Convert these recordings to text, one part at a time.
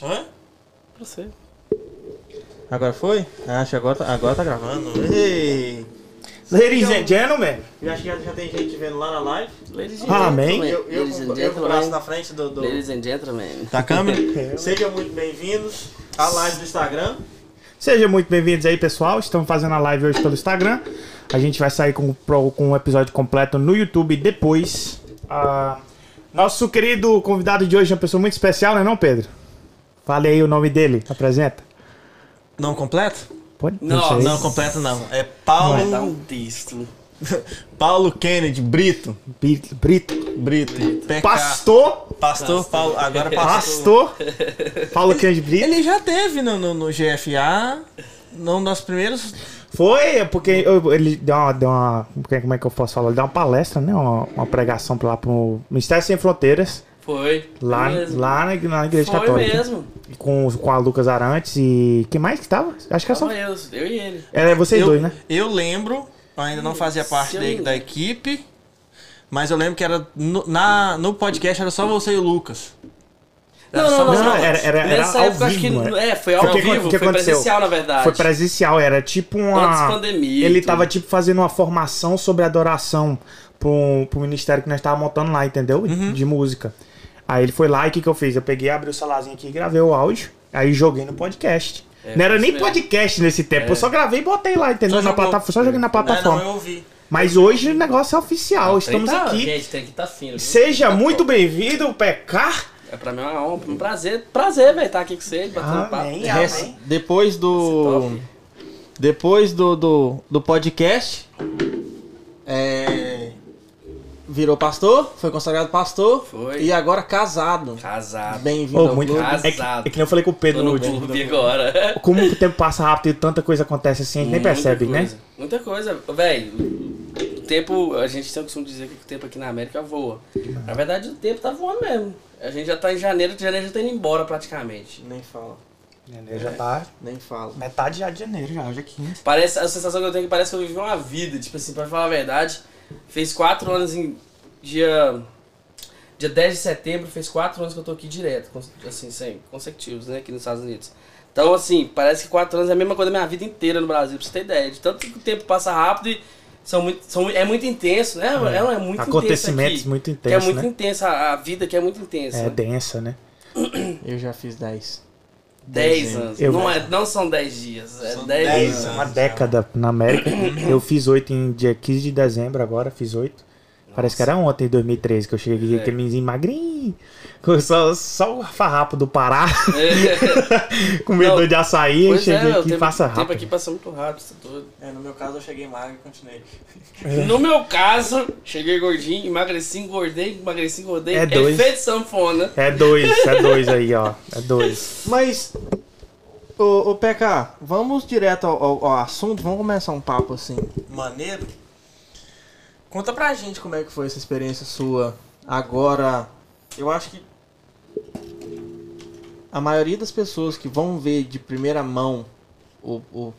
Hã? Pra você. Agora foi? Acho que agora, tá- agora tá gravando. Ei! Ladies and gentlemen, Eu acho que já, já tem gente vendo lá na live. Ladies and Amém. gentlemen. Eu, eu, Ladies and eu com o gentlemen. braço na frente do, do- Ladies and gentlemen. da câmera. Sejam muito bem-vindos à live do Instagram. sejam muito bem-vindos aí, pessoal. Estamos fazendo a live hoje pelo Instagram. A gente vai sair com, pro- com um episódio completo no YouTube depois. Ah, nosso querido convidado de hoje é uma pessoa muito especial, né, não, Pedro? Fale aí o nome dele, apresenta. Não completo? Pode? Não, sei. Não completo não. É Paulo, dar um texto. Paulo Kennedy Brito. Brito. Brito. Brito. PK. Pastor. Pastor Paulo. Agora pastor. Pastor. Paulo Kennedy Brito. Ele já teve no, no, no GFA. Num dos primeiros. Foi, é porque eu- ele deu uma, deu uma. Como é que eu posso falar? Ele deu uma palestra, né? Uma, uma pregação lá pro Ministério Sem Fronteiras. Foi. Lá, Foi mesmo. lá na, na Igreja Foi Católica. mesmo. Com, com a Lucas Arantes e. Quem mais que tava? Acho que é só. Eu, eu e ele. Era vocês eu, dois, né? Eu lembro, eu ainda não fazia parte da, da equipe. Mas eu lembro que era no, na, no podcast era só você e o Lucas. Era Não, só não, não, você e o não, Lucas. era, era, era Nessa ao época, acho que. vivo, né? É, foi ao Foi o que- vivo. que foi aconteceu? presencial, na verdade. Foi presencial, era tipo Antes uma. pandemia. Ele tudo. tava tipo fazendo uma formação sobre adoração pro, pro ministério que nós tava montando lá, entendeu? Uhum. De música. Aí ele foi lá e o que, que eu fiz? Eu peguei, abri o celularzinho aqui e gravei o áudio. Aí joguei no podcast. É, não era nem mesmo. podcast nesse tempo, eu só gravei e botei lá, entendeu? Só na jogou. plataforma, só joguei na É, plataforma. não, eu ouvi. Mas hoje o negócio é oficial, estamos Eita, aqui. Gente, tem que tá fino. Seja Tá muito bem-vindo, PK. É pra mim uma honra, um prazer. Prazer, velho, estar aqui com vocês, batendo papo. Amém, Res- amém. Depois do. Depois do, do, do podcast. É, virou pastor, foi consagrado pastor. Foi. E agora casado. Casado. Bem-vindo ao muito clube. Casado. é, que, é que nem eu falei com o Pedro Tô no último. clube agora. Como o tempo passa rápido e tanta coisa acontece assim, a gente nem percebe, né? coisa, Muita coisa. Velho, o tempo, a gente tem o costume de dizer que o tempo aqui na América voa. Na verdade, o tempo tá voando mesmo. A gente já tá em janeiro, janeiro já tá indo embora praticamente. Nem fala, Janeiro já tá. nem fala. Metade já de janeiro, já, hoje é 15. Parece, a sensação que eu tenho é que parece que eu vivi uma vida. Tipo assim, pra falar a verdade, fez quatro anos em dia. Dia 10 de setembro, fez quatro anos que eu tô aqui direto, assim, sem, consecutivos, né, aqui nos Estados Unidos. Então, assim, parece que quatro anos é a mesma coisa da minha vida inteira no Brasil, pra você ter ideia. De tanto que o tempo passa rápido e são muito, são, é muito intenso, né? É, é, muito Acontecimentos intenso aqui. muito Que é intensos, muito né? intensa, a, a vida que é muito intensa. É densa, né? Eu já fiz 10. 10 anos. Eu- Não, é, não são 10 dias, é São 10 dez anos. Uma década na América. Eu fiz oito em dia 15 de dezembro agora, fiz oito. Parece que era ontem, em 2013, que eu cheguei aqui, É. aquele magrinho. com Só, só o farrapo do Pará, com medo Não, de açaí, eu Pois cheguei é, aqui e passa o tempo rápido. aqui passa muito rápido, tá doido. É, no meu caso eu cheguei magro e continuei. No meu caso, cheguei gordinho, emagreci, engordei, emagreci, engordei. É dois. Efeito sanfona. É dois, é dois aí, ó. É dois. Mas, ô, ô PK, vamos direto ao, ao- ao assunto, vamos começar um papo assim. Maneiro. Conta pra gente como é que foi essa experiência sua. Agora, eu acho que a maioria das pessoas que vão ver de primeira mão o, o,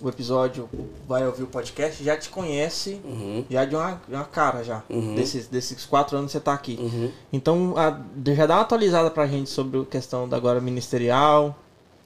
o episódio, vai ouvir o podcast, já te conhece Uhum, já de uma, de uma cara já. Uhum. Desses, desses quatro anos que você tá aqui. uhum, Então, a- já dá uma atualizada pra gente sobre a questão da agora ministerial,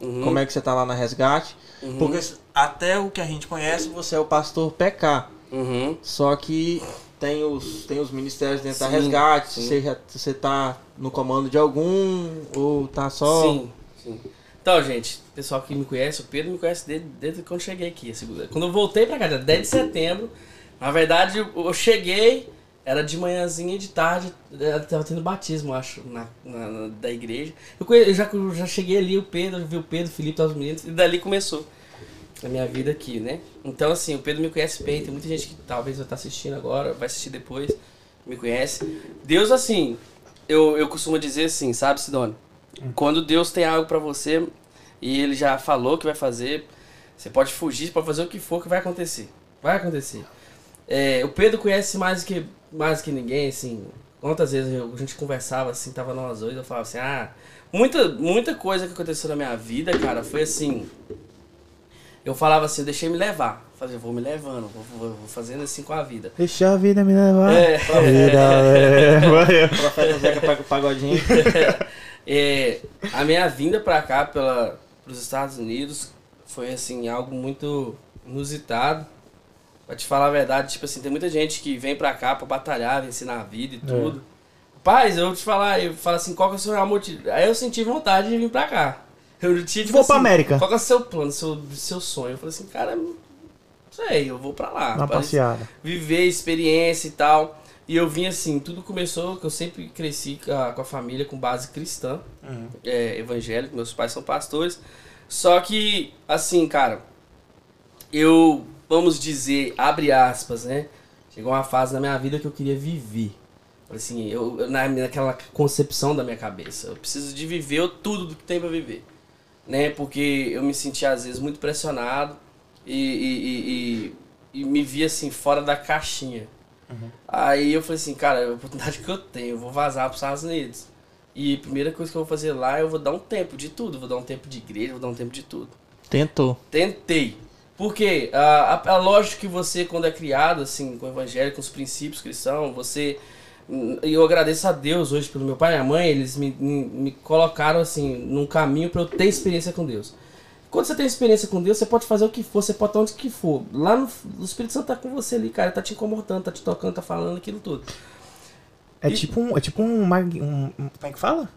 uhum. como é que você tá lá na resgate. Uhum. Porque até o que a gente conhece, você é o pastor PK. Uhum. Só que tem os, tem os ministérios dentro da Sim, resgate, sim. Você, já, você tá no comando de algum, ou tá só. Sim, sim. Então, gente, o pessoal que me conhece, o Pedro me conhece desde, desde quando eu cheguei aqui. Quando eu voltei pra cá, dia 10 de setembro, na verdade, eu, cheguei, era de manhãzinha e de tarde, eh, tava tendo batismo, acho, na, na- na- da igreja. Eu, conhe- eu já, eu já cheguei ali, o Pedro, vi o Pedro, o Felipe, os meninos, e dali começou a minha vida aqui, né? Então, assim, o Pedro me conhece bem, tem muita gente que talvez vai estar assistindo agora, vai assistir depois, me conhece. Deus, assim, eu, eu costumo dizer assim, sabe, Sidônio? Quando Deus tem algo pra você e ele já falou que vai fazer, você pode fugir, pode fazer o que for que vai acontecer. Vai acontecer. É, o Pedro conhece mais que, mais que ninguém, assim. Quantas vezes eu- a gente conversava assim, tava nós dois, eu falava assim, ah, muita, muita coisa que aconteceu na minha vida, cara, foi assim. Eu falava assim, eu deixei me levar. Eu vou me levando, vou, vou- vou fazendo assim com a vida. Deixa a vida me levar. É. A vida leva. Profeta Zeca Pag- Pagodinho. É, a minha vinda pra cá, pela, pros Estados Unidos, foi assim, algo muito inusitado. Pra te falar a verdade, tipo assim, tem muita gente que vem pra cá pra batalhar, vencer na vida e tudo. Paz, eu vou te falar, eu falo assim, qual que é o seu real motivo? Aí eu senti vontade de vir pra cá. Eu tive, tipo Vou pra assim, América. Qual é o seu plano, seu, seu sonho? Eu falei assim, cara, não sei, eu vou pra lá. Uma Parece- passeada. viver experiência e tal. E eu vim assim, tudo começou que eu sempre cresci com a, com a família com base cristã, é, evangélica, meus pais são pastores. Só que, assim, cara, eu, vamos dizer, abre aspas, né? Chegou uma fase na minha vida que eu queria viver. Assim, eu, eu- na, naquela concepção da minha cabeça, eu preciso de viver tudo do que tem pra viver. Né? Porque eu me sentia às vezes muito pressionado e, e, e, e- me via assim fora da caixinha. Aí eu falei assim, cara, é a oportunidade que eu tenho, eu vou vazar para os Estados Unidos. E a primeira coisa que eu vou fazer lá, eu vou dar um tempo de tudo, vou dar um tempo de igreja, vou dar um tempo de tudo. Tentou. Tentei. Porque a, a, a lógica que você, quando é criado, assim, com o evangelho, com os princípios cristãos, você. E eu agradeço a Deus hoje pelo meu pai e minha mãe, eles me, me, me colocaram, assim, num caminho para eu ter experiência com Deus. Quando você tem experiência com Deus, você pode fazer o que for, você pode estar onde que for. Lá no, o Espírito Santo tá com você ali, cara, tá te incomodando, tá te tocando, tá falando aquilo tudo. É E- tipo um. É tipo um, mag- um- um- Como é que fala?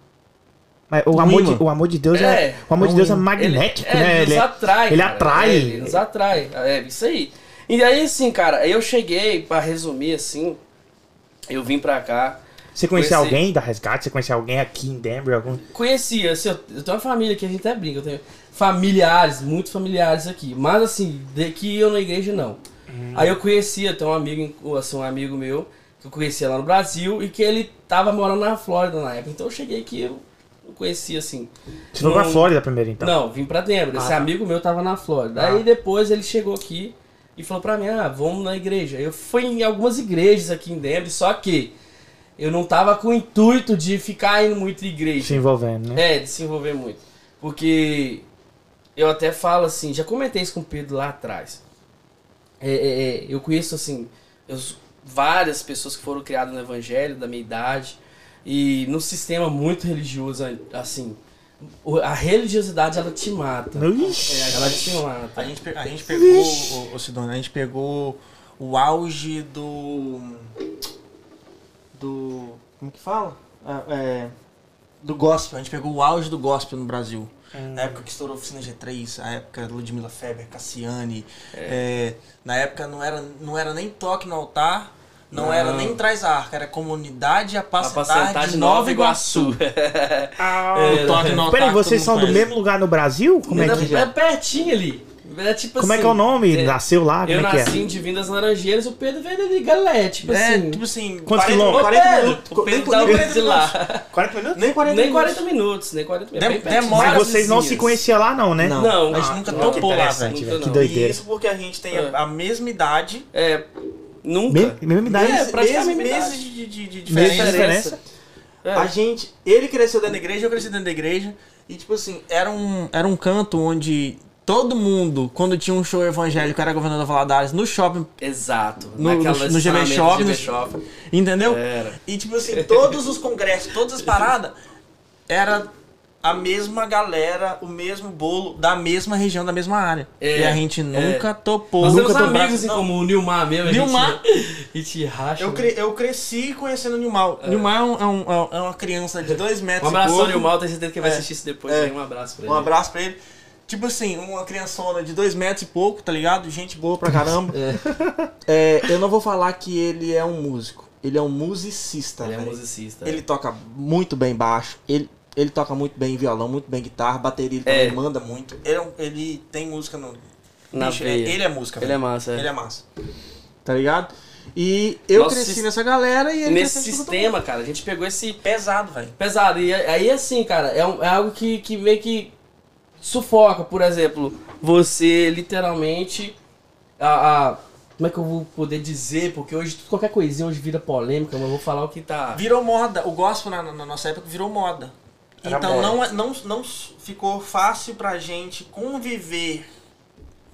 O, amor de, o amor de Deus é. É, o amor de Deus é magnético, ele, né? É, ele Ele nos é- atrai. ele cara. atrai. É, ele nos atrai. É isso aí. E aí, assim, cara, eu cheguei, pra resumir assim, eu vim pra cá. Você conhecia Conheci. alguém da Resgate? Você conhecia alguém aqui em Denver? Algum... Conhecia, assim, eu, eu tenho uma família que a gente até brinca, eu tenho familiares, muitos familiares aqui. Mas assim, de que eu na igreja não. Aí eu conhecia, tem um amigo, assim, um amigo meu, que eu conhecia lá no Brasil e que ele tava morando na Flórida na época. Então eu cheguei aqui, eu não conhecia assim. Você foi pra Não- Flórida primeiro, então? Não, vim pra Denver. Esse Ah. amigo meu tava na Flórida. Ah. Aí depois ele chegou aqui e falou pra mim: ah, vamos na igreja. Eu fui em algumas igrejas aqui em Denver, só que eu não tava com o intuito de ficar indo muito em igreja. Se envolvendo, né? É, de se envolver muito. Porque eu até falo assim, já comentei isso com o Pedro lá atrás. É, é, é, eu conheço assim, eu- várias pessoas que foram criadas no evangelho da minha idade e no sistema muito religioso, assim, a religiosidade ela te mata. Ixi. Ela te mata. A gente, a gente pegou, o, Sidônia, a gente pegou o auge do. Do. Como que fala? Ah, é, do gospel. A gente pegou o auge do gospel no Brasil. Na época que estourou a oficina G3, a época Ludmilla Feber, Cassiane. é, na época não era, não era nem toque no altar, não, Não. era nem traz a arca, era comunidade apacentar, de Nova Iguaçu. Ah, altar. Peraí, vocês são do mesmo lugar no Brasil? Como é que, é pertinho ali. É tipo como é, assim, que é o nome? é- Nasceu lá? Como Eu é que nasci é? em Divinas Laranjeiras, o Pedro veio de Galé, tipo É, assim. tipo assim, Quantos 40, quilômetros? 40 Pedro, minutos. o Pedro nem dá o 40 Pedro de lá. 40 minutos? Nem 40 Nem minutos. 40 minutos, nem 40 minutos. Dem- demora. Mas vocês não se conheciam lá, não, né? Não, Não. a gente Ah, nunca topou lá, velho. Que doideira. E isso porque a gente tem É. a, a mesma idade. É, nunca. Me- mesma idade. É, praticamente meses, meses de, de, de diferença. diferença. É. A gente, ele cresceu dentro da igreja, eu cresci dentro da igreja. E tipo assim, era um, era um canto onde todo mundo, quando tinha um show evangélico, era governador Valadares, no shopping, Exato. No- no- no GB estacionamento Shop, do GB no- Shop. entendeu? Era. E tipo assim, todos os congressos, todas as paradas, era a mesma galera, o mesmo bolo, da mesma região, da mesma área. É, e a gente nunca topou. Nós nunca temos amigos Não, comum, o Nilmar mesmo. Nilmar? A gente racha. Eu, né? cre- eu cresci conhecendo o Nilmar. O Nilmar é, um- é um- é uma criança de dois Um metros abraço e ao. Nilmar, tenho certeza que vai É. assistir isso depois. É. Um abraço pra ele. Um abraço pra ele. Tipo assim, uma criançona de dois metros e pouco, tá ligado? Gente boa pra caramba. É, eu não vou falar que ele é um músico. Ele é um musicista. Ele é velho. musicista. Ele toca muito bem baixo. Ele, ele toca muito bem violão, muito bem guitarra, bateria ele É. também manda muito. Ele, é ele tem música no. Na Bicho, veia. ele é música, Ele velho. é massa. é. Ele é massa. Tá ligado? E eu Nosso cresci nessa galera e ele Nesse sistema, cara, a gente pegou esse. Pesado, velho. pesado. E aí, assim, cara, é, um- é algo que, que meio que sufoca. Por exemplo, você literalmente. A, a- como é que eu vou poder dizer? Porque hoje qualquer coisinha hoje vira polêmica, mas eu vou falar o que tá. Virou moda. O gospel na, na nossa época virou moda. Era então não, é- não, não ficou fácil pra gente conviver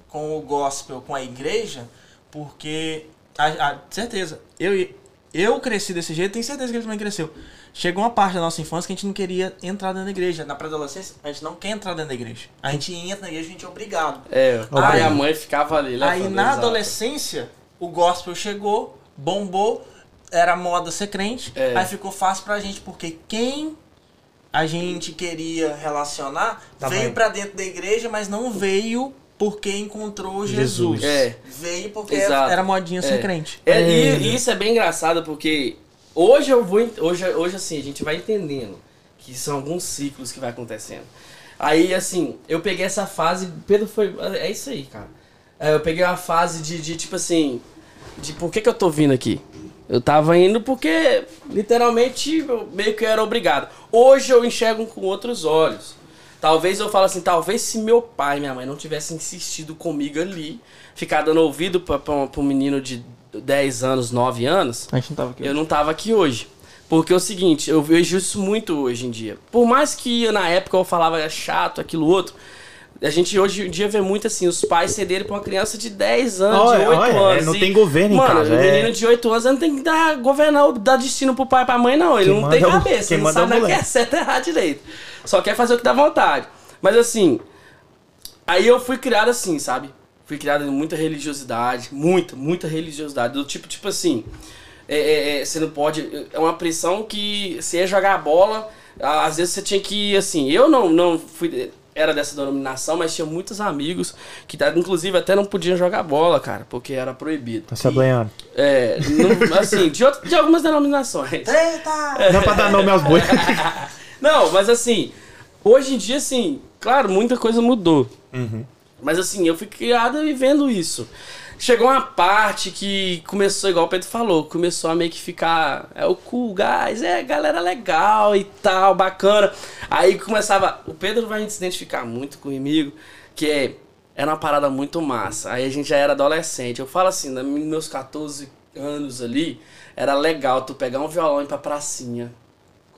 com o gospel, com a igreja, porque, a, a- certeza, eu, eu cresci desse jeito, tenho certeza que ele também cresceu. Chegou uma parte da nossa infância que a gente não queria entrar dentro da igreja. Na pré-adolescência, a gente não quer entrar dentro da igreja. A gente entra na igreja, a gente é obrigado. É, aí a mãe ficava ali. Aí na adolescência, o gospel chegou, bombou, era moda ser crente, é. aí ficou fácil pra gente, porque quem a gente queria relacionar tá veio pra dentro da igreja, mas não veio porque encontrou Jesus. Jesus. É. Veio porque Exato. era modinha ser é. crente. É, e, é. e isso é bem engraçado porque hoje eu vou. Hoje, hoje assim, a gente vai entendendo que são alguns ciclos que vai acontecendo. Aí, assim, eu peguei essa fase. Pedro foi. É isso aí, cara. É, eu peguei a fase de, de tipo assim. De por que, que eu tô vindo aqui? Eu tava indo porque, literalmente, eu meio que era obrigado. Hoje eu enxergo com outros olhos. Talvez eu falo assim, talvez se meu pai e minha mãe não tivessem insistido comigo ali, ficar dando ouvido pra, pra, pra um menino de 10 anos, 9 anos, não eu hoje. não tava aqui hoje. Porque é o seguinte, eu vejo isso muito hoje em dia. Por mais que na época eu falava é chato, aquilo outro, a gente hoje em dia vê muito assim, os pais cederem pra uma criança de 10 anos, olha, de 8 olha, anos. É, não e, tem governo mano, em casa. Mano, um menino de 8 anos não tem que dar, governar, dar destino pro pai e pra mãe, não. Ele quem não tem cabeça, ele não sabe nem que é certo e errado direito. Só quer fazer o que dá vontade. Mas assim, aí eu fui criado assim, sabe? Fui criado em muita religiosidade, muita, muita religiosidade. Do tipo, tipo assim, é, é, é, você não pode. É uma pressão que você ia jogar a bola, às vezes você tinha que, assim, eu não, não fui era dessa denominação, mas tinha muitos amigos que, inclusive, até não podiam jogar bola, cara, porque era proibido. Tá sabendo? É, não, assim, de, outro, de algumas denominações. Eita! Não é pra dar nome aos bois. não, mas assim, hoje em dia, assim, claro, muita coisa mudou. Uhum. Mas assim, eu fui criado vivendo isso. Chegou uma parte que começou, igual o Pedro falou, começou a meio que ficar. É o cool guys, é galera legal e tal, bacana. Aí começava. O Pedro vai se identificar muito comigo, que é. Era uma parada muito massa. Aí a gente já era adolescente. Eu falo assim, nos meus 14 anos ali, era legal tu pegar um violão e ir pra pracinha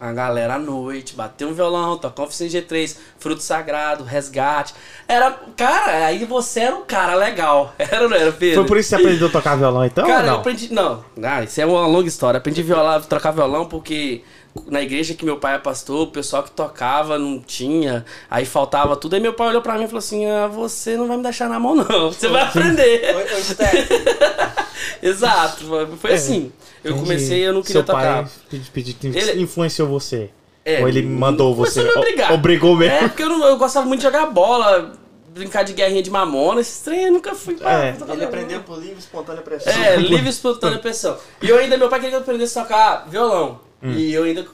a galera à noite, bater um violão, tocar oficina G3, fruto sagrado, resgate. Era, cara, aí você era um cara legal. Era não era, Pedro? Foi por isso que você aprendeu a tocar violão então? Cara, eu aprendi. Não, ah, isso é uma longa história. Aprendi violar, tocar violão porque na igreja que meu pai é pastor, o pessoal que tocava não tinha, aí faltava tudo. Aí meu pai olhou pra mim e falou assim: ah, você não vai me deixar na mão, não. Você vai aprender. Exato, foi é. assim. Eu comecei eu não queria Seu tocar. Pai pedi, ele influenciou você. É, Ou ele mandou você? Me Obrigou mesmo? É, porque eu, não, eu gostava muito de jogar bola, brincar de guerrinha de mamona, esse trem eu nunca fui. É. Ele aprendeu por livre espontânea pressão. É, livre espontânea pressão. E eu ainda, meu pai queria que eu aprendesse a tocar violão. Hum. E eu ainda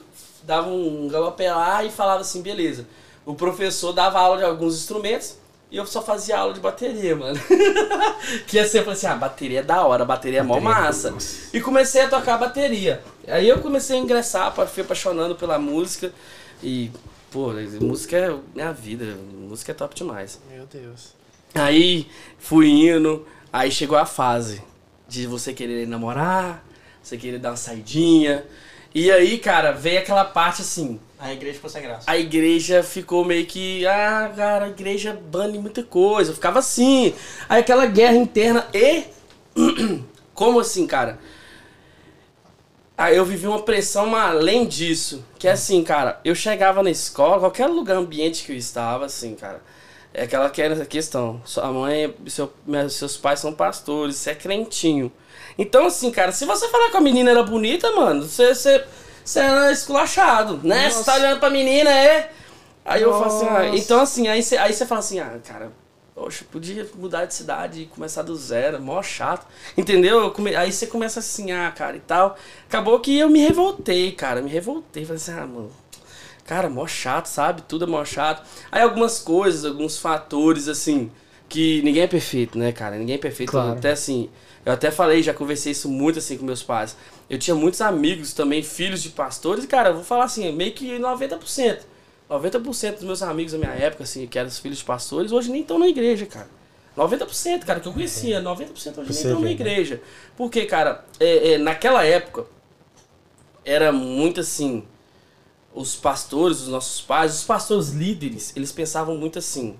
dava um galope lá e falava assim, beleza. O professor dava aula de alguns instrumentos. E eu só fazia aula de bateria, mano. que ia sempre assim, ah, bateria é da hora, bateria é mó massa. E comecei a tocar bateria. Aí eu comecei a ingressar, fui apaixonando pela música. E, pô, música é minha vida. Música é top demais. Meu Deus. Aí fui indo, aí chegou a fase de você querer namorar, você querer dar uma saidinha. E aí, cara, veio aquela parte assim, a igreja ficou sem graça. A igreja ficou meio que. Ah, cara, a igreja bane muita coisa. Ficava assim. Aí aquela guerra interna e. Como assim, cara? Aí eu vivi uma pressão além disso. Que é assim, cara, eu chegava na escola, qualquer lugar, ambiente que eu estava, assim, cara. É aquela questão. Sua mãe, seu, seus pais são pastores, você é crentinho. Então, assim, cara, se você falar que a menina era bonita, mano, você, você você é esculachado, né? Nossa. Você tá olhando pra menina, é. Aí eu falo assim, ah, então assim, aí você aí fala assim, ah, cara, poxa, podia mudar de cidade e começar do zero, mó chato. Entendeu? Aí você começa assim, ah, cara, e tal. Acabou que eu me revoltei, cara, me revoltei. Falei assim, ah, mano, cara, mó chato, sabe? Tudo é mó chato. Aí algumas coisas, alguns fatores, assim, que ninguém é perfeito, né, cara? Ninguém é perfeito. Claro. Até assim, eu até falei, já conversei isso muito assim com meus pais. Eu tinha muitos amigos também, filhos de pastores, e cara, eu vou falar assim, meio que 90%. 90% dos meus amigos da minha época, assim, que eram filhos de pastores, hoje nem estão na igreja, cara. 90%, cara, que eu conhecia, 90% hoje nem estão na né? igreja. Porque, cara, é, é, naquela época, era muito assim, os pastores, os nossos pais, os pastores líderes, eles pensavam muito assim,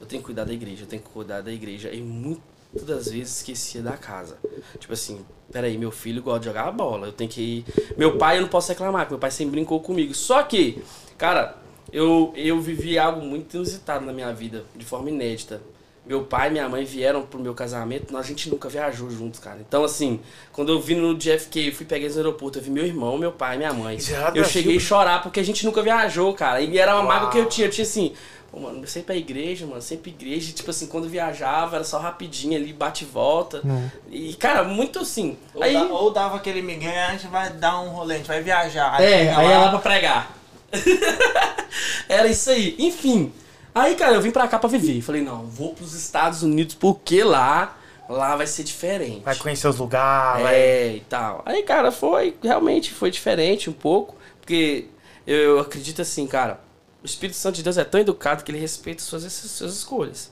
eu tenho que cuidar da igreja, eu tenho que cuidar da igreja. E muito todas as vezes esquecia da casa. Tipo assim, peraí, meu filho gosta de jogar bola, eu tenho que ir. Meu pai eu não posso reclamar, meu pai sempre brincou comigo. Só que, cara, eu, eu vivi algo muito inusitado na minha vida, de forma inédita. Meu pai e minha mãe vieram pro meu casamento, a gente nunca viajou juntos, cara. Então, assim, quando eu vim no JFK, eu fui pegar eles no aeroporto, eu vi meu irmão, meu pai e minha mãe. é Eu cheguei a chorar porque a gente nunca viajou, cara. E era uma mágoa que eu tinha. Eu tinha assim, pô, mano, eu sempre pra igreja, mano, sempre igreja. E, tipo assim, quando viajava, era só rapidinho ali, bate e volta. E, cara, muito assim. Ou, Aí, da- ou dava aquele migué, a gente vai dar um rolê, a gente vai viajar. é, aí lá, ia lá pra pregar. Era isso aí. Enfim. Aí, cara, eu vim pra cá pra viver. Falei, não, vou pros Estados Unidos porque lá, lá vai ser diferente. Vai conhecer os lugares, vai... É, e tal. Aí, cara, foi, realmente foi diferente um pouco, porque eu, eu acredito assim, cara, o Espírito Santo de Deus é tão educado que ele respeita suas, suas escolhas.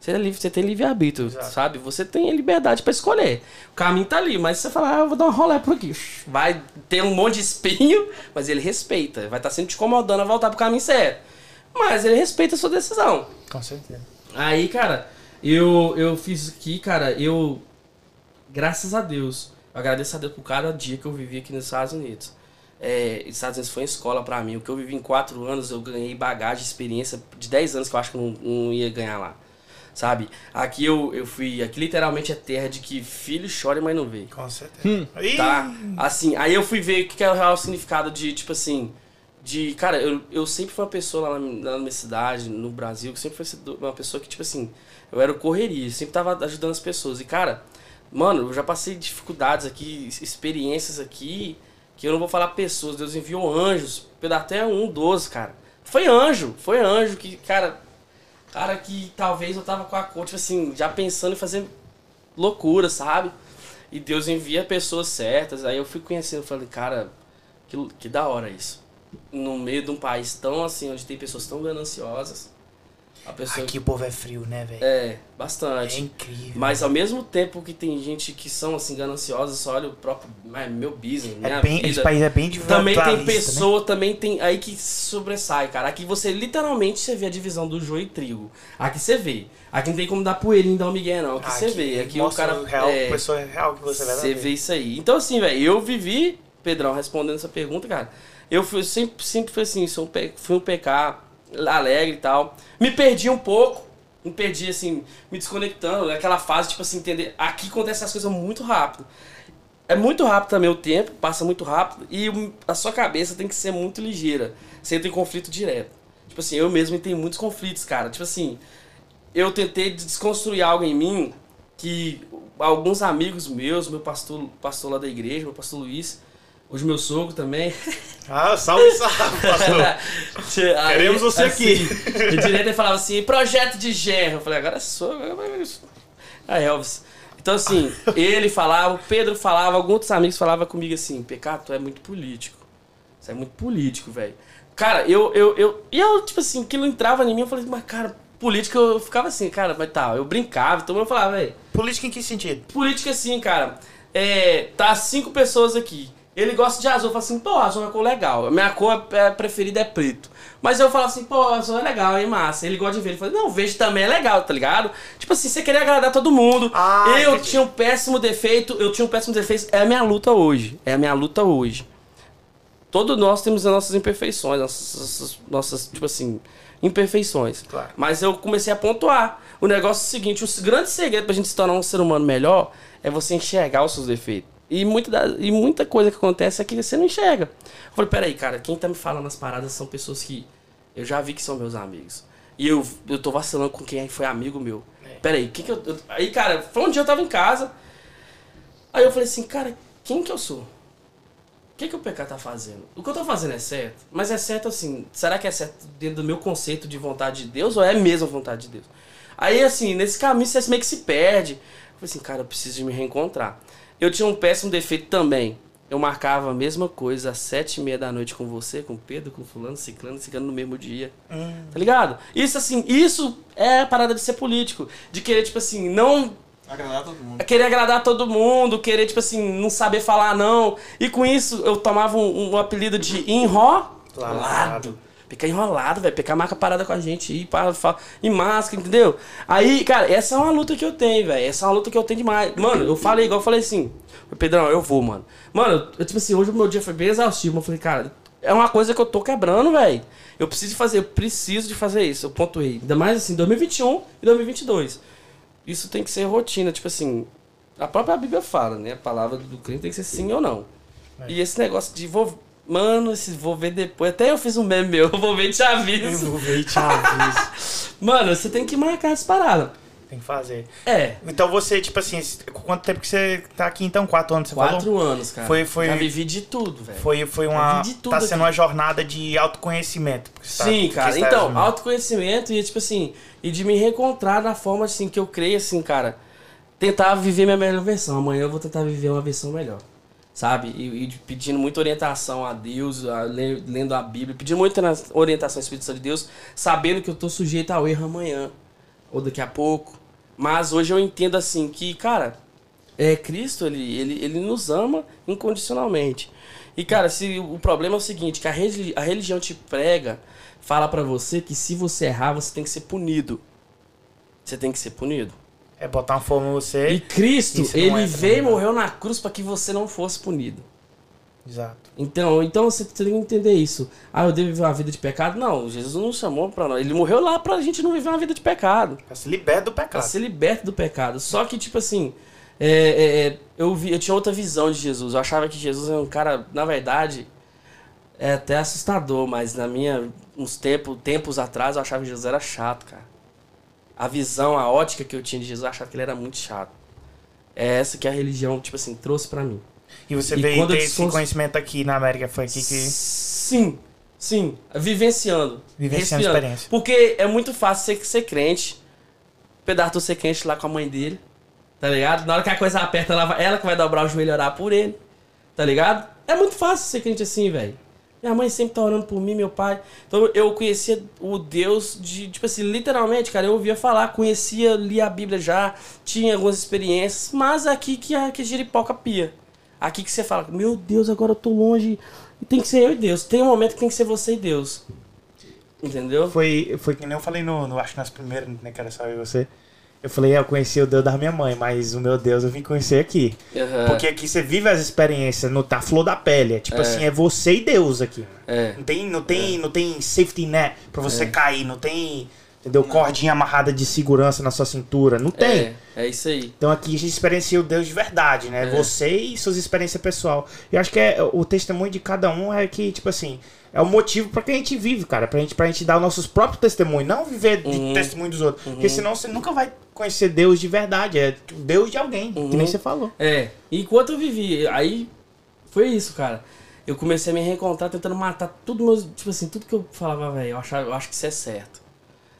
Você, é livre, você tem livre-arbítrio, sabe? Você tem liberdade pra escolher. O caminho tá ali, mas você fala, ah, eu vou dar um rolê por aqui. Vai ter um monte de espinho, mas ele respeita. Vai estar sempre te incomodando a voltar pro caminho certo. Mas ele respeita a sua decisão. Com certeza. Aí, cara, eu, eu fiz aqui, cara, eu. Graças a Deus. Eu agradeço a Deus por cada dia que eu vivi aqui nos Estados Unidos. É, os Estados Unidos foi uma escola pra mim. O que eu vivi em 4 anos, eu ganhei bagagem, experiência de 10 anos que eu acho que eu não, não ia ganhar lá. Sabe? Aqui eu, eu fui. Aqui literalmente é terra de que filho chora mãe não vê. Com certeza. Ih, Tá? Assim, aí eu fui ver o que é o real significado de, tipo assim, de, cara, eu, eu sempre fui uma pessoa lá na, lá na minha cidade, no Brasil, que sempre fui uma pessoa que, tipo assim, eu era o correria, sempre tava ajudando as pessoas. E, cara, mano, eu já passei dificuldades aqui, experiências aqui, que eu não vou falar pessoas, Deus enviou anjos, até um doze, cara. Foi anjo, foi anjo que, cara, cara que talvez eu tava com a cor, tipo assim, já pensando em fazer loucura, sabe? E Deus envia pessoas certas. Aí eu fui conhecendo, falei, cara, que, que da hora isso. No meio de um país tão assim, onde tem pessoas tão gananciosas. A pessoa. Aqui o povo é frio, né, velho? É, É bastante. incrível. Mas ao mesmo tempo que tem gente que são assim gananciosas, só olha o próprio mas, meu business, minha é bem, esse vida. país é bem Também tem né? pessoa, também tem aí que sobressai, cara. Aqui você literalmente você vê a divisão do joio e trigo. Aqui você vê. Aqui não tem como dar poeirinha e dar um migué, não. Aqui, você vê. Aqui o cara. real, é, pessoa real que você vai você vê isso aí. Então, assim, velho, eu vivi, Pedrão, respondendo essa pergunta, cara. Eu fui, sempre, sempre fui assim, sou um, fui um PK alegre e tal. Me perdi um pouco, me perdi, assim, me desconectando, naquela fase, tipo assim, entender. Aqui acontece as coisas muito rápido. É muito rápido também o tempo, passa muito rápido, e a sua cabeça tem que ser muito ligeira. Você entra em conflito direto. Tipo assim, eu mesmo tenho muitos conflitos, cara. Tipo assim, eu tentei desconstruir algo em mim que alguns amigos meus, meu pastor, pastor lá da igreja, meu pastor Luiz, hoje meu sogro também. Ah, salve, salve, pastor. Aí, Queremos você aqui. De direito ele falava assim, projeto de genro. Eu falei, agora sou. A Elvis. Então assim, ele falava, o Pedro falava, alguns outros amigos falavam comigo assim, Pecado, tu é muito político. Você é muito político, velho. Cara, eu, eu, eu. E eu, tipo assim, aquilo entrava em mim, eu falei, mas cara, política eu ficava assim, cara, mas tá, eu brincava, então eu falava, velho. Política em que sentido? Política assim, cara. É, tá cinco pessoas aqui. Ele gosta de azul. Eu falo assim, pô, azul é uma cor legal. A minha cor é- preferida é preto. Mas eu falo assim, pô, azul é legal, é massa. Ele gosta de ver. Ele fala, não, verde também é legal, tá ligado? Tipo assim, você queria agradar todo mundo. Ah, eu entendi. tinha um péssimo defeito, eu tinha um péssimo defeito. É a minha luta hoje. É a minha luta hoje. Todos nós temos as nossas imperfeições, nossas, nossas tipo assim, imperfeições. Claro. Mas eu comecei a pontuar. O negócio é o seguinte: o grande segredo pra gente se tornar um ser humano melhor é você enxergar os seus defeitos. E muita, da- e muita coisa que acontece é que você não enxerga. Eu falei, peraí, cara, quem tá me falando as paradas são pessoas que eu já vi que são meus amigos. E eu, eu tô vacilando com quem foi amigo meu. Peraí, que que eu, eu- Aí, cara, foi um dia eu tava em casa. Aí eu falei assim, cara, quem que eu sou? O que, que o PK tá fazendo? O que eu tô fazendo é certo, mas é certo assim, será que é certo dentro do meu conceito de vontade de Deus ou é mesmo a vontade de Deus? Aí assim, nesse caminho você meio que se perde. Eu falei assim, cara, eu preciso de me reencontrar. Eu tinha um péssimo defeito também. Eu marcava a mesma coisa às sete e meia da noite com você, com o Pedro, com o fulano, ciclano, ciclano no mesmo dia. Tá ligado? Isso assim, isso é a parada de ser político. De querer, tipo assim, não Agradar todo mundo. querer agradar todo mundo, querer, tipo assim, não saber falar não. E com isso eu tomava um, um apelido de enrolado. PK enrolado, velho. PK marca parada com a gente e para e máscara, entendeu? Aí, cara, essa é uma luta que eu tenho, velho. Essa é uma luta que eu tenho demais. Mano, eu falei, igual eu falei assim, Pedrão, eu vou, mano. Mano, eu, tipo assim, hoje o meu dia foi bem exaustivo. Eu falei, cara, é uma coisa que eu tô quebrando, velho. Eu preciso fazer, eu preciso de fazer isso. Eu pontuei. Ainda mais assim, 2021 e 2022. Isso tem que ser rotina, tipo assim. A própria Bíblia fala, né? A palavra do crente tem que ser sim ou não. É. E esse negócio de vou. Mano, esse vou ver depois. Até eu fiz um meme meu, vou ver e te aviso. Eu vou ver e te aviso. Mano, você tem que marcar as paradas. Tem que fazer. É. Então você, tipo assim, quanto tempo que você tá aqui então? Quatro anos, você Quatro falou? anos, cara. Foi, foi, Já vivi de tudo, velho. Foi, foi uma. de tudo tá sendo aqui. uma jornada de autoconhecimento. tá- Sim, porque cara. tá Então, resumindo. autoconhecimento e, tipo assim, e de me reencontrar da forma, assim, que eu creio, assim, cara. Tentar viver minha melhor versão. Amanhã eu vou tentar viver uma versão melhor. Sabe? E, e pedindo muita orientação a Deus, a, le- lendo a Bíblia, pedindo muita orientação Santo de Deus, sabendo que eu tô sujeito ao erro amanhã. Ou daqui a pouco. Mas hoje eu entendo, assim, que, cara, é, Cristo, ele, ele, ele nos ama incondicionalmente. E, cara, se o problema é o seguinte, que a, religi- a religião te prega, fala pra você que se você errar, você tem que ser punido. Você tem que ser punido. É botar uma forma em você. E Cristo, não ele é veio e morreu na cruz para que você não fosse punido. Exato. Então, então você tem que entender isso. Ah, eu devo viver uma vida de pecado? Não, Jesus não chamou pra nós. Ele morreu lá pra gente não viver uma vida de pecado. Pra se libertar do Pra pecado. ser liberto do pecado. Só que, tipo assim, é, é, é, eu, vi, eu tinha outra visão de Jesus. Eu achava que Jesus era um cara, na verdade, é até assustador, mas na minha, uns tempo, tempos atrás, eu achava que Jesus era chato, cara. A visão, a ótica que eu tinha de Jesus, eu achava que ele era muito chato. É essa que a religião, tipo assim, trouxe pra mim. E você E veio ter esse conhecimento aqui na América, foi aqui que. Sim, sim. Vivenciando. Vivenciando a experiência. Porque é muito fácil ser, ser crente. Pedaço ser crente lá com a mãe dele. Tá ligado? Na hora que a coisa aperta, ela, vai- ela que vai dobrar o joelho e orar por ele. Tá ligado? É muito fácil ser crente assim, velho. Minha mãe sempre tá orando por mim, meu pai. Então eu conhecia o Deus de, tipo assim, literalmente, cara, eu ouvia falar, conhecia, lia a Bíblia já, tinha algumas experiências, mas aqui que a que giripoca pia. Aqui que você fala, meu Deus, agora eu tô longe. E tem que ser eu e Deus. Tem um momento que tem que ser você e Deus. Entendeu? Foi, foi que nem eu falei no, no acho que nas primeiras, né, era só eu e você. Eu falei, é, eu conheci o Deus da minha mãe, mas o meu Deus eu vim conhecer aqui. Aham. Porque aqui você vive as experiências no tá flor da pele. É tipo É. assim, é você e Deus aqui. É. Não tem, não tem, não tem safety net pra você cair, não tem, entendeu? Cordinha amarrada de segurança na sua cintura. Não tem. É, é isso aí. Então aqui a gente experiencia o Deus de verdade, né? É. Você e suas experiências pessoal. Eu acho que é, o testemunho de cada um é que, tipo assim, é o motivo pra que a gente vive, cara. Pra gente, pra gente dar os nossos próprios testemunhos, não viver de Uhum. testemunho dos outros. Porque senão você nunca vai conhecer Deus de verdade. É Deus de alguém, que Uhum. nem você falou. É. E enquanto eu vivi, aí foi isso, cara. Eu comecei a me reencontrar tentando matar tudo meus. Tipo assim, tudo que eu falava, velho, eu, achava- eu acho que isso é certo.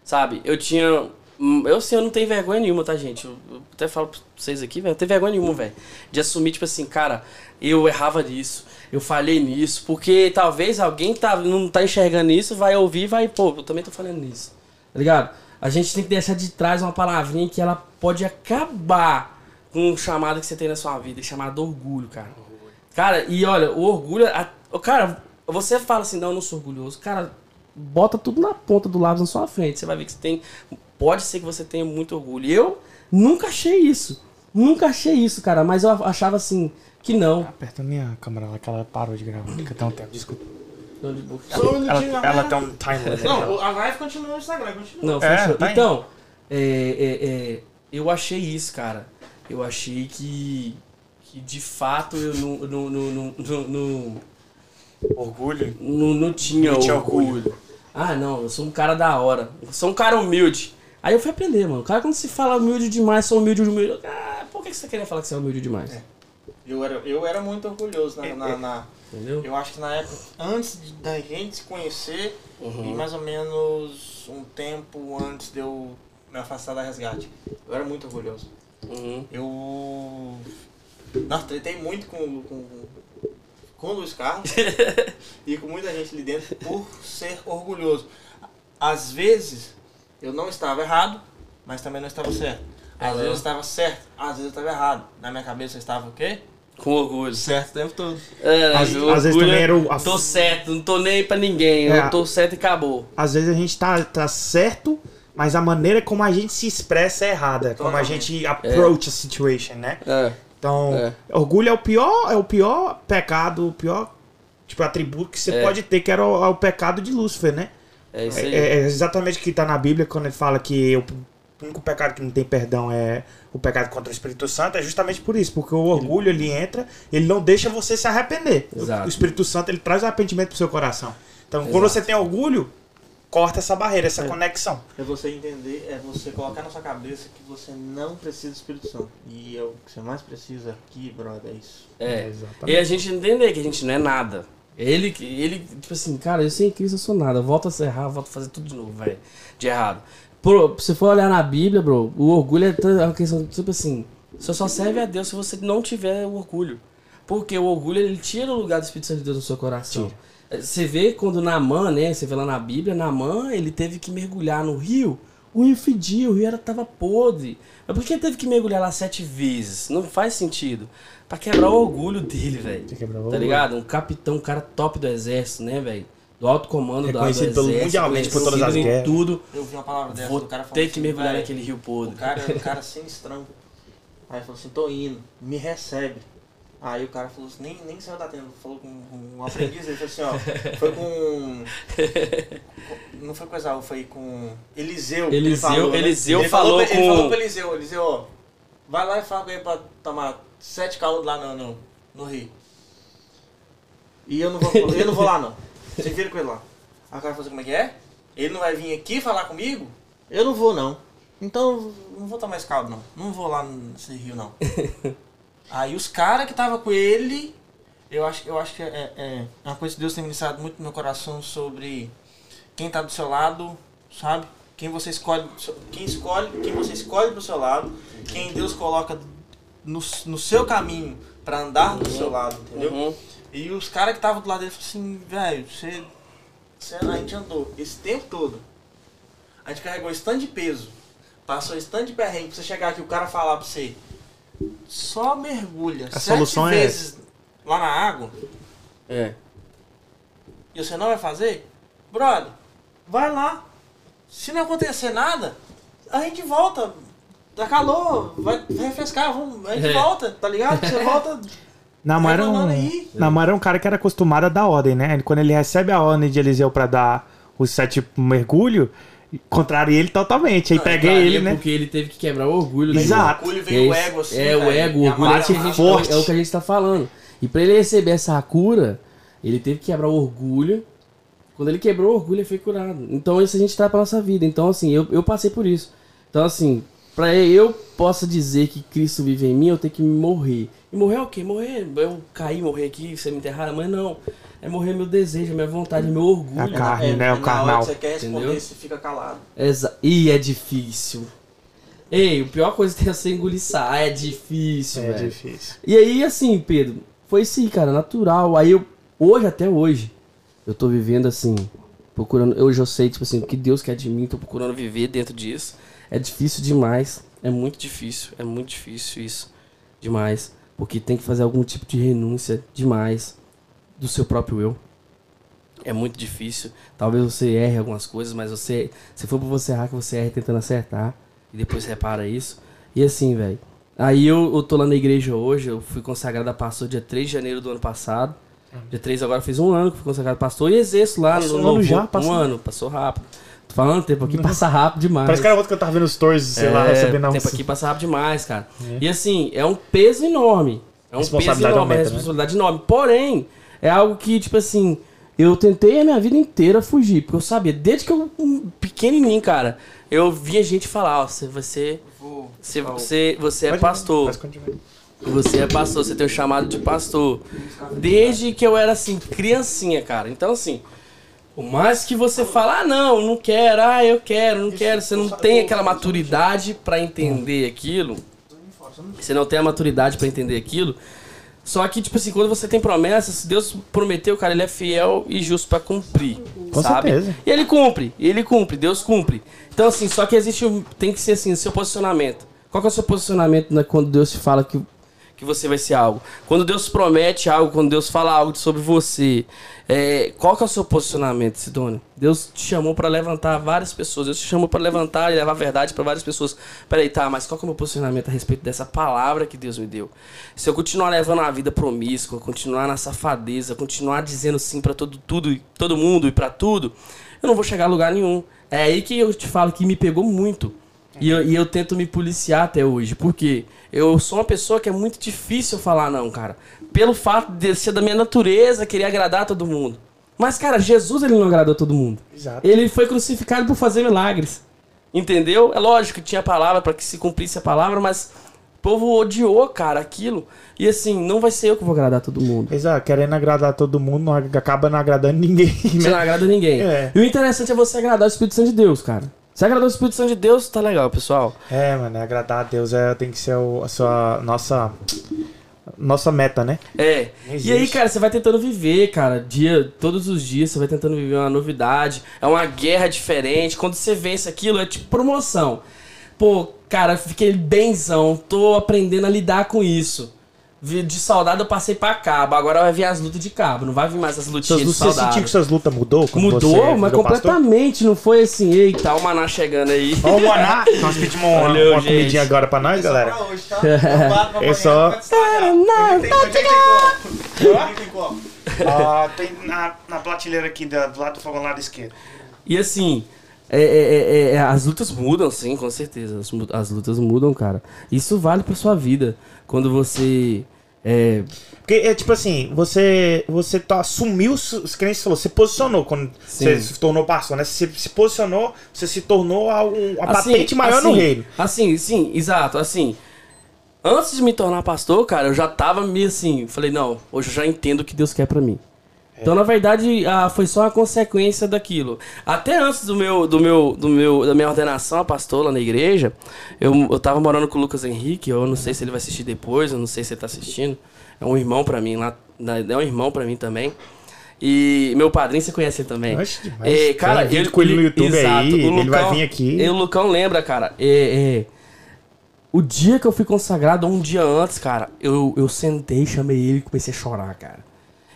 Sabe? Eu tinha. hum, Eu assim, eu não tenho vergonha nenhuma, tá, gente? Eu, eu até falo pra vocês aqui, velho, não tenho vergonha nenhuma, velho. De assumir, tipo assim, cara, eu errava nisso, eu falhei nisso, porque talvez alguém tá, não tá enxergando isso, vai ouvir vai, pô, eu também tô falando nisso. Tá ligado? A gente tem que deixar de trás uma palavrinha que ela pode acabar com um chamado que você tem na sua vida, chamado orgulho, cara. Cara, e olha, o orgulho. a- o cara, você fala assim, não, eu não sou orgulhoso. Cara, bota tudo na ponta do lápis na sua frente. Você vai ver que você tem. Pode ser que você tenha muito orgulho. Eu nunca achei isso. Nunca achei isso, cara. Mas eu achava assim, que não. Aperta a minha câmera lá que ela parou de gravar. Fica até um tempo, desculpa. Ela, minutinho, ela tem um timer. Não, a live continua no Instagram, continua. Não, É, fechou. tá então, é, é, é, eu achei isso, cara. Eu achei que. Que de fato eu não. não, não, não, não, não, Orgulho. não, não tinha Não tinha orgulho. orgulho. Ah, não, eu sou um cara da hora. Eu sou um cara humilde. Aí eu fui aprender, mano. O cara, quando se fala humilde demais, sou humilde, humilde. Ah, por que que você queria falar que você é humilde demais? Eu era, eu era muito orgulhoso na, na, na- Entendeu? Eu acho que na época, antes de- da gente se conhecer, Uhum. e mais ou menos um tempo antes de eu me afastar da resgate, eu era muito orgulhoso. Uhum. Eu. Nossa, tretei muito com, com, com o Luiz Carlos e com muita gente ali dentro por ser orgulhoso. Às vezes eu não estava errado, mas também não estava certo. Às Aham. vezes eu estava certo, às vezes eu estava errado. Na minha cabeça eu estava o quê? Com orgulho. Certo o tempo todo. É, Às- o às vezes orgulho também é, era o- a- Tô certo, não tô nem pra ninguém. É. Eu tô certo e acabou. Às vezes a gente tá, tá certo, mas a maneira como a gente se expressa é errada. Como a gente approach a situation, né? É. Então, É. orgulho é o pior, é o pior pecado, o pior tipo atributo que você É. pode ter, que era o, é o pecado de Lúcifer, né? É isso É, aí. é exatamente o que está na Bíblia quando ele fala que o único pecado que não tem perdão é o pecado contra o Espírito Santo, é justamente por isso, porque o orgulho ele entra, ele não deixa você se arrepender. Exato. O Espírito Santo ele traz o arrependimento pro seu coração. Então, quando Exato. você tem orgulho, corta essa barreira, essa conexão. É você entender, é você colocar na sua cabeça que você não precisa do Espírito Santo. E é o que você mais precisa aqui, brother, é isso. É. Exatamente. E a gente entender que a gente não é nada. Ele, ele, tipo assim, cara, eu sem Cristo eu sou nada. Volto a ser errado, volto a fazer tudo de novo, velho. De errado. Bro, se for olhar na Bíblia, bro, o orgulho é é uma questão, tipo assim, você só serve a Deus se você não tiver o orgulho. Porque o orgulho, ele tira o lugar do Espírito Santo de Deus no seu coração. Você vê quando Naamã, né, você vê lá na Bíblia, Naamã, ele teve que mergulhar no rio, o rio fedia, o rio era, tava podre. Mas por que ele teve que mergulhar lá sete vezes? Não faz sentido. Pra quebrar o orgulho dele, velho. Tá orgulho. ligado? Um capitão, um cara top do exército, né, velho? Do alto comando do, do Reconhecido exército. pelo- mundialmente por todas as em guerras. tudo. Eu vi uma palavra dessa Vou do cara falando ter que assim, mergulhar "Véi, naquele rio podre. O cara um cara sinistrão. Aí ele falou assim, tô indo, me recebe. Aí o cara falou assim, nem, nem saiu da tenda, falou com, um aprendiz, ele falou assim, ó, foi com. Não foi com Esaú, foi com Eliseu. ele Eliseu- falou, né? Eliseu ele falou pra, Ele com- falou pro Eliseu, Eliseu, ó, vai lá e fala com ele pra tomar sete caldos lá no, no, no rio. E eu não vou, eu não vou lá não. Você vira com ele lá. Aí o cara falou assim, como é que é? Ele não vai vir aqui falar comigo? Eu não vou não. Então, não vou tomar esse caldo, não. Não vou lá nesse rio, não. Aí os caras que tava com ele, eu acho, eu acho que é, é uma coisa que Deus tem ministrado muito no meu coração sobre quem tá do seu lado, sabe? Quem você escolhe, quem escolhe, quem você escolhe pro seu lado, quem Deus coloca no, no seu caminho pra andar do seu lado, entendeu? Uhum. E os caras que estavam do lado dele falaram assim, velho, você, você. A gente andou esse tempo todo. A gente carregou esse tanto de peso. Passou esse tanto de perrengue pra você chegar aqui e o cara falar pra você. Só mergulha A sete solução é vezes lá na água É. e você não vai fazer? Brother, vai lá. Se não acontecer nada, a gente volta. Dá calor, vai, vai refrescar, vamos, a gente É. volta, tá ligado? Você volta. Era, mandando um. Naamã era um cara que era acostumado a dar ordem, né? Ele- Quando ele recebe a ordem de Eliseu pra dar os sete mergulho, contraria ele totalmente. Aí Não, peguei ele, né? Porque ele teve que quebrar o orgulho dele. Exato. O orgulho É, veio o isso. ego assim. é o ego, o orgulho é, gente, forte. é o que a gente tá falando. E pra ele receber essa cura, ele teve que quebrar o orgulho. Quando ele quebrou o orgulho, ele foi curado. Então isso a gente traz pra nossa vida. Então, assim, eu, eu passei por isso. Então, assim, pra eu possa dizer que Cristo vive em mim, eu tenho que morrer. E morrer é o quê? Morrer, eu cair, morrer aqui, você me enterrar? Mas não. É morrer meu desejo, minha vontade, meu orgulho. A carne, né? O na carnal. você quer responder, Entendeu? você fica calado. Exa e é difícil. Ei, a pior coisa que tem é você engolir sa- É difícil, É velho. difícil. E aí, assim, Pedro, foi sim, cara, natural. Aí eu, hoje, até hoje, eu tô vivendo assim, procurando. Hoje eu sei, tipo assim, o que Deus quer de mim, tô procurando viver dentro disso. É difícil demais. É muito difícil. É muito difícil isso. Demais. Porque tem que fazer algum tipo de renúncia demais do seu próprio eu. É muito difícil. Talvez você erre algumas coisas, mas você. Se for pra você errar, que você erre tentando acertar. E depois repara isso. E assim, velho. Aí eu, eu tô lá na igreja hoje, eu fui consagrado a pastor dia 3 de janeiro do ano passado. Dia 3 agora fez um ano que fui consagrado a pastor e exerço lá Passou no um ano Novo- já? Um Passou. ano, passou rápido. Falando, tempo aqui passa rápido demais. Parece que era outro que eu tava vendo os stories, sei lá, É, recebendo um- tempo aqui passa rápido demais, cara. E assim, é um peso enorme. É um peso enorme, é aumenta, uma responsabilidade enorme. Porém, é algo que, tipo assim, eu tentei a minha vida inteira fugir. Porque eu sabia, desde que eu um pequenininho, cara, eu via gente falar, ó, você. Você, Fala. você, você é pastor. Você é pastor, você tem o chamado de pastor. Desde que eu era assim, criancinha, cara. Então, assim, por mais que você fale, ah, não, não quero, ah, eu quero, não quero, você não tem aquela maturidade pra entender aquilo. Você não tem a maturidade pra entender aquilo. Só que, tipo assim, quando você tem promessas, se Deus prometeu, cara, ele é fiel e justo pra cumprir. Com sabe? certeza. E ele cumpre, ele cumpre, Deus cumpre. Então, assim, só que existe tem que ser assim, o seu posicionamento. Qual que é o seu posicionamento né, quando Deus te fala que, que você vai ser algo. Quando Deus promete algo, quando Deus fala algo sobre você, é, qual que é o seu posicionamento, Sidônio? Deus te chamou para levantar várias pessoas. Deus te chamou para levantar e levar a verdade para várias pessoas. Peraí, tá, mas qual que é o meu posicionamento a respeito dessa palavra que Deus me deu? Se eu continuar levando uma vida promíscua, continuar na safadeza, continuar dizendo sim para todo, tudo, todo mundo e para tudo, eu não vou chegar a lugar nenhum. É aí que eu te falo que me pegou muito. E eu, e eu tento me policiar até hoje. Porque eu sou uma pessoa que é muito difícil falar não, cara. Pelo fato de ser da minha natureza querer agradar todo mundo. Mas, cara, Jesus ele não agradou todo mundo. Exato. Ele foi crucificado por fazer milagres. Entendeu? É lógico que tinha palavra para que se cumprisse a palavra, mas o povo odiou, cara, aquilo. E assim, não vai ser eu que vou agradar todo mundo. Exato, querendo agradar todo mundo, não acaba não agradando ninguém. Você Né? não agrada ninguém. É. E o interessante é você agradar o Espírito Santo de Deus, cara. Se agradar o Espírito Santo de Deus, tá legal, pessoal. É, mano, agradar a Deus é, tem que ser o- a sua nossa nossa meta, né? É. E aí, cara, você vai tentando viver, cara, dia, todos os dias você vai tentando viver uma novidade, é uma guerra diferente. Quando você vence aquilo, é tipo promoção. Pô, cara, fiquei benzão, tô aprendendo a lidar com isso. De soldado eu passei pra cabo, agora vai vir as lutas de cabo, não vai vir mais as Suas lutinhas de lutas, você sentiu soldado. que suas lutas mudou? Mudou, você mas virou pastor? completamente, não foi assim, eita, o Maná chegando aí. Ó o Maná, nós pedimos uma, Valeu, uma gente. comidinha agora pra nós, galera. Pra hoje, tá? Pra É só- tem-? Ah, na, na prateleira aqui do lado do fogão, lado esquerdo. E assim, é, é, é, é, as lutas mudam, sim, com certeza. As, as lutas mudam, cara. Isso vale pra sua vida. Quando você. É, Porque é tipo assim, você você tá, assumiu, os que nem você falou, você posicionou quando Sim. você se tornou pastor, né? Você se posicionou, você se tornou a, um, a assim, patente maior no assim, reino. Assim, sim, exato. Assim, antes de me tornar pastor, cara, eu já tava meio assim. Falei, não, hoje eu já entendo o que Deus quer pra mim. Então, na verdade, ah, foi só uma consequência daquilo. Até antes do meu, do meu, do meu, da minha ordenação a pastor lá na igreja, eu, eu tava morando com o Lucas Henrique. Eu não sei se ele vai assistir depois, eu não sei se ele tá assistindo. É um irmão pra mim lá, é um irmão pra mim também. E meu padrinho, você conhece também. Oxe, demais. É, cara, vídeo ele, com ele no YouTube aí, o ele vai vir aqui. E o Lucão lembra, cara. É, é, o dia que eu fui consagrado, um dia antes, cara, eu, eu sentei, chamei ele e comecei a chorar, cara.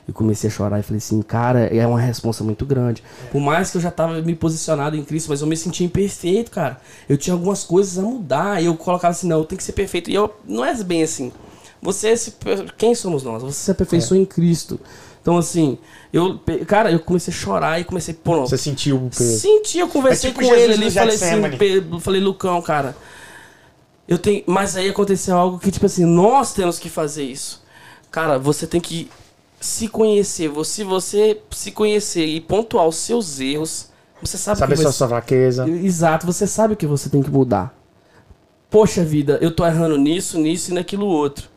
Eu comecei a chorar e falei assim, cara, é uma responsa muito grande. Por mais que eu já tava me posicionado em Cristo, mas eu me sentia imperfeito, cara. Eu tinha algumas coisas a mudar. E eu colocava assim, não, eu tenho que ser perfeito. E eu não é bem assim. Você se, quem somos nós? Você se aperfeiçoou em Cristo. Então, assim, eu, cara, eu comecei a chorar e comecei, pô, Você sentiu o peso. Senti, eu conversei É tipo com ele ali e falei assim. Pedro, falei, Lucão, cara, eu tenho. Mas aí aconteceu algo que, tipo assim, nós temos que fazer isso. Cara, você tem que se conhecer. Você- Se você se conhecer e pontuar os seus erros, você sabe Saber que sua, você... sua fraqueza. Exato, você sabe o que você tem que mudar. Poxa vida, eu tô errando nisso, nisso e naquilo outro.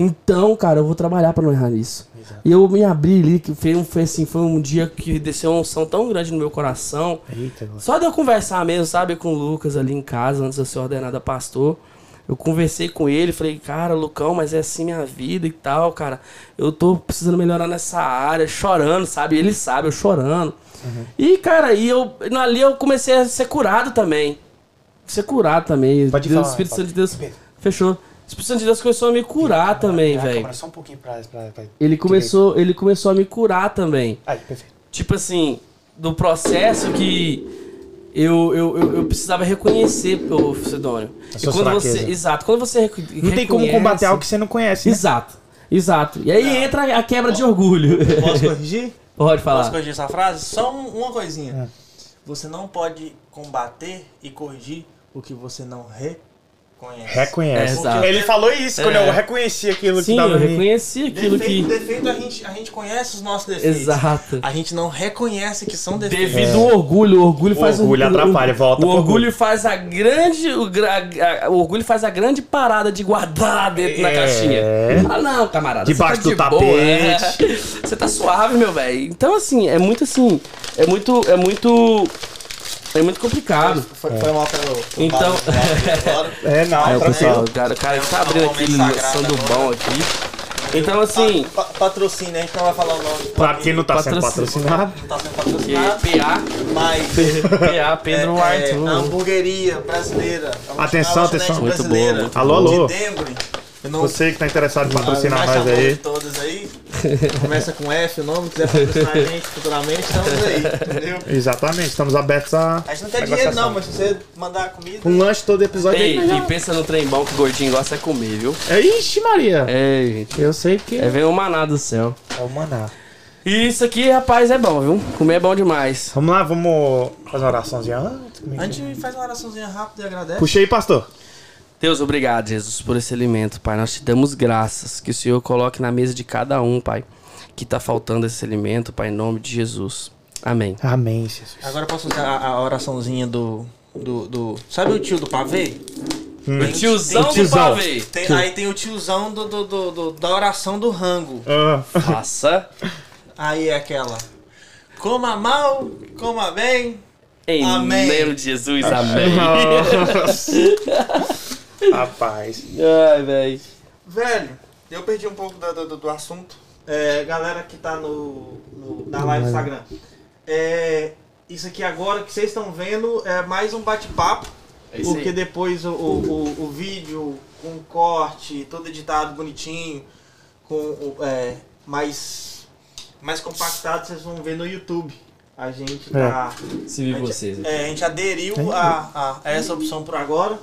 Então, cara, eu vou trabalhar pra não errar nisso. E eu me abri ali, que foi, um, foi assim, foi um dia que desceu uma unção tão grande no meu coração. Eita, Só de eu conversar mesmo, sabe, com o Lucas ali em casa, antes de eu ser ordenado a pastor. Eu conversei com ele, falei, cara, Lucão, mas é assim minha vida e tal, cara. Eu tô precisando melhorar nessa área, chorando, sabe? Ele sabe, eu chorando. E, cara, e eu, ali eu comecei a ser curado também. Ser curado também. Pode Deus, falar, Espírito pode. Santo de Deus. Pedro. Fechou. O Espírito Santo de Deus começou a me curar também, Ah, velho. Só um pouquinho pra. pra, pra... Ele começou, ele começou a me curar também Aí, perfeito. tipo assim, do processo que eu, eu, eu, eu precisava reconhecer, ô Sidônio. E quando você, fraquezas. exato, quando você reco- Não tem como combater algo que você não conhece. Né? Exato, exato. E aí entra a quebra de orgulho. Posso corrigir? Pode Posso falar. corrigir essa frase? Só um- uma coisinha. É. Você não pode combater e corrigir o que você não reconhece. Reconhece. É. Ele falou isso quando É. eu reconheci aquilo Sim, que tava eu reconheci aquilo Defeito, que. defeito a, gente, a gente conhece os nossos defeitos. Exato. A gente não reconhece que são defeitos. Devido ao orgulho, o orgulho O faz um- orgulho um- atrapalha, volta O orgulho orgulho. faz a grande. O, gra- a- o orgulho faz a grande parada de guardar dentro da É. caixinha. Ah, não, camarada. Debaixo você tá do de tapete. é. Você tá suave, meu velho. Então, assim, é muito assim. É muito. É muito. É muito complicado. Foi, foi mal pelo. Então- agora. É, não, tranquilo. pessoal, cara, o cara tá abrindo sagrado sanduba agora. bom aqui. Então, assim. Pa- pa- patrocínio, a gente não vai falar o nome. Pra quem não tá sendo patrocinado. Não tá sendo patrocinado. PA, Mas. PA, Pedro é, é, Arthur. a hamburgueria brasileira. a Atenção, atenção. Muito brasileira boa, muito Alô, alô. De Denver. Não- Você que tá interessado em patrocinar mais nós aí. de todas aí. Começa com F o nome, quiser patrocinar a gente futuramente, estamos aí, entendeu? Exatamente, estamos abertos a. A gente não quer dinheiro não, mas se você mandar comida... Um lanche todo episódio Ei, aí. quem pensa no trem bom que o gordinho gosta é comer, viu? É, ixi, Maria. É, gente. Eu sei que. É ver o maná do céu. É o maná. E isso aqui, rapaz, é bom, viu? Comer é bom demais. Vamos lá, vamos fazer uma oraçãozinha antes. É A é? gente faz uma oraçãozinha rápida e agradece. Puxa aí, pastor. Deus, obrigado, Jesus, por esse alimento, Pai. Nós te damos graças que o Senhor coloque na mesa de cada um, Pai, que tá faltando esse alimento, Pai, em nome de Jesus. Amém. Amém, Jesus. Agora eu posso fazer a, a oraçãozinha do, do, do... Sabe o tio do pavê? O tiozão O do tiozão. pavê. Tem- aí tem o tiozão do, do, do- do- da oração do rango. Ah, Faça Aí é aquela... Coma mal, coma bem. em Amém. nome de Jesus. Amém. Rapaz. Ai, velho. Velho, eu perdi um pouco do, do, do assunto. É, galera que tá no, no- na live do Instagram. É, isso aqui agora que vocês estão vendo é mais um bate-papo. É isso porque aí. depois o, o, o, o vídeo com corte, todo editado bonitinho, com o, é, mais, mais compactado, vocês vão ver no YouTube. A gente tá. Se vi a gente- vocês aqui. É, a gente aderiu a, a- a essa opção por agora.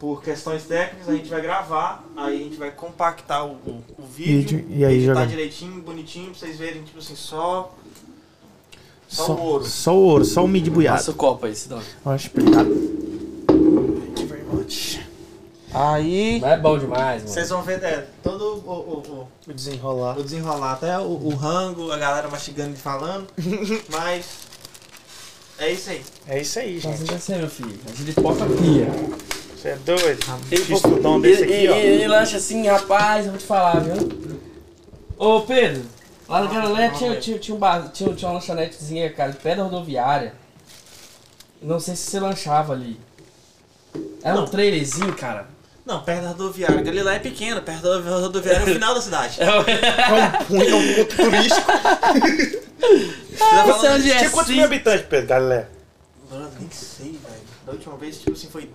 Por questões técnicas, a gente vai gravar, aí a gente vai compactar o, o, o vídeo, Vídeo, e aí editar joga- direitinho, bonitinho, pra vocês verem, tipo assim, só. Só, Só, o ouro. só o ouro, só o mid Passa buiado. o copo aí, Sidão. Acho obrigado. Thank you very much. Aí. Mas é bom demais, mano. Vocês vão ver é, todo o, o, Vou desenrolar. o, o desenrolar, até o, o rango, a galera mastigando e falando. mas. É isso aí. É isso aí, gente. Fazendo assim, meu filho. A gente poca pia. Você é doido? Ele Fiz tudão desse aqui, ó. Ele lancha assim, rapaz, eu vou te falar, viu? Ô, Pedro, lá na Galileia tinha, tinha, tinha, um bar, tinha, tinha uma lanchonetezinha, cara, de pé da rodoviária. Não sei se você lanchava ali. Era um Não. trailerzinho, cara. Não, perto da rodoviária. Galileu é pequeno, perto da rodoviária é o final da cidade. É um, é um ponto turístico. Você tá Você falando- onde é Tinha quantos assim? mil habitantes, Pedro, Galilé? Mano, nem sei, velho. Da última vez, tipo assim, foi.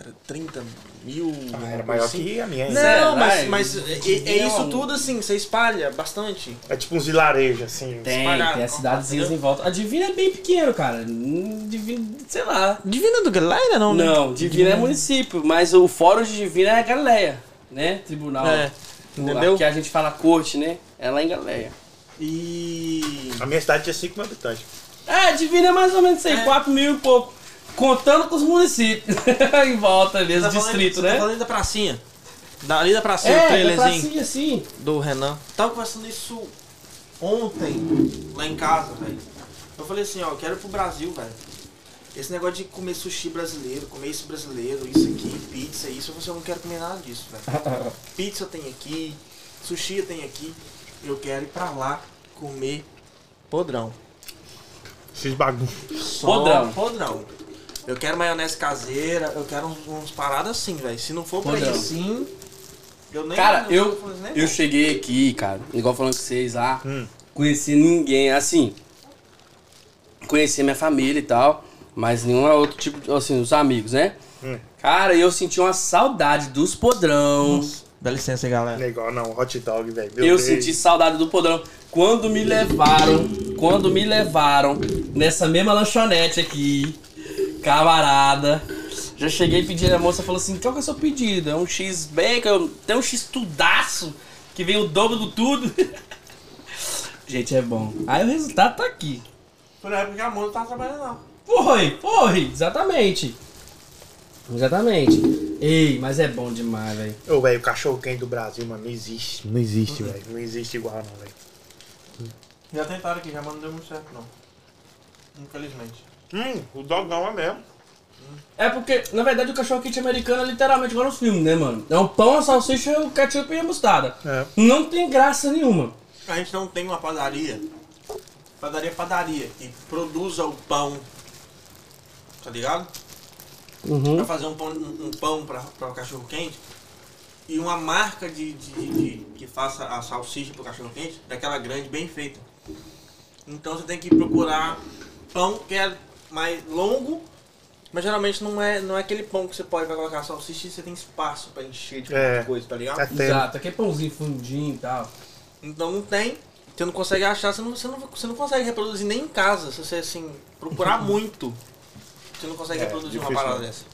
Era 30 mil. Ah, era maior assim. que a minha, hein? Não, mas, mas é, é isso tudo assim, você espalha bastante. É tipo uns vilarejos, assim. Tem, espalhado, tem as cidadezinhas em volta. A Divina é bem pequeno, cara. Hum, Divina, sei lá. Divina do Galileia não, né? Não, Divina é município, mas o fórum de Divina é Galileia, né? Tribunal. É, entendeu? Que a gente fala corte, né? É lá em Galileia. E. A minha cidade tinha 5 mil habitantes. É, Divina é mais ou menos isso aí, É. 4 mil e pouco. Contando com os municípios em volta ali, os Tá falando- distritos, você né? Tá falando da pracinha. Da, ali da pracinha, o é, da trailerzinho pracinha, assim. do Renan. Tava conversando isso ontem, lá em casa, velho. Eu falei assim, ó, eu quero ir pro Brasil, velho. Esse negócio de comer sushi brasileiro, comer isso brasileiro, isso aqui, pizza, isso, eu falei assim, eu não quero comer nada disso, velho. pizza tem aqui, sushi tem aqui. Eu quero ir pra lá comer podrão. Esses bagulho. Só Podrão. podrão. Eu quero maionese caseira, eu quero uns, uns paradas assim, velho. Se não for pra ir assim, eu nem. Cara, eu, nem eu cheguei aqui, cara, igual falando com vocês lá, Hum. conheci ninguém, assim, conheci minha família e tal, mas nenhum outro tipo, assim, os amigos, né? Hum. Cara, eu senti uma saudade dos podrão. Dá licença aí, galera. Não é igual não, hot dog, velho. Eu Deus. senti saudade do podrão. Quando me levaram, quando me levaram nessa mesma lanchonete aqui, camarada. Já cheguei pedindo, a moça falou assim: qual que é o seu pedido? É um X bacon, tem um X tudaço, que vem o dobro do tudo. Gente, é bom. Aí o resultado tá aqui. Foi na época que a Mônica tava trabalhando lá. Foi, foi, exatamente. Exatamente. Ei, mas é bom demais, velho. Ô, velho, o cachorro quente do Brasil, mano, não existe. Não existe, velho. Não existe igual não, velho. Já tentaram aqui, já mas não deu muito certo, não. Infelizmente. Hum, o dogão é mesmo. É porque, na verdade, o cachorro quente americano é literalmente igual nos filmes, né, mano? É um pão, a salsicha, o ketchup e a mostarda. É. Não tem graça nenhuma. A gente não tem uma padaria. Padaria padaria. Que produza o pão. Tá ligado? Uhum. Pra fazer um pão, um, um pão pra, pra o cachorro quente. E uma marca de, de- de- de- que faça a salsicha pro cachorro quente, daquela grande, bem feita. Então você tem que procurar pão que é mais longo Mas geralmente não é, não é aquele pão que você pode vai colocar salsicha e você tem espaço pra encher de É. coisa, tá ligado? É. Exato, aquele pãozinho fundinho e tal. Então não tem. Você não consegue achar, você não, você, não, você não consegue reproduzir nem em casa. Se você assim, procurar muito, você não consegue É, reproduzir uma difícil, parada né? dessa.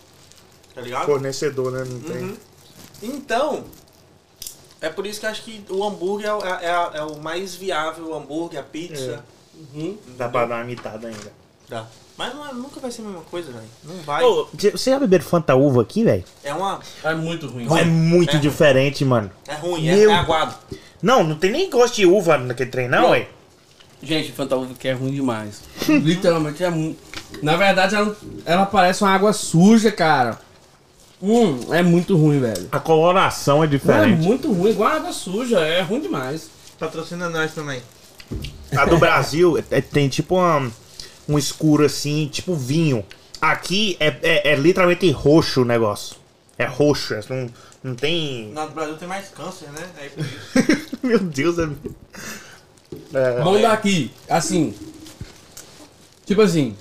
Tá ligado? Fornecedor, né? Não tem. Uhum. Então, é por isso que eu acho que o hambúrguer é, o- é, é- é o mais viável, o hambúrguer, a pizza. Uhum. Dá pra dar uma mitada ainda. Dá. Mas não é- nunca vai ser a mesma coisa, velho. Não vai. Ô, você já beberam Fanta Uva aqui, velho? É uma. É muito ruim. É muito É. diferente, mano. É ruim, é, Meu- é aguado. Não, não tem nem gosto de uva naquele trem, não, ué. Gente, Fanta Uva que é ruim demais. Literalmente é muito. Na verdade, ela, ela parece uma água suja, cara. Hum, é muito ruim, velho. A coloração é Não, é diferente. muito ruim, igual água suja, é ruim demais. Patrocina nós também. A do Brasil é- tem tipo uma, um escuro assim, tipo vinho. Aqui é, é, é literalmente roxo o negócio. É roxo, é- não, não tem. No Brasil tem mais câncer, né? Por isso. Meu Deus, é. é Vamos daqui, assim. Tipo assim,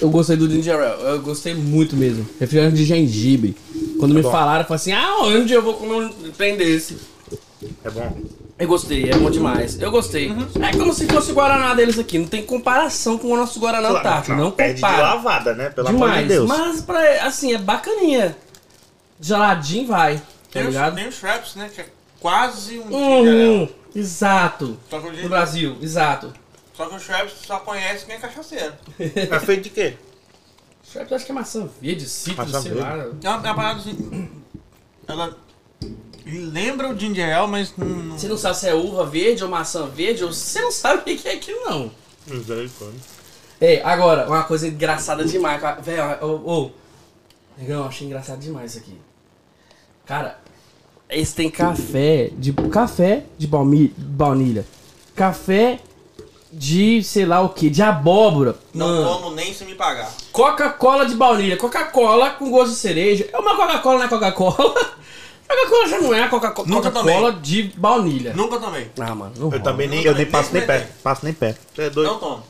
eu gostei do ginger ale, eu gostei muito mesmo. Refrigerante de gengibre. Quando me bom. falaram, eu falei assim, ah, onde eu vou comer um trem desse? é bom. Eu gostei, é bom demais. Eu gostei. É como se fosse o Guaraná deles aqui. Não tem comparação com o nosso Guaraná Antártico. Não de compara. lavada, né? Pelo amor de Demais. Deus. Mas, pra, assim, é bacaninha. Geladinho vai. Tá Tem, os, ligado? tem os Shraps, né? Que é quase um Uhum, exato. Só que o No Brasil, exato. Só que o Shraps só conhece quem é cachaceiro. É feito de quê? Schweppes acho que é maçã verde, citro, Maçã sei verde. lá. É uma, é uma parada assim. Ela lembra o ginger ale, mas não. não- Você não sabe se é uva verde ou maçã verde, ou você não sabe o que é aquilo, não. Misericórdia. É, agora, uma coisa engraçada demais. Velho, ô, ô. Negão, achei engraçado demais isso aqui. Cara, esse tem café de. Café de baumi- baunilha. Café de sei lá o que, de abóbora. Não Mano, como nem se me pagar. Coca-Cola de baunilha. Coca-Cola com gosto de cereja. É uma Coca-Cola, não é Coca-Cola. Coca-Cola já não é a Coca-Cola Nunca Coca-Cola de baunilha. Nunca tomei. Ah, mano, não Eu rola. também nem, eu nem nem passo nem perto. Passo nem perto. Você é doido? Não tomo.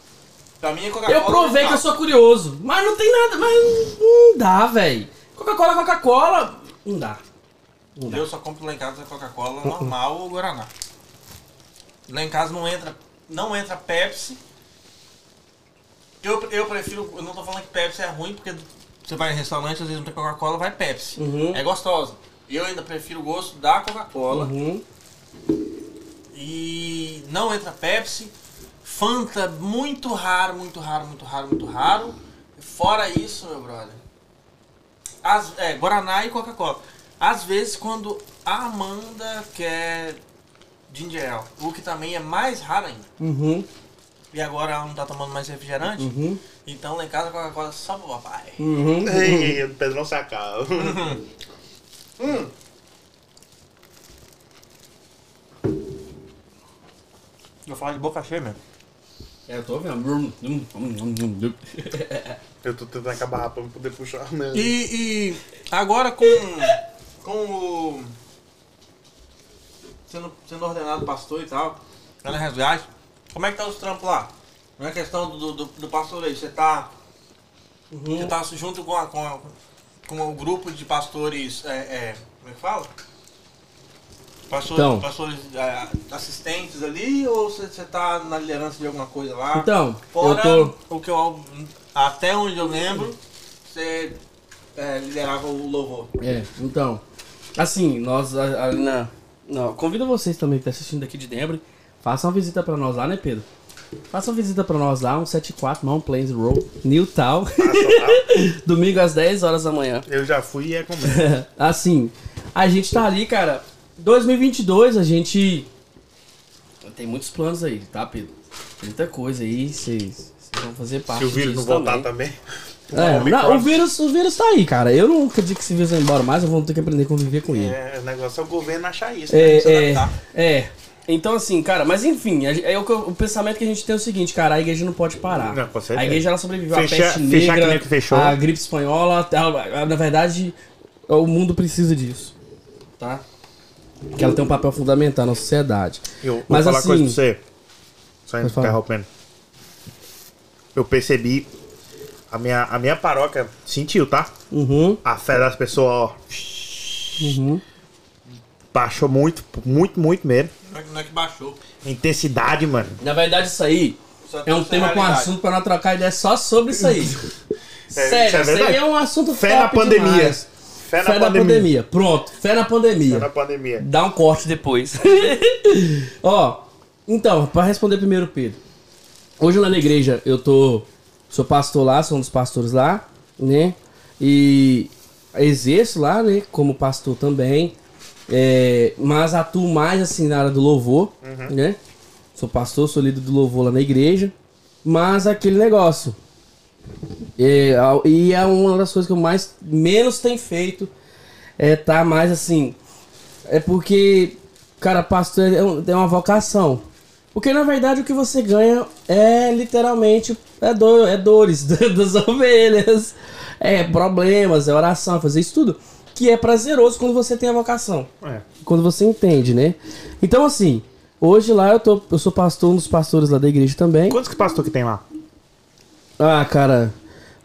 Pra mim é Coca-Cola. Eu provei que eu sou curioso, mas não tem nada, mas não dá, velho. Coca-Cola, Coca-Cola, não dá. Não dá. Eu só compro lá em casa Coca-Cola normal ou Guaraná. Lá em casa não entra, não entra Pepsi. Eu, eu prefiro, eu não tô falando que Pepsi é ruim, porque você vai em restaurante, às vezes não tem Coca-Cola, vai Pepsi. Uhum. É gostosa. Eu ainda prefiro o gosto da Coca-Cola. Uhum. E não entra Pepsi. Fanta, muito raro, muito raro, muito raro, muito raro. Fora isso, meu brother. As, é, Guaraná e Coca-Cola. Às vezes, quando a Amanda quer ginger ale, o que também é mais raro ainda. Uhum. E agora ela não tá tomando mais refrigerante, Uhum. então lá em casa Coca-Cola é só pro papai. Uhum. Ei, o Pedro não sacar. Hum. Eu falo de boca cheia mesmo. É, eu tô vendo. Eu tô tentando acabar pra poder puxar mesmo. E, e agora com, com o. Sendo, sendo ordenado pastor e tal, lá na resgate, como é que tá os trampos lá? Não é questão do, do, do pastor aí, você tá. Você tá junto com, a, com, a- com o grupo de pastores. É, é, como é que fala? Pastores, Então. pastores é, assistentes ali ou você, você tá na liderança de alguma coisa lá? Então, Fora eu tô. o que eu. Até onde eu lembro, você é, liderava o louvor. É, então. Assim, nós a- ali na. Não, convido vocês também que estão assistindo daqui de Denver. Façam uma visita pra nós lá, né, Pedro? Façam uma visita pra nós lá, 174 Mount Plains Road, Newtown. Domingo às 10 horas da manhã. Eu já fui e é comigo. assim, a gente tá ali, cara. 2022 a gente. Tem muitos planos aí, tá, Pedro? Muita coisa aí, vocês vão fazer parte Se o vírus não voltar também. também. É, não, o, vírus, o vírus tá aí, cara. Eu não acredito que esse vírus vai embora mais, eu vou ter que aprender a conviver com ele. É, o negócio é o governo achar isso. né? É, é, é. Então, assim, cara, mas enfim, é o, o pensamento que a gente tem é o seguinte, cara, a igreja não pode parar. Não, com certeza. a igreja ela sobreviveu à peste negra, a gripe espanhola, ela- na verdade, o mundo precisa disso, tá? Que ela tem um papel fundamental na sociedade. Eu vou Mas falar uma coisa assim- pra você. Só interrompendo. Eu percebi a minha, a minha paróquia sentiu, tá? Uhum. A fé das pessoas, ó, Uhum. baixou muito, muito, muito mesmo. Não é, não é que baixou. Intensidade, mano. Na verdade, isso aí é um tema a com assunto pra nós trocar ideia só sobre isso aí. isso é Sério, isso aí verdade. é um assunto Fé top na pandemia. demais. Fé Fé, na, pandemia. Pronto, fé na pandemia. Fé na pandemia. Dá um corte depois. Ó, então, pra responder primeiro, Pedro. Hoje lá na igreja eu tô. Sou pastor lá, sou um dos pastores lá, né? E exerço lá, né? Como pastor também. É, mas atuo mais assim na área do louvor, né? Sou pastor, sou líder do louvor lá na igreja. Mas aquele negócio. É, e é uma das coisas que eu mais menos tenho feito. É tá mais assim. É porque, cara, pastor é, um- é uma vocação. Porque na verdade o que você ganha é literalmente é, do, é dores das ovelhas, é problemas, é oração, é fazer isso tudo. Que é prazeroso quando você tem a vocação. É. Quando você entende, né? Então assim, hoje lá eu, tô, eu sou pastor, um dos pastores lá da igreja também. Quantos que pastor que tem lá? Ah, cara,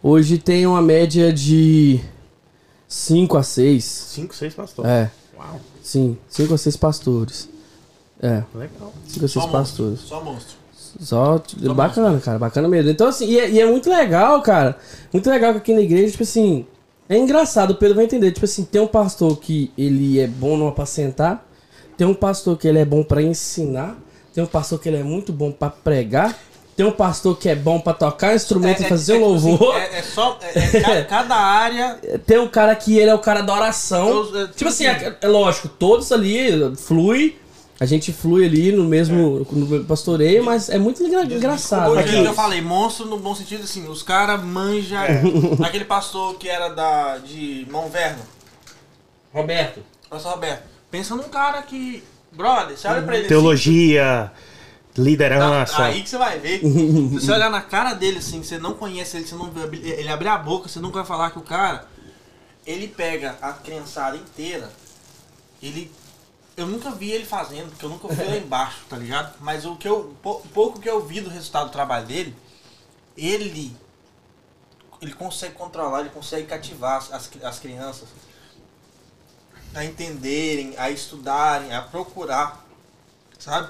hoje tem uma média de 5 a 6. Cinco, seis pastores. É, Uau, sim, 5 a 6 pastores. É, legal. 5 a 6 Só monstro. pastores. Só monstro. Só, t- bacana, cara, bacana mesmo. Então, assim, e é, e é muito legal, cara. Muito legal que aqui na igreja, tipo assim, é engraçado, o Pedro vai entender. Tipo assim, tem um pastor que ele é bom no apacentar, tem um pastor que ele é bom pra ensinar, tem um pastor que ele é muito bom pra pregar, tem um pastor que é bom pra tocar instrumento e fazer um tipo assim, louvor. é, é só. É, é ca- cada área. Tem um cara que ele é o cara da oração. Eu- eu- tipo assim, é, é lógico, todos ali flui. A gente flui ali no mesmo, no mesmo pastoreio, mas é muito engra- engraçado. Hoje Aqui- eu falei, monstro no bom sentido, assim, os caras manjam. Aquele pastor que era da, de Mão Verno, Roberto. pastor Roberto. Pensa num cara que. Brother, você olha pra ele Teologia, assim. liderança. tá- Aí que você vai ver. Se você olhar na cara dele, assim, você não conhece ele, você não vê ele abrir a boca, você nunca vai falar que o cara. Ele pega a criançada inteira, ele. Eu nunca vi ele fazendo, porque eu nunca fui lá embaixo, tá ligado? Mas o que eu. pou- pouco que eu vi do resultado do trabalho dele, ele. Ele consegue controlar, ele consegue cativar as, as, as crianças a entenderem, a estudarem, a procurar, sabe?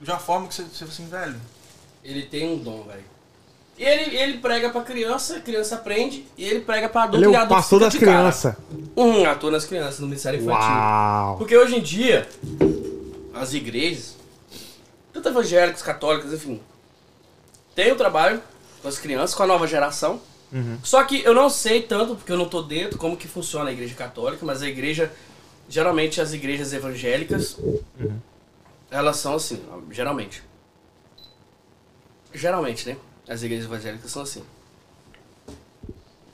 De uma forma que você, você assim, velho. Ele tem um dom, velho. E ele, ele prega pra criança, a criança aprende, e ele prega pra adulto Ele é e o adulto pastor das crianças. Hum, atua nas crianças, no Ministério Infantil. Uau. Porque hoje em dia, as igrejas, tanto evangélicas, católicas, enfim, tem o trabalho com as crianças, com a nova geração. Só que eu não sei tanto, porque eu não tô dentro, como que funciona a igreja católica, mas a igreja, geralmente as igrejas evangélicas, elas são assim, geralmente. Geralmente, né? As igrejas evangélicas são assim.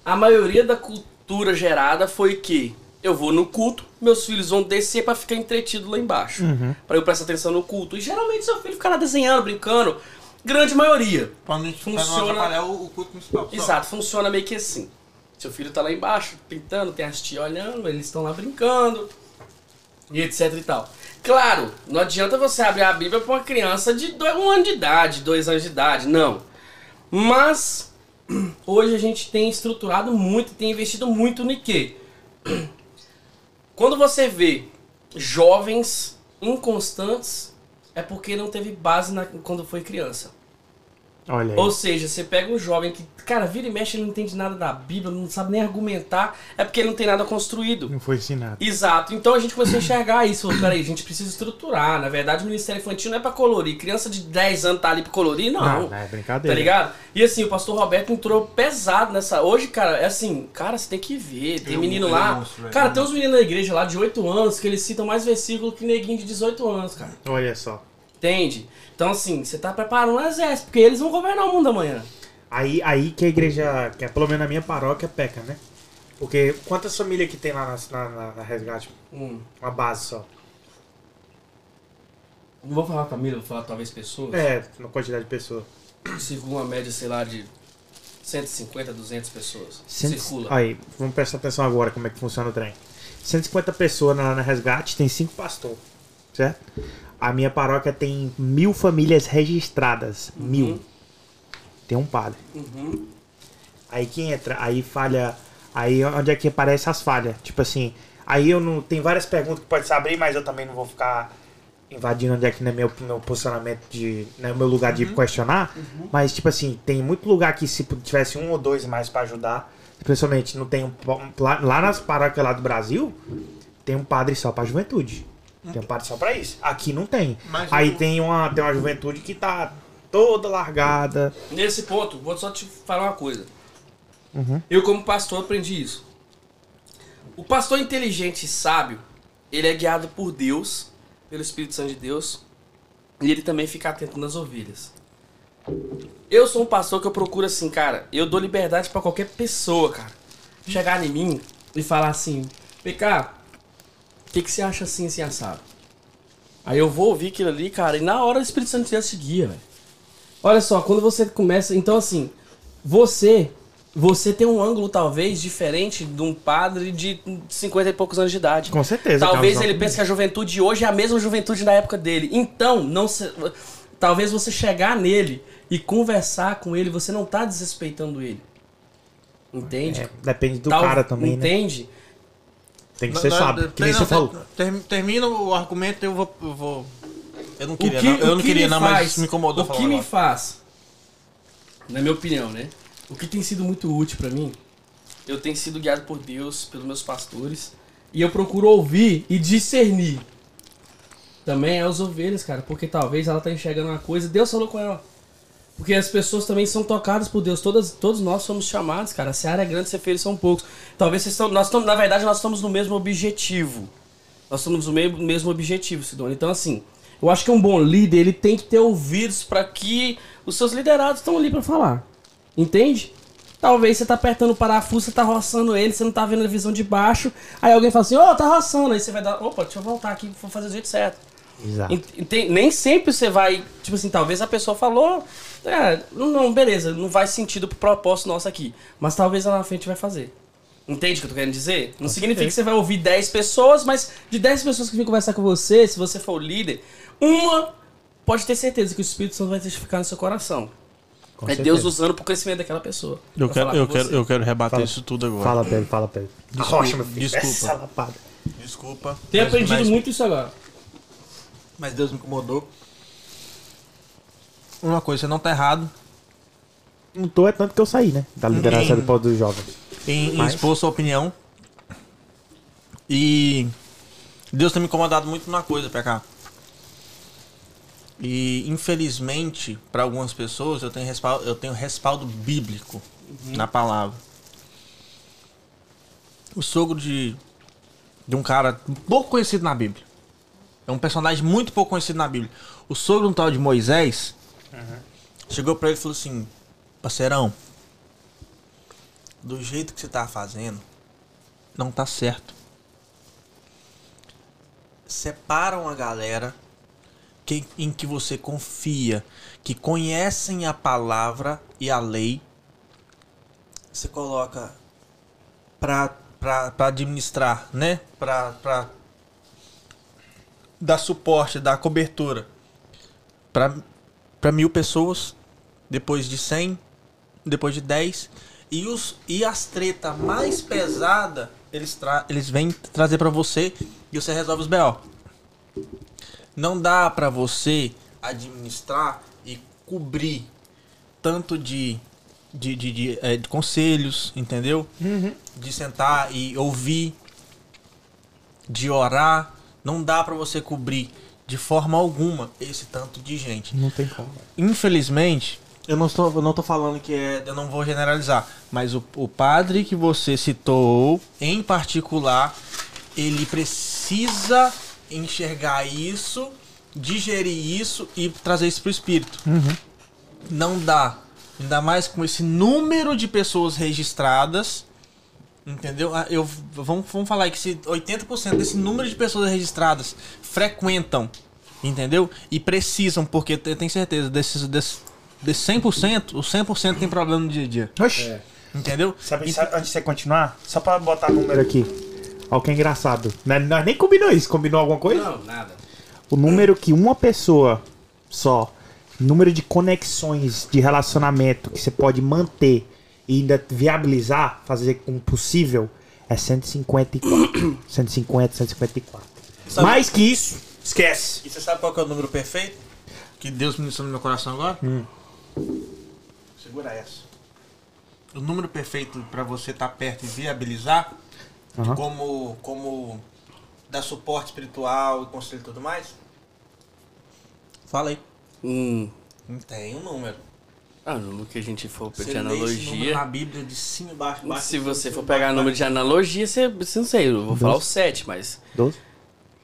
A maioria da cultura gerada foi que eu vou no culto, meus filhos vão descer pra ficar entretido lá embaixo. Pra eu prestar atenção no culto. E geralmente seu filho fica lá desenhando, brincando. Grande maioria. Pra não, pra não Funciona- atrapalhar o, o culto principal. Exato, funciona meio que assim. Seu filho tá lá embaixo, pintando, tem as tias olhando, eles estão lá brincando, e etc e tal. Claro, não adianta você abrir a Bíblia pra uma criança de dois, um ano de idade, dois anos de idade, não. Mas hoje a gente tem estruturado muito, tem investido muito no quê? Quando você vê jovens inconstantes, é porque não teve base na- quando foi criança. Olha aí. Ou seja, você pega um jovem que, cara, vira e mexe, ele não entende nada da Bíblia, não sabe nem argumentar, é porque ele não tem nada construído. Não foi ensinado. Exato. Então a gente começou a enxergar isso. Falou, Peraí, a gente precisa estruturar. Na verdade, o Ministério Infantil não é pra colorir. Criança de 10 anos tá ali pra colorir? Não. Não, é Tá brincadeira. ligado? E assim, o pastor Roberto entrou pesado nessa. Hoje, cara, é assim, cara, você tem que ver. Tem é um- menino é um lá. monstro, velho. cara, tem uns meninos na igreja lá de 8 anos que eles citam mais versículo que neguinho de 18 anos, cara. Olha só. Entende? Então, assim, você tá preparando um exército, porque eles vão governar o mundo amanhã. Aí, aí que a igreja, que é pelo menos na minha paróquia, peca, né? Porque quantas famílias que tem lá na, na, na resgate? Hum. Uma base só. Não vou falar família, vou falar talvez pessoas. É, na quantidade de pessoas. Circula uma média, sei lá, de 150, 200 pessoas. Cento- Circula. Aí, vamos prestar atenção agora como é que funciona o trem. 150 pessoas na, na resgate, tem cinco pastores, certo? A minha paróquia tem mil famílias registradas. Mil. Tem um padre. Uhum. Aí que entra, aí falha. Aí onde é que aparece as falhas? Tipo assim, aí eu não. Tem várias perguntas que pode se abrir, mas eu também não vou ficar invadindo onde é que não é meu, meu posicionamento de. Não é meu lugar de questionar. Mas, tipo assim, tem muito lugar que se tivesse um ou dois mais pra ajudar. Principalmente não tem um. Lá, lá nas paróquias lá do Brasil, tem um padre só pra juventude. Tem um só pra isso. Aqui não tem. Mas Aí o- tem uma, tem uma juventude que tá toda largada. Nesse ponto, vou só te falar uma coisa. Uhum. Eu, como pastor, aprendi isso. O pastor inteligente e sábio, ele é guiado por Deus, pelo Espírito Santo de Deus, e ele também fica atento nas ovelhas. Eu sou um pastor que eu procuro assim, cara, eu dou liberdade pra qualquer pessoa, cara. Chegar em mim e falar assim, PK, o que, que você acha assim, assim, assado? Aí eu vou ouvir aquilo ali, cara, e na hora o Espírito Santo de Deus te guia, velho. Olha só, quando você começa. Então, assim, você. Você tem um ângulo, talvez, diferente de um padre de 50 e poucos anos de idade. Com certeza. Talvez Carlos. ele pense que a juventude de hoje é a mesma juventude da época dele. Então, não se... talvez você chegar nele e conversar com ele, você não tá desrespeitando ele. Entende? É, depende do Tal- cara também, né? Tem que ser sábio. Que nem você falou. ter- Termina o argumento eu vou. Eu, vou... eu não queria, que, não, eu não que queria, me não, faz, mas me incomodou O falar que me agora. faz, na minha opinião, né? O que tem sido muito útil pra mim, eu tenho sido guiado por Deus, pelos meus pastores, e eu procuro ouvir e discernir. Também é as ovelhas, cara, porque talvez ela tá enxergando uma coisa, Deus falou com ela. Porque as pessoas também são tocadas por Deus. Todas, todos nós somos chamados, cara. Se a área é grande, ser feliz são poucos. Talvez vocês estão. Nós estamos, na verdade, nós estamos no mesmo objetivo. Nós estamos no meio- mesmo objetivo, Sidônia. Então, assim, eu acho que um bom líder, ele tem que ter ouvidos para que os seus liderados estão ali para falar. Entende? Talvez você tá apertando o parafuso, você tá roçando ele, você não tá vendo a visão de baixo. Aí alguém fala assim, ô, tá roçando. Aí você vai dar, opa, deixa eu voltar aqui, vou fazer do jeito certo. Exato. Ent- nem sempre você vai. Tipo assim, talvez a pessoa falou. É, não, beleza, não faz sentido pro propósito nosso aqui. Mas talvez lá na frente vai fazer. Entende o que eu tô querendo dizer? Não significa que você vai ouvir 10 pessoas, mas de 10 pessoas que vêm conversar com você, se você for o líder, uma pode ter certeza que o Espírito Santo vai testificar no seu coração. Com é certeza. Deus usando pro crescimento daquela pessoa. Eu quero, eu, quero, você. eu quero rebater Fala. isso tudo agora. Fala, Pedro, fala, Pedro. Desculpa, Arrocha, meu filho. desculpa. Desculpa. Tenho aprendido mas- muito isso agora. Mas Deus me incomodou. Uma coisa, você não tá errado Não tô, é tanto que eu saí, né? Da liderança do povo dos jovens. em, em Mas- expor sua opinião. E Deus tem me incomodado muito numa coisa, PK. E infelizmente, para algumas pessoas, eu tenho respaldo, eu tenho respaldo bíblico na palavra. O sogro de, de um cara pouco conhecido na Bíblia. É um personagem muito pouco conhecido na Bíblia. O sogro um tal de Moisés chegou pra ele e falou assim: Parceirão, do jeito que você tá fazendo, não tá certo. Separa uma galera que, em que você confia, que conhecem a palavra e a lei. Você coloca pra, pra, pra administrar, né? Pra, pra dar suporte, dar cobertura pra, pra mil pessoas, depois de 100, depois de 10. E, os, e as treta mais pesada eles, tra eles vêm trazer pra você e você resolve os BO. Não dá pra você administrar e cobrir tanto de, de, de, de, eh, de conselhos, entendeu? De sentar e ouvir, de orar. Não dá pra você cobrir de forma alguma esse tanto de gente Não tem como. infelizmente, eu não estou, eu não tô falando que é, eu não vou generalizar, mas o, o padre que você citou, em particular, ele precisa enxergar isso, digerir isso e trazer isso pro espírito. Não dá. Ainda mais com esse número de pessoas registradas. Entendeu? Ah, Eu, vamos, vamos falar aí que se 80% desse número de pessoas registradas frequentam, entendeu? E precisam, porque eu tenho certeza, desses, desses, desses 100%, os 100% tem problema no dia a dia. Oxi. Entendeu? Sabe, E- sabe, antes de você continuar, só pra botar número aqui. Olha o que é engraçado. Nós, nós nem combinou isso. Combinou alguma coisa? Não, nada. O número que uma pessoa só, número de conexões de relacionamento que você pode manter e ainda viabilizar, fazer com possível, é 154. 150, 154. Sabe- Mais que isso, esquece. E você sabe qual que é o número perfeito? Que Deus ministrou no meu coração agora? Hum. Segura essa. O número perfeito pra você estar perto e viabilizar, Aham. como, como dar suporte espiritual e conselho e tudo mais? Fala aí. Hum. Tem um número. Ah, no que a gente for Você de analogia. na Bíblia de cima e embaixo, embaixo. Se você for pegar número de analogia, você, você não sei, eu vou falar o 7, mas 12?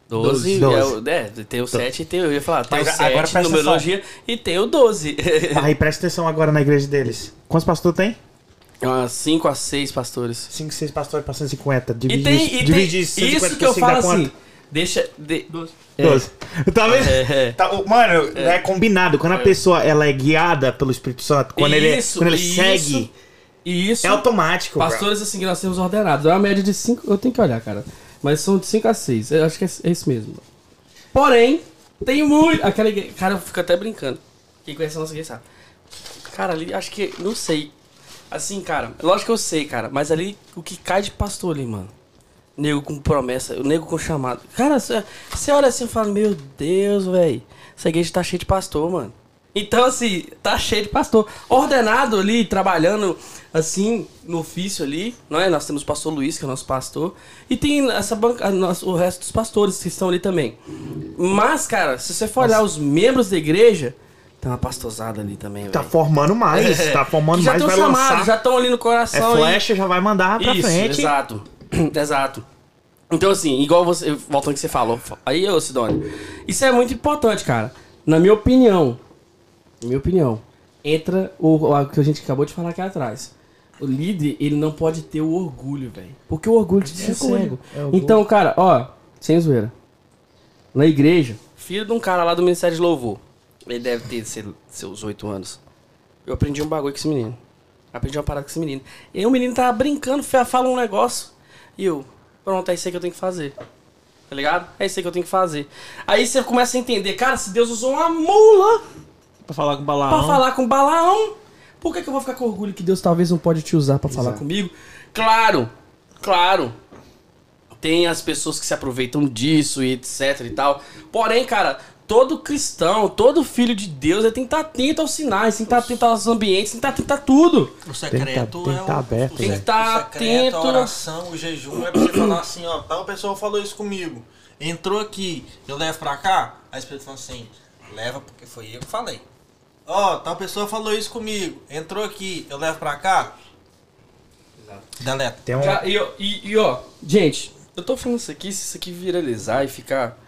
12, Doze. é, o- é, tem o 7 e tem, eu ia falar, tem Mas o agora 7, presta numerologia, e tem o 12. Aí presta atenção agora na igreja deles. Quantos pastores tem? Umas 5 a 6 pastores. 5, 6 pastores para 150. E Divide, tem, isso- e divide tem isso, 150 isso que eu falo quanto? Deixa... De, 12. 12. Tá vendo? É, é. Tá, mano, é. combinado. Quando a pessoa ela é guiada pelo Espírito Santo, quando ele, é- Isso, quando ele isso. segue, E isso, é automático. bro. pastores assim que nós temos ordenados. É uma média de 5, eu tenho que olhar, cara. Mas são de 5 a 6, eu acho que é, é isso mesmo. Porém, tem muito... Aquela igreja, cara, eu fico até brincando. Quem conhece a nossa igreja sabe. Cara, ali, acho que, não sei. Assim, cara, lógico que eu sei, cara, mas ali, o que cai de pastor ali, mano. Nego com promessa, o nego com chamado. Cara, você olha assim e fala, meu Deus, velho. Essa igreja tá cheia de pastor, mano. Então, assim, tá cheio de pastor. Ordenado ali, trabalhando, assim, no ofício ali, não é? Nós temos o pastor Luiz, que é o nosso pastor. E tem essa banca, o resto dos pastores que estão ali também. Mas, cara, se você for olhar os membros da igreja, tem uma pastosada ali também. Tá formando mais, É, tá formando já mais, vai chamados, lançar. já estão ali no É coração. aí. flecha, já vai mandar pra Isso, frente. Exato. exato. Então, assim, igual você. Voltando ao que você falou. Aí, ô Sidônio. Isso é muito importante, cara. Na minha opinião. Na minha opinião. Entra o, o que a gente acabou de falar aqui atrás. O líder, ele não pode ter o orgulho, velho. Porque o orgulho te deixa orgulho, cego. é então, cara, ó, sem zoeira. Na igreja, filho de um cara lá do Ministério de Louvor. Ele deve ter seu- seus oito anos. Eu aprendi um bagulho com esse menino. Aprendi uma parada com esse menino. E aí o menino tava brincando, fa- fala um negócio. E eu, pronto, é isso aí que eu tenho que fazer. Tá ligado? É isso aí que eu tenho que fazer. Aí você começa a entender, cara, se Deus usou uma mula Pra falar com o Balaão. pra falar com Balaão, por que, que eu vou ficar com orgulho que Deus talvez não pode te usar pra falar comigo? Claro, claro. Tem as pessoas que se aproveitam disso e etc e tal. Porém, cara, todo cristão, todo filho de Deus, ele tem que estar atento aos sinais, tem que estar atento aos ambientes, tem que estar atento a tudo. O secreto Tem que tá- tem é tá aberto. Tem que tá o secreto, atento. a oração, o jejum é pra você falar assim, ó, tal pessoa falou isso comigo. Entrou aqui, eu levo pra cá, aí o Espírito falou assim, leva porque foi eu que falei. Ó, tal pessoa falou isso comigo, entrou aqui, eu levo pra cá. Deleta. Tem um, Já- e, e- e, ó, gente, eu tô falando isso aqui, se isso aqui viralizar e ficar.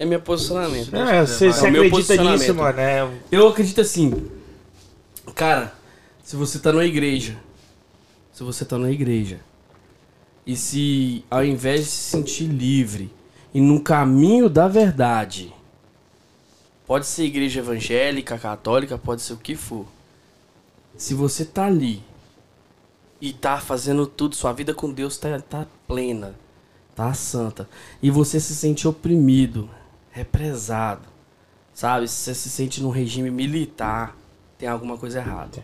É meu posicionamento. É, você É você meu acredita nisso, posicionamento. mano? É, Eu acredito assim, cara, se você tá numa igreja, se você tá numa igreja, e se ao invés de se sentir livre e no caminho da verdade, pode ser igreja evangélica, católica, pode ser o que for. Se você tá ali e tá fazendo tudo, sua vida com Deus tá, tá plena, tá santa, e você se sente oprimido, represado, sabe? Se você se sente num regime militar, tem alguma coisa errada.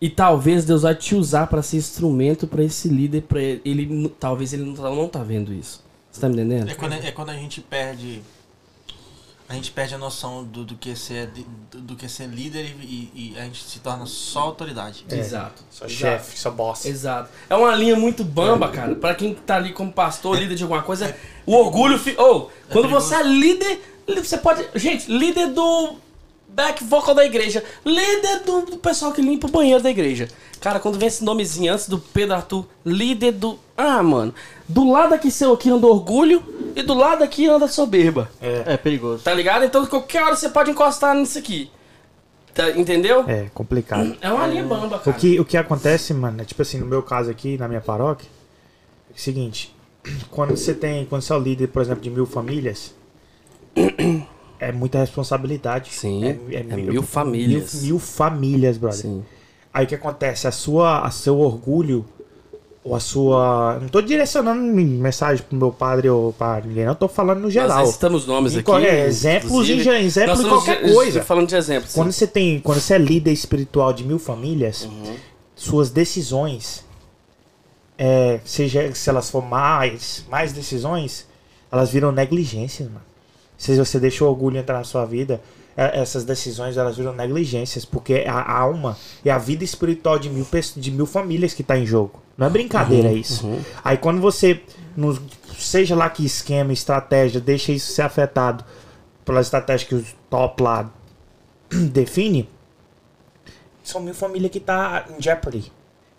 E talvez Deus vai te usar para ser instrumento para esse líder, para ele, ele- talvez ele não tá, não tá vendo isso. Você tá me entendendo? É quando, é quando a gente perde. A gente perde a noção do, do, que, é ser, do, do que é ser líder e, e- e a gente se torna só autoridade. Exato. só chefe, só boss. Exato. É uma linha muito bamba, cara. Pra quem tá ali como pastor, líder de alguma coisa, o orgulho. Fi... Oh, quando você é líder, você pode. Gente, líder do back vocal da igreja, líder do, do pessoal que limpa o banheiro da igreja. Cara, quando vem esse nomezinho antes do Pedro Arthur, líder do. Ah, mano. Do lado aqui seu aqui anda orgulho e do lado aqui anda soberba. É perigoso. Tá ligado? Então qualquer hora você pode encostar nisso aqui. Tá, entendeu? É complicado. É uma linha bamba, O cara. que, o que acontece, mano, é tipo assim, no meu caso aqui, na minha paróquia, é o seguinte, quando você tem, quando você é o líder, por exemplo, de mil famílias, é muita responsabilidade. Sim, é, é mil famílias. Mil, mil famílias, brother. Sim. Aí o que acontece? A sua, a seu orgulho, ou a sua. Não tô direcionando mensagem pro meu padre ou para ninguém, não, tô falando no geral. Nós citamos nomes Em aqui. é, exemplos ge- exemplos estamos qualquer de- coisa. Falando de exemplos. Quando sim. você tem. Quando você é líder espiritual de mil famílias, Uhum. suas decisões, é, seja se elas for mais, mais decisões, elas viram negligências, mano. Se você deixa o orgulho entrar na sua vida, essas decisões elas viram negligências, porque a alma e a vida espiritual de mil, de mil famílias que está em jogo. Não é brincadeira uhum, isso. Uhum. Aí quando você, seja lá que esquema, estratégia, deixa isso ser afetado pela estratégia que o top lá define, são mil famílias que tá em jeopardy.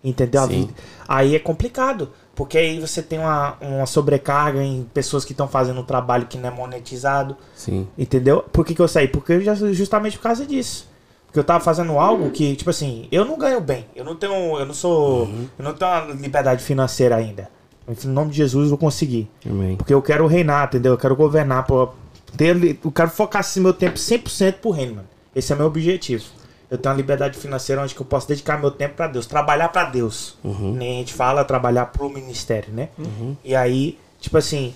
Entendeu? Aí é complicado. Porque aí você tem uma, uma sobrecarga em pessoas que estão fazendo um trabalho que não é monetizado. Sim. Entendeu? Por que, que eu saí? Porque eu já, justamente por causa disso. Porque eu tava fazendo algo que, tipo assim, eu não ganho bem. Eu não tenho. Eu não sou. Uhum. Eu não tenho uma liberdade financeira ainda. Em nome de Jesus eu vou conseguir. Amém. Porque eu quero reinar, entendeu? Eu quero governar. Pra ter, eu quero focar assim, meu tempo 100% pro reino, mano. Esse é meu objetivo eu tenho uma liberdade financeira onde eu posso dedicar meu tempo para Deus, trabalhar para Deus. Uhum. Nem a gente fala trabalhar pro ministério, né? Uhum. E aí, tipo assim,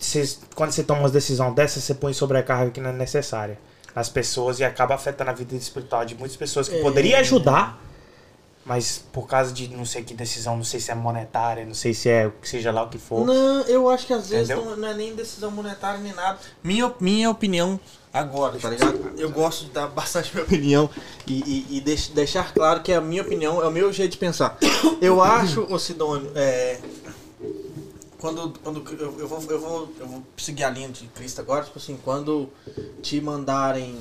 cês, quando você toma uma decisão dessa, você põe sobrecarga que não é necessária as pessoas e acaba afetando a vida espiritual de muitas pessoas que é. poderia ajudar, mas por causa de não sei que decisão, não sei se é monetária, não sei se é seja lá o que for. Não, eu acho que às vezes não, não, é nem decisão monetária nem nada. Minha, minha opinião agora, tá ligado? Eu gosto de dar bastante minha opinião e, e, e deix, deixar claro que a minha opinião é o meu jeito de pensar. Eu acho, o Sidônio, é, quando, quando eu, eu, vou, eu, vou, eu vou seguir a linha de Cristo agora, tipo assim, quando te mandarem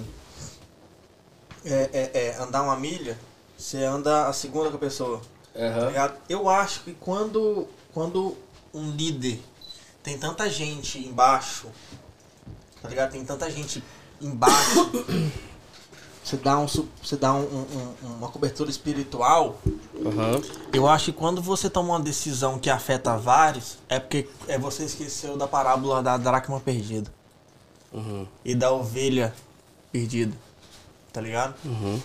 é, é, é, andar uma milha, você anda a segunda com a pessoa. Uhum. Tá eu acho que quando, quando um líder tem tanta gente embaixo, tá ligado? Tem tanta gente embaixo, você dá, um, você dá um, um, uma cobertura espiritual. Uhum. Eu acho que quando você toma uma decisão que afeta vários, é porque é você esqueceu da parábola da dracma perdida. Uhum. E da ovelha perdida. Tá ligado? Uhum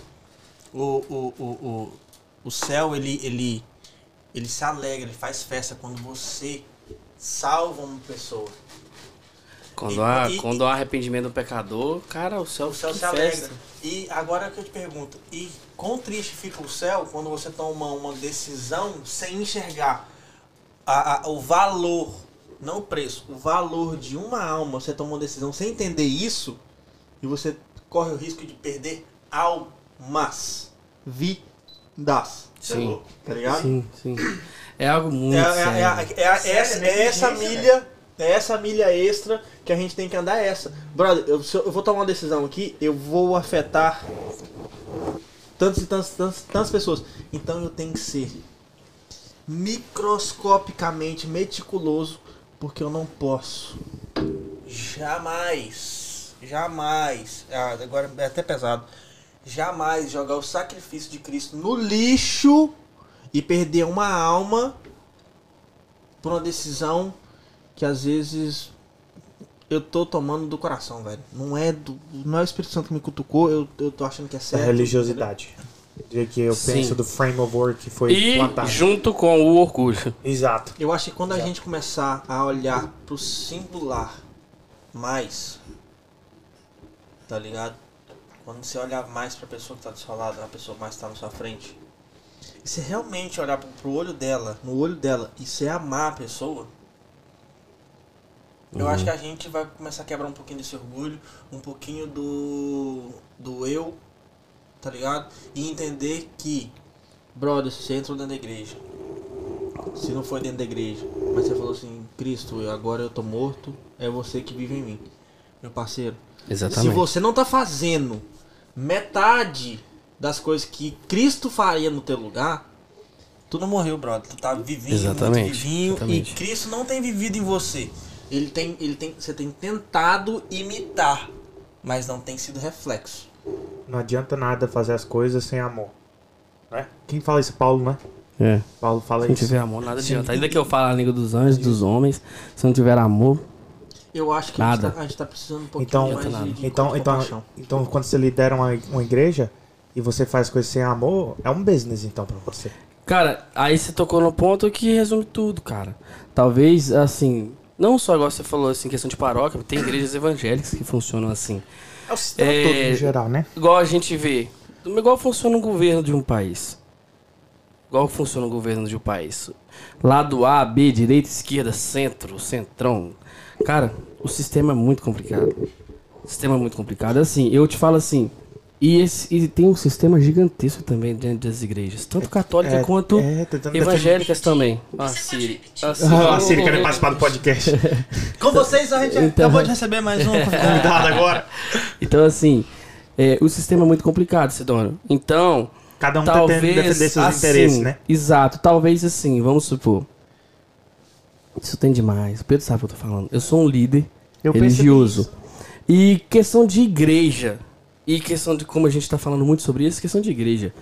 o, o, o, o, o céu, ele, ele, ele se alegra, ele faz festa quando você salva uma pessoa. Quando, e, há, e, quando há arrependimento do pecador, cara, o céu, o céu se festa. alegra. E agora que eu te pergunto, e quão triste fica o céu quando você toma uma decisão sem enxergar a, a, o valor, não o preço, o valor de uma alma, você toma uma decisão sem entender isso, e você corre o risco de perder algo mas vidas. Sim. Tá ligado? Sim, sim. É algo muito. É, é, é, é, é essa, é essa milha. É essa milha extra que a gente tem que andar essa. Brother, eu, eu vou tomar uma decisão aqui, eu vou afetar tantas e tantas, tantas, tantas pessoas. Então eu tenho que ser microscopicamente meticuloso, porque eu não posso jamais, jamais, ah, agora é até pesado, jamais jogar o sacrifício de Cristo no lixo e perder uma alma por uma decisão que às vezes eu tô tomando do coração, velho. Não é do, não é o Espírito Santo que me cutucou, eu, eu tô achando que é certo. É religiosidade. De que eu Sim. penso do frame of work que foi e plantado. junto com o orgulho. Exato. Eu acho que quando Exato. a gente começar a olhar pro singular mais, tá ligado? Quando você olha mais para a pessoa que está do seu lado, a pessoa mais está na sua frente, e você realmente olhar pro, pro olho dela, no olho dela, e você amar a pessoa, uhum. eu acho uhum. que a gente vai começar a quebrar um pouquinho desse orgulho, um pouquinho do, do eu, tá ligado? E entender que, brother, se você entrou dentro da igreja, se não foi dentro da igreja, mas você falou assim, Cristo, agora eu tô morto, é você que vive em mim. Meu parceiro, Exatamente. Se você não tá fazendo metade das coisas que Cristo faria no teu lugar, tu não morreu, brother. Tu tá vivendo, exatamente, vivinho, exatamente. e Cristo não tem vivido em você. Ele tem, ele tem, você tem tentado imitar, mas não tem sido reflexo. Não adianta nada fazer as coisas sem amor. Né? Quem fala isso? Paulo, né? É. Paulo fala se isso. Se tiver amor, nada adianta. Ainda que eu fale a língua dos anjos, dos homens, se não tiver amor, eu acho que Nada. A, gente tá, a gente tá precisando um pouquinho então, mais de, de então, então, então, quando você lidera uma, uma igreja e você faz coisas sem amor, é um business então pra você. Cara, aí você tocou no ponto que resume tudo, cara. Talvez, assim, não só igual você falou, assim, questão de paróquia, tem igrejas evangélicas que funcionam assim. É o sistema é, todo em geral, né? Igual a gente vê, igual funciona o governo de um país. igual funciona o governo de um país. Lado A, B, direita, esquerda, centro, centrão. Cara, o sistema é muito complicado. O sistema é muito complicado. Assim, eu te falo assim, e, esse, e tem um sistema gigantesco também dentro das igrejas, tanto católica é, quanto é, evangélicas também. Ah, Siri. Ah, Siri, ah, Siri querendo participar do podcast. Com vocês, a gente então, acabou de receber mais um convidado agora. Então, assim, é, o sistema é muito complicado, Sidônio. Então, Cada um talvez, tá tentando defender seus assim, interesses, né? Exato. Talvez assim, vamos supor. Isso tem demais. O Pedro sabe o que eu tô falando. Eu sou um líder eu religioso. E questão de igreja e questão de como a gente está falando muito sobre isso, questão de igreja.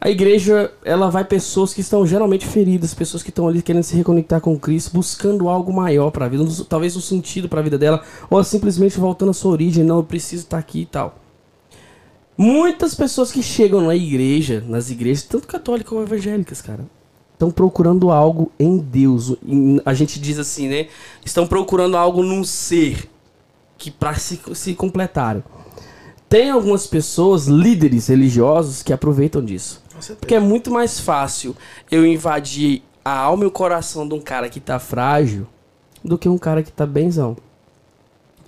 A igreja, ela vai pessoas que estão geralmente feridas, pessoas que estão ali querendo se reconectar com Cristo, buscando algo maior para a vida, talvez um sentido para a vida dela, ou simplesmente voltando à sua origem, não, eu preciso estar tá aqui e tal. Muitas pessoas que chegam na igreja, nas igrejas, tanto católicas como evangélicas, cara, estão procurando algo em Deus. A gente diz assim, né? Estão procurando algo num ser que para se, se completarem. Tem algumas pessoas, líderes religiosos, que aproveitam disso. Porque é muito mais fácil eu invadir a alma e o coração de um cara que tá frágil do que um cara que tá benzão.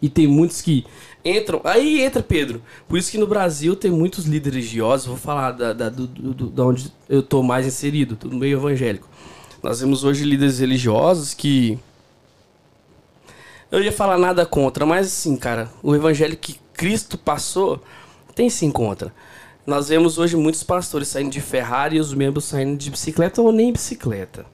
E tem muitos que entram. Aí entra Pedro. Por isso que no Brasil tem muitos líderes religiosos. Vou falar da, da, do, do, da onde eu tô mais inserido, no meio evangélico. Nós temos hoje líderes religiosos que. Eu ia falar nada contra, mas assim, cara, o evangelho que Cristo passou, tem sim contra. Nós vemos hoje muitos pastores saindo de Ferrari e os membros saindo de bicicleta ou nem bicicleta.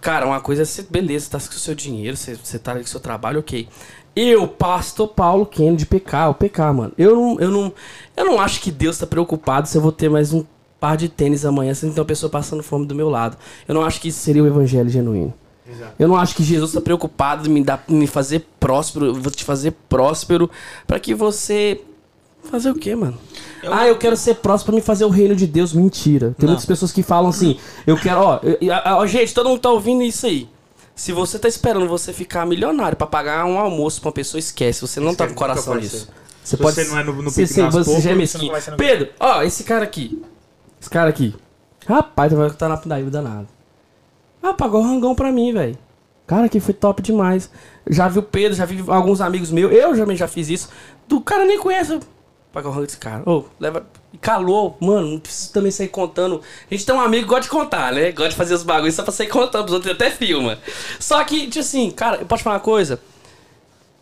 Cara, uma coisa é ser, beleza, tá com o seu dinheiro, você, você tá com o seu trabalho, ok. Eu, pastor Paulo Kennedy, PK, o PK, mano. Eu não, eu não, eu não acho que Deus tá preocupado se eu vou ter mais um par de tênis amanhã, se tem uma pessoa passando fome do meu lado. Eu não acho que isso seria o evangelho genuíno. Exato. Eu não acho que Jesus está preocupado em me, dar, me fazer próspero, vou te fazer próspero para que você fazer o quê, mano? Eu... Ah, eu quero ser próspero para me fazer o reino de Deus. Mentira. Tem não. muitas pessoas que falam assim, eu quero, ó, ó, gente, todo mundo tá ouvindo isso aí. Se você tá esperando você ficar milionário para pagar um almoço pra uma pessoa, esquece. Você não tá com coração nisso. Você, pode você não é no, no você, você, você já é mesquinho. Pedro, ó, esse cara aqui. Esse cara aqui. Rapaz, vai estar na pindaíba danado. Ah, pagou o rangão pra mim, velho. Cara, que foi top demais. Já vi o Pedro, já vi alguns amigos meus. Eu também já fiz isso. Do cara nem conhece. Pagar o desse cara. Ô, oh, leva. Calou, mano, não preciso também sair contando. A gente tem um amigo que gosta de contar, né? Gosta de fazer os bagulhos só pra sair contando, os outros até filma. Só que, tipo assim, cara, eu posso falar uma coisa?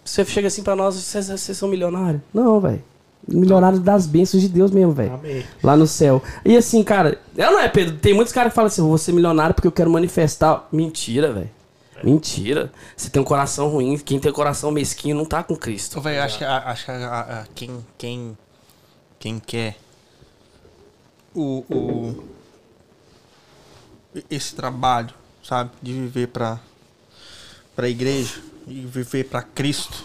Você chega assim pra nós, vocês são milionários? Não, velho. Milionário das bênçãos de Deus mesmo, velho. Lá no céu. E assim, cara, ela não é, Pedro. Tem muitos caras que falam assim: vou ser milionário porque eu quero manifestar. Mentira, velho. Mentira. Você tem um coração ruim. Quem tem coração mesquinho não tá com Cristo. Velho, acho que, acho que a, a, quem, quem, quem quer o, o, esse trabalho, sabe, de viver pra, pra igreja e viver pra Cristo,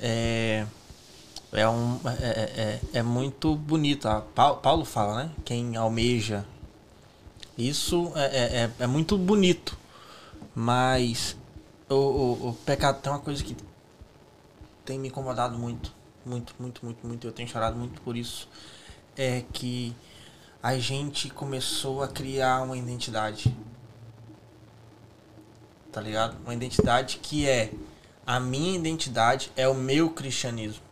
é é, um, é, é, é, é muito bonito. Paulo fala, né? Quem almeja. Isso é, é, é, é muito bonito. Mas o, o, o, pecado tem uma coisa que tem me incomodado muito. Muito, muito, muito, muito. Eu tenho chorado muito por isso. É que a gente começou a criar uma identidade. Tá ligado? Uma identidade que é a minha identidade é o meu cristianismo.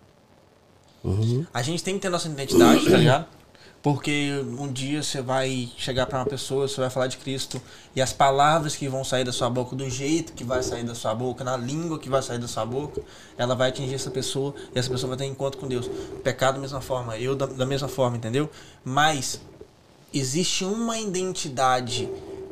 Uhum. A gente tem que ter nossa identidade, tá ligado? Porque um dia você vai chegar para uma pessoa, você vai falar de Cristo e as palavras que vão sair da sua boca, do jeito que vai sair da sua boca, na língua que vai sair da sua boca, ela vai atingir essa pessoa e essa pessoa vai ter encontro com Deus. Pecado da mesma forma, eu da, da mesma forma, entendeu? Mas existe uma identidade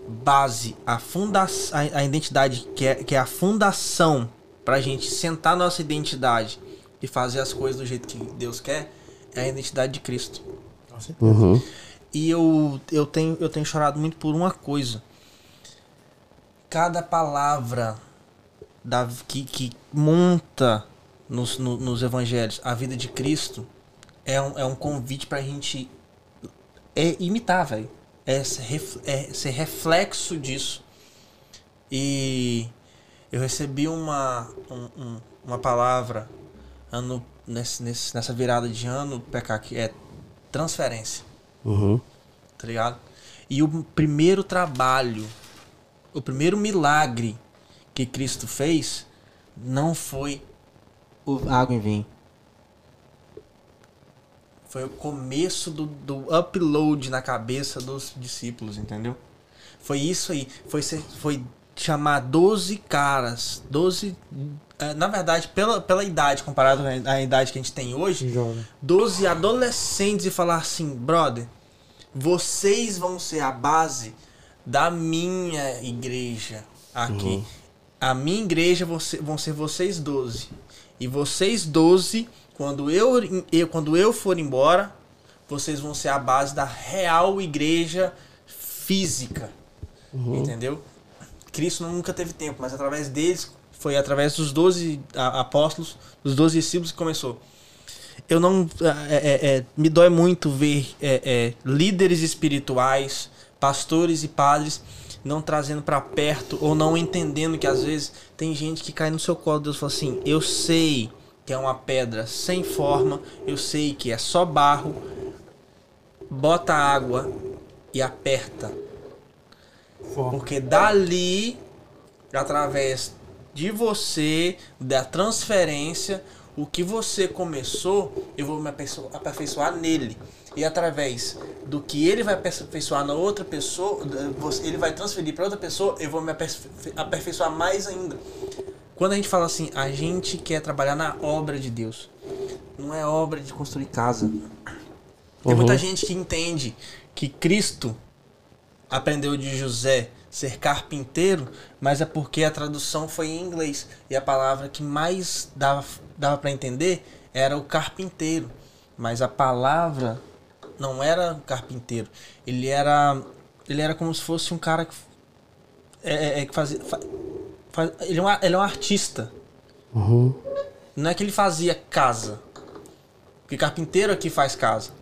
base, a, funda a, a identidade que é, que é a fundação para a gente sentar nossa identidade e fazer as coisas do jeito que Deus quer é a identidade de Cristo. Uhum. E eu, eu, tenho, eu tenho chorado muito por uma coisa. Cada palavra da, que, que monta nos, no, nos evangelhos a vida de Cristo é um, é um convite pra gente é imitar, velho. É, é ser reflexo disso. E eu recebi uma, um, um, uma palavra ano nesse, nesse, nessa virada de ano, PK, que é transferência. Uhum. Tá ligado? E o primeiro trabalho, o primeiro milagre que Cristo fez não foi o água em vinho. Foi o começo do, do upload na cabeça dos discípulos, entendeu? Foi isso aí. Foi, foi chamar 12 caras, 12. É, na verdade, pela, pela idade, comparado à idade que a gente tem hoje, Jovem. 12 adolescentes e falar assim, brother, vocês vão ser a base da minha igreja aqui. Uhum. A minha igreja vão ser, vão ser vocês 12. E vocês 12, quando eu, eu, quando eu for embora, vocês vão ser a base da real igreja física. Uhum. Entendeu? Cristo nunca teve tempo, mas através deles, foi através dos 12 apóstolos, dos 12 discípulos que começou. Eu não. É, é, é, me dói muito ver é, é, líderes espirituais, pastores e padres não trazendo para perto ou não entendendo que às vezes tem gente que cai no seu colo. Deus fala assim: Eu sei que é uma pedra sem forma, eu sei que é só barro, bota água e aperta porque dali, através de você, da transferência, o que você começou, eu vou me aperfeiçoar nele. E através do que ele vai aperfeiçoar na outra pessoa, ele vai transferir para outra pessoa, eu vou me aperfeiçoar mais ainda. Quando a gente fala assim, a gente quer trabalhar na obra de Deus. Não é obra de construir casa. Tem uhum. muita gente que entende que Cristo aprendeu de José ser carpinteiro, mas é porque a tradução foi em inglês e a palavra que mais dava, dava para entender era o carpinteiro, mas a palavra não era carpinteiro, ele era ele era como se fosse um cara que é, é, é que fazia faz, ele, é um, ele é um artista. Uhum. Não é que ele fazia casa, porque carpinteiro aqui faz casa,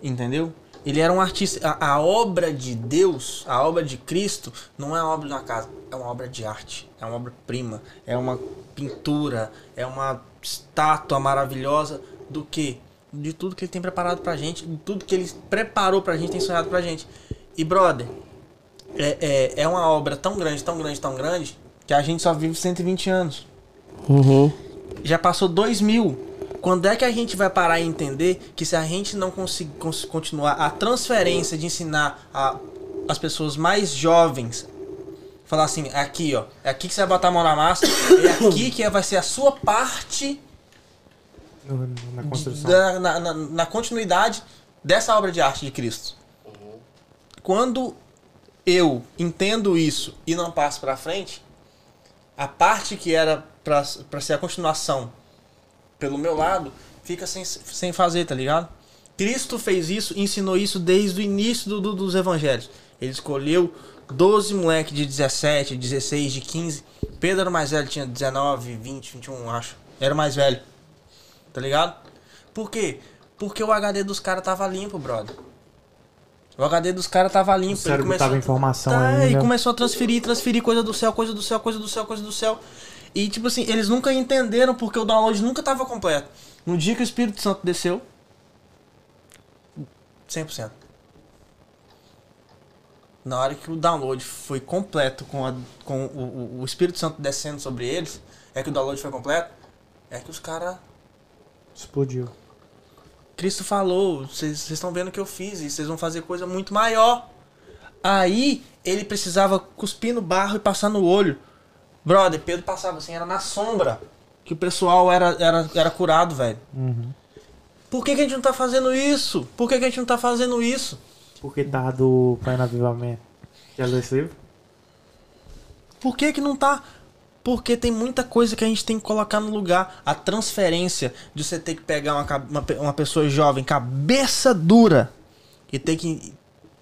entendeu? Ele era um artista. A, a, obra de Deus, a obra de Cristo, não é uma obra de uma casa, é uma obra de arte, é uma obra-prima, é uma pintura, é uma estátua maravilhosa do que? De tudo que ele tem preparado pra gente, de tudo que ele preparou pra gente, tem sonhado pra gente. E, brother, é, é, é uma obra tão grande, tão grande, tão grande, que a gente só vive 120 anos. Uhum. Já passou dois mil. Quando é que a gente vai parar e entender que se a gente não conseguir continuar a transferência de ensinar a, as pessoas mais jovens falar assim, é aqui, ó, é aqui que você vai botar a mão na massa, é aqui que vai ser a sua parte na construção, da, na, na, na, continuidade dessa obra de arte de Cristo. Uhum. Quando eu entendo isso e não passo para frente, a parte que era para ser a continuação pelo meu lado, fica sem, sem fazer, tá ligado? Cristo fez isso, ensinou isso desde o início do, do, dos evangelhos. Ele escolheu 12 moleques de 17, 16, de 15. Pedro era mais velho, tinha 19, 20, 21, acho. Era mais velho. Tá ligado? Por quê? Porque o HD dos caras tava limpo, brother. O HD dos caras tava limpo. O ele começou tava informação tá, ainda. E começou a transferir, transferir coisa do céu, coisa do céu, coisa do céu, coisa do céu. E, tipo assim, eles nunca entenderam porque o download nunca estava completo. No dia que o Espírito Santo desceu, 100%. Na hora que o download foi completo, com, a, com o, o Espírito Santo descendo sobre eles, é que o download foi completo, é que os caras. Explodiu. Cristo falou: vocês estão vendo o que eu fiz e vocês vão fazer coisa muito maior. Aí ele precisava cuspir no barro e passar no olho. Brother, Pedro passava assim, era na sombra que o pessoal era, era, era curado, velho. Uhum. Por que, que a gente não tá fazendo isso? Por que, que a gente não tá fazendo isso? Porque tá do Pai no Avivamento. Já leu esse livro? Por que que não tá? Porque tem muita coisa que a gente tem que colocar no lugar. A transferência de você ter que pegar uma, uma, uma pessoa jovem, cabeça dura, e ter que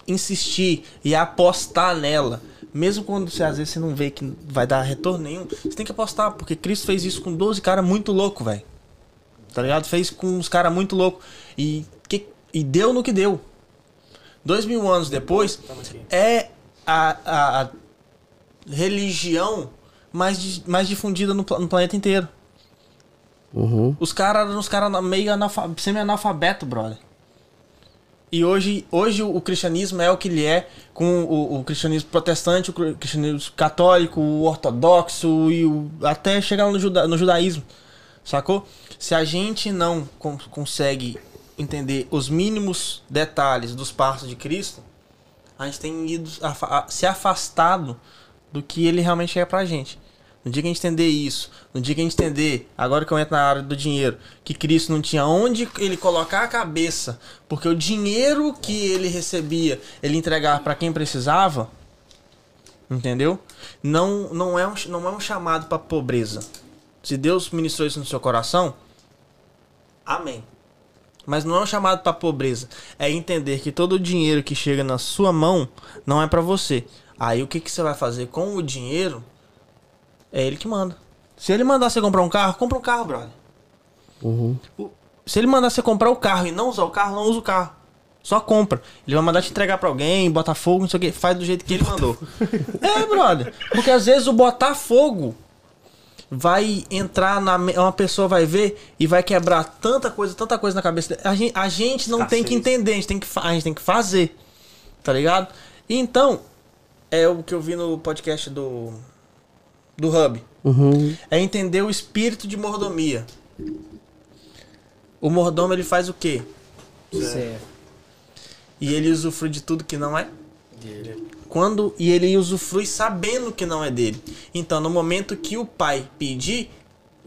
insistir e apostar nela mesmo quando você às vezes você não vê que vai dar retorno nenhum, você tem que apostar, porque Cristo fez isso com 12 caras muito louco, velho. Tá ligado? Fez com uns caras muito louco. E, que, e deu no que deu. Dois mil anos depois, é a, a, a religião mais, mais difundida no, no planeta inteiro. Uhum. Os caras eram os caras meio semi-analfabeto, brother. E hoje, hoje o cristianismo é o que ele é, com o, o cristianismo protestante, o cristianismo católico, o ortodoxo e o, até chegar no, juda, no judaísmo. Sacou? Se a gente não con consegue entender os mínimos detalhes dos passos de Cristo, a gente tem ido a, se afastado do que ele realmente é pra gente. No dia que a gente entender isso, no dia que a gente entender, agora que eu entro na área do dinheiro, que Cristo não tinha onde ele colocar a cabeça, porque o dinheiro que ele recebia, ele entregava para quem precisava, entendeu? Não, não, é, um, não é um chamado para pobreza. Se Deus ministrou isso no seu coração, amém. Mas não é um chamado para pobreza. É entender que todo o dinheiro que chega na sua mão não é para você. Aí o que, que você vai fazer com o dinheiro é ele que manda. Se ele mandar você comprar um carro, compra um carro, brother. Uhum. Se ele mandar você comprar o carro e não usar o carro, não usa o carro. Só compra. Ele vai mandar te entregar pra alguém, botar fogo, não sei o que. Faz do jeito que ele mandou. é, brother. Porque às vezes o botar fogo vai entrar na. Uma pessoa vai ver e vai quebrar tanta coisa, tanta coisa na cabeça. A gente, a gente não tem que entender, a gente tem que, a gente tem que fazer. Tá ligado? E então, é o que eu vi no podcast do do hub. Uhum. É entender o espírito de mordomia. O mordomo ele faz o quê? Certo. E ele usufrui de tudo que não é dele. Quando e ele usufrui sabendo que não é dele. Então, no momento que o pai pedir,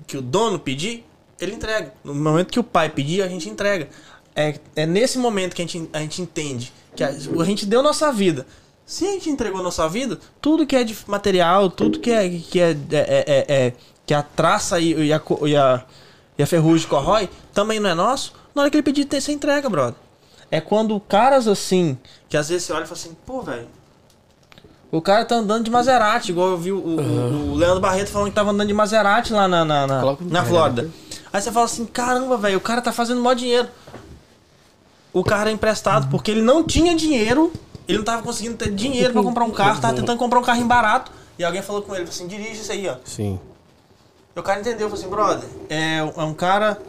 que o dono pedir, ele entrega. No momento que o pai pedir, a gente entrega. É, é nesse momento que a gente, a gente entende que a, a gente deu nossa vida. Se a gente entregou nossa vida, tudo que é de material, tudo que é que é, é, é, é que a traça e, e, a, e, a, e a ferrugem corrói, também não é nosso. Na hora que ele pedir, você entrega, brother. É quando caras assim, que às vezes você olha e fala assim, pô, velho, o cara tá andando de Maserati, igual eu vi o, uhum. o, Leandro Barreto falando que tava andando de Maserati lá na, na, na, na Flórida. Aí você fala assim, caramba, velho, o cara tá fazendo mó dinheiro. O cara é emprestado uhum. porque ele não tinha dinheiro ele não tava conseguindo ter dinheiro para comprar um carro, tava tentando comprar um carrinho barato. E alguém falou com ele, assim, dirige isso aí, ó. Sim. E o cara entendeu, falou assim, brother, é, é um cara.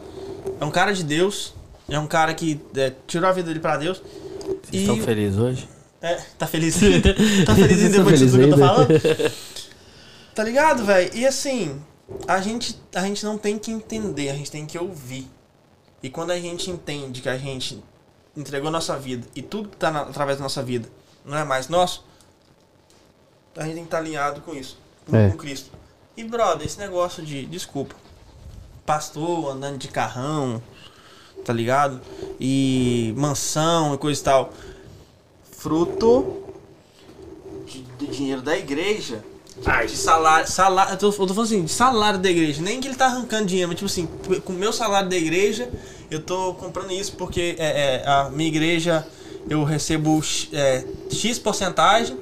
É um cara de Deus. É um cara que é, tirou a vida dele pra Deus. Vocês e... estão felizes hoje? É, tá feliz. tá feliz ainda depois disso que eu tô falando? Tá ligado, velho? E assim, a gente, a gente não tem que entender, a gente tem que ouvir. E quando a gente entende que a gente entregou nossa vida e tudo que está através da nossa vida não é mais nosso, a gente tem que estar tá alinhado com isso, com, é. com Cristo. E, brother, esse negócio de, desculpa, pastor andando de carrão, tá ligado? E mansão e coisa e tal. Fruto de, de dinheiro da igreja. De, de salário. salário eu, tô, eu tô falando assim, de salário da igreja. Nem que ele tá arrancando dinheiro, mas tipo assim, com o meu salário da igreja, eu tô comprando isso porque é, é, a minha igreja eu recebo é, X porcentagem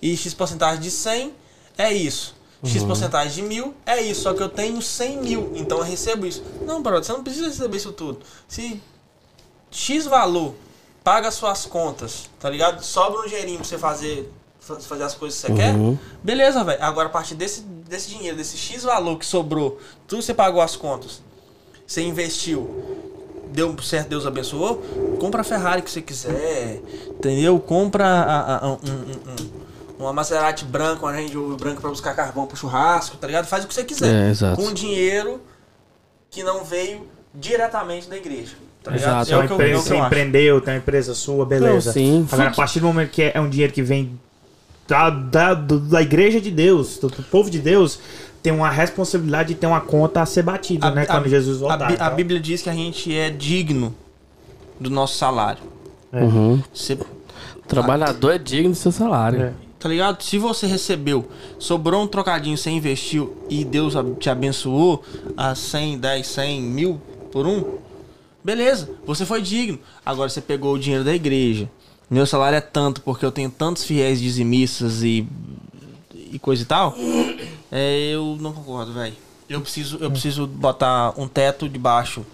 e X porcentagem de 100 é isso. X uhum. porcentagem de mil é isso, só que eu tenho 100 mil, então eu recebo isso. Não, brother, você não precisa receber isso tudo. Se X valor paga suas contas, tá ligado? Sobra um dinheirinho pra você fazer, fazer as coisas que você uhum. quer, beleza, velho. Agora, a partir desse, desse dinheiro, desse X valor que sobrou, tudo você pagou as contas, você investiu, deu certo, Deus abençoou, compra a Ferrari que você quiser, entendeu? Compra a, a, um, um, uma Maserati branca, uma Range Rover branca pra buscar carvão pro churrasco, tá ligado? Faz o que você quiser. É, com dinheiro que não veio diretamente da igreja. Tá exato. É o que eu, você é empreendeu, tem uma empresa sua, beleza. Não, sim. Agora, a partir do momento que é um dinheiro que vem da, da, da igreja de Deus, do, do povo de Deus, tem uma responsabilidade de ter uma conta a ser batida, a, né? Quando a, Jesus voltar. A, então. a, Bíblia diz que a gente é digno do nosso salário. É. Uhum. Você, o trabalhador é digno do seu salário. É. Tá ligado? Se você recebeu, sobrou um trocadinho, você investiu e Deus te abençoou a 100, 10, 100, mil por um, beleza, você foi digno. Agora você pegou o dinheiro da igreja. Meu salário é tanto porque eu tenho tantos fiéis dizimistas e, e coisa e tal. É, eu não concordo, velho. Eu preciso, eu preciso botar um teto debaixo.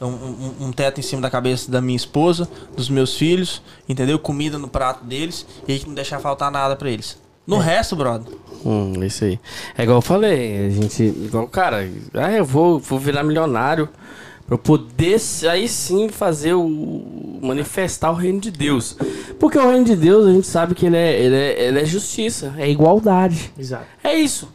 Um, um, um, teto em cima da cabeça da minha esposa, dos meus filhos, entendeu? Comida no prato deles e não deixar faltar nada para eles. No é. resto, brother. Hum, isso aí. É igual eu falei, a gente. Igual, cara, ah, eu vou, vou virar milionário. Pra eu poder aí sim fazer o. manifestar o reino de Deus. Porque o reino de Deus, a gente sabe que ele é, ele é, ele é justiça, é igualdade. Exato. É isso.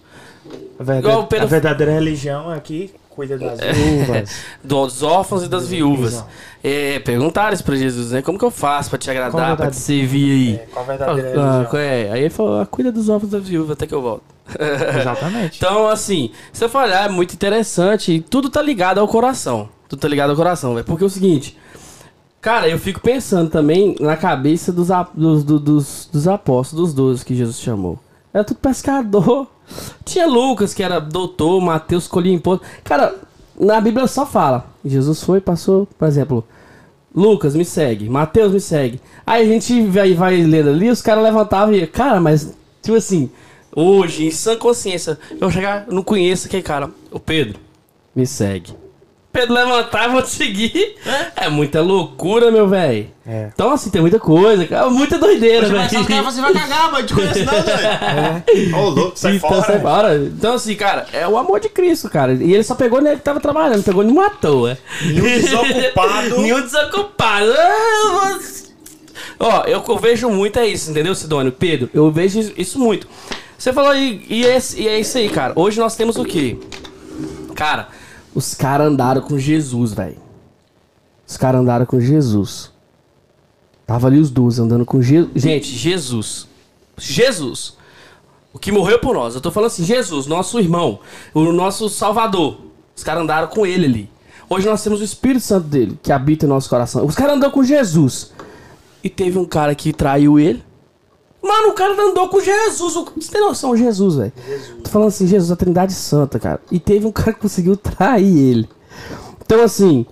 A, verdade- Igual o Pedro- a verdadeira religião é que cuida das viúvas. Dos órfãos e das viúvas. É, perguntaram isso pra Jesus, né? Como que eu faço pra te agradar, pra te servir aí? É, qual a verdadeira Ah, religião? é? Aí ele falou, ah, cuida dos órfãos e das viúvas até que eu volto. Exatamente. Então, assim, você for olhar, é muito interessante. E tudo tá ligado ao coração. Tudo tá ligado ao coração, velho. Porque é o seguinte. Cara, eu fico pensando também na cabeça dos, dos, do- dos, dos apóstolos, dos doze que Jesus chamou. Era tudo pescador. Tinha Lucas, que era doutor, Mateus colhia imposto. Cara, na Bíblia só fala. Jesus foi, passou, por exemplo, Lucas me segue, Mateus me segue. Aí a gente vai, vai lendo ali, os caras levantavam e, cara, mas, tipo assim, hoje, em sã consciência, eu chegar, não conheço aquele cara, o Pedro, me segue. Pedro levantar, eu vou te seguir. É muita loucura, meu velho. É. Então, assim, tem muita coisa, cara, muita doideira, Você vai velho. você vai cagar, mas te conheço não, doido. Ô, louco, sai Então, fora. sai fora. Então, assim, cara, é o amor de Cristo, cara. E ele só pegou nele que tava trabalhando, não pegou nenhum à toa. Nenhum desocupado. nenhum desocupado. Ah, Ó, eu, eu vejo muito é isso, entendeu, Sidônio? Pedro, eu vejo isso- muito. Você falou aí, e, esse- e é isso aí, cara. Hoje nós temos o quê? Cara, os caras andaram com Jesus, velho. Os caras andaram com Jesus. Tava ali os dois andando com Jesus. Gente, Jesus. Jesus. O que morreu por nós. Eu tô falando assim, Jesus, nosso irmão, o nosso Salvador. Os caras andaram com ele ali. Hoje nós temos o Espírito Santo dele, que habita em nosso coração. Os caras andaram com Jesus. E teve um cara que traiu ele. Mano, o cara andou com Jesus. O- Você tem noção, Jesus, velho? Tô falando assim, Jesus, a Trindade Santa, cara. E teve um cara que conseguiu trair ele. Então, assim,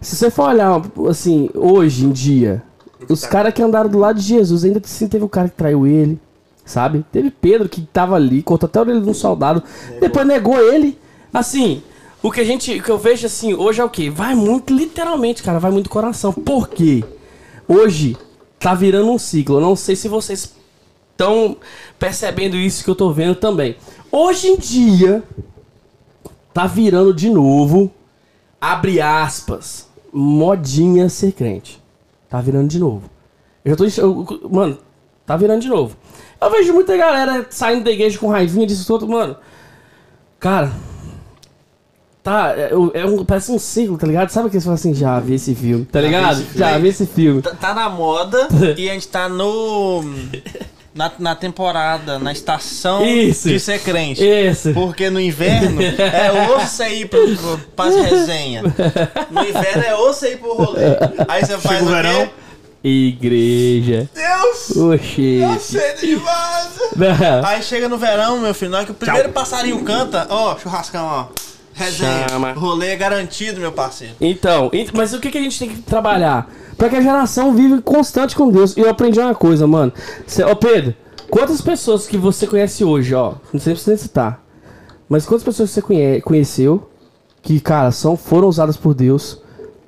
se você for olhar, assim, hoje em dia, os caras que andaram do lado de Jesus, ainda assim teve um cara que traiu ele, sabe? Teve Pedro que tava ali, cortou até a orelha de um soldado, depois negou ele. Assim, o que a gente, o que eu vejo assim, hoje é o quê? Vai muito, literalmente, cara, vai muito coração. Por quê? Hoje tá virando um ciclo. Eu não sei se vocês estão percebendo isso que eu tô vendo também. Hoje em dia, tá virando de novo, abre aspas, modinha ser crente. Tá virando de novo. Eu já tô. eu- mano, tá virando de novo. Eu vejo muita galera saindo da igreja com raivinha disso tudo, mano. Cara. Tá, é, é um, parece um ciclo, tá ligado? Sabe que você fala assim, já vi esse filme, tá ligado? esse filme. Já vi esse filme. Tá, tá na moda e a gente tá no. Na, na temporada, na estação Isso. de ser crente. Esse. Porque no inverno é ou você ir pro, pro, pras resenha. No inverno é ou você ir pro rolê. Aí você faz Chega o verão. Igreja. Deus! Oxi. Demais! Não. Aí chega no verão, meu filho, na hora que o primeiro passarinho canta, ó, churrascão, ó. Resenha. Chama. Rolê é garantido, meu parceiro. Então, ent- mas o que, que a gente tem que trabalhar? Pra que a geração vive constante com Deus. E eu aprendi uma coisa, mano. Cê, ô Pedro, quantas pessoas que você conhece hoje, ó? Não sei se você citar. Mas quantas pessoas você conhe- conheceu que, cara, são, foram usadas por Deus,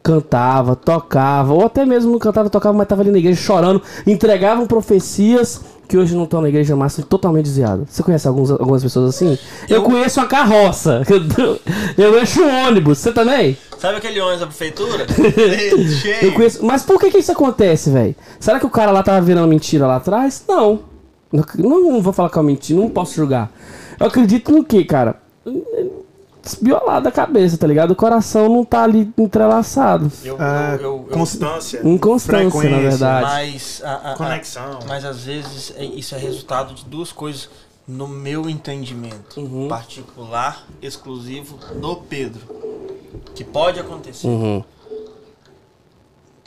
cantava, tocava, ou até mesmo não cantava, tocava, mas tava ali na igreja chorando, entregavam profecias que hoje não estão na igreja mais, são totalmente desviadas. Você conhece alguns, algumas pessoas assim? Eu, conheço uma carroça. Eu conheço um ônibus. Você também? Sabe aquele ônibus da prefeitura? Eu conheço. Mas por que que isso acontece, velho? Será que o cara lá tava virando mentira lá atrás? Não. Não, não vou falar que é uma mentira, não posso julgar. Eu acredito no que, cara? Desbiolado da cabeça, tá ligado? O coração não tá ali entrelaçado. Eu, Ah, eu, eu, eu, constância. Inconstância, na frequência, verdade. mas, a- a- a- Conexão. mas às vezes é- isso é resultado de duas coisas no meu entendimento Uhum. particular, exclusivo do Pedro. Que pode acontecer. Uhum.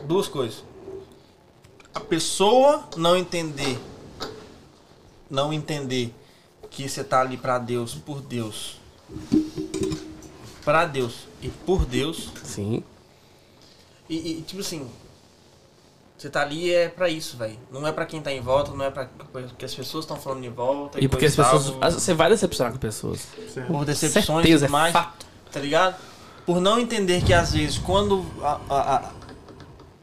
Duas coisas. A pessoa não entender, não entender que você tá ali pra Deus, por Deus. Pra Deus e por Deus. Sim. E, e, tipo assim, você tá ali é pra isso, velho. Não é pra quem tá em volta, não é pra que as pessoas estão falando em volta. E porque as pessoas. tal, Você vai decepcionar com pessoas. por decepções Certeza, é mais, fato. tá ligado? Por não entender que às vezes quando a- a- a-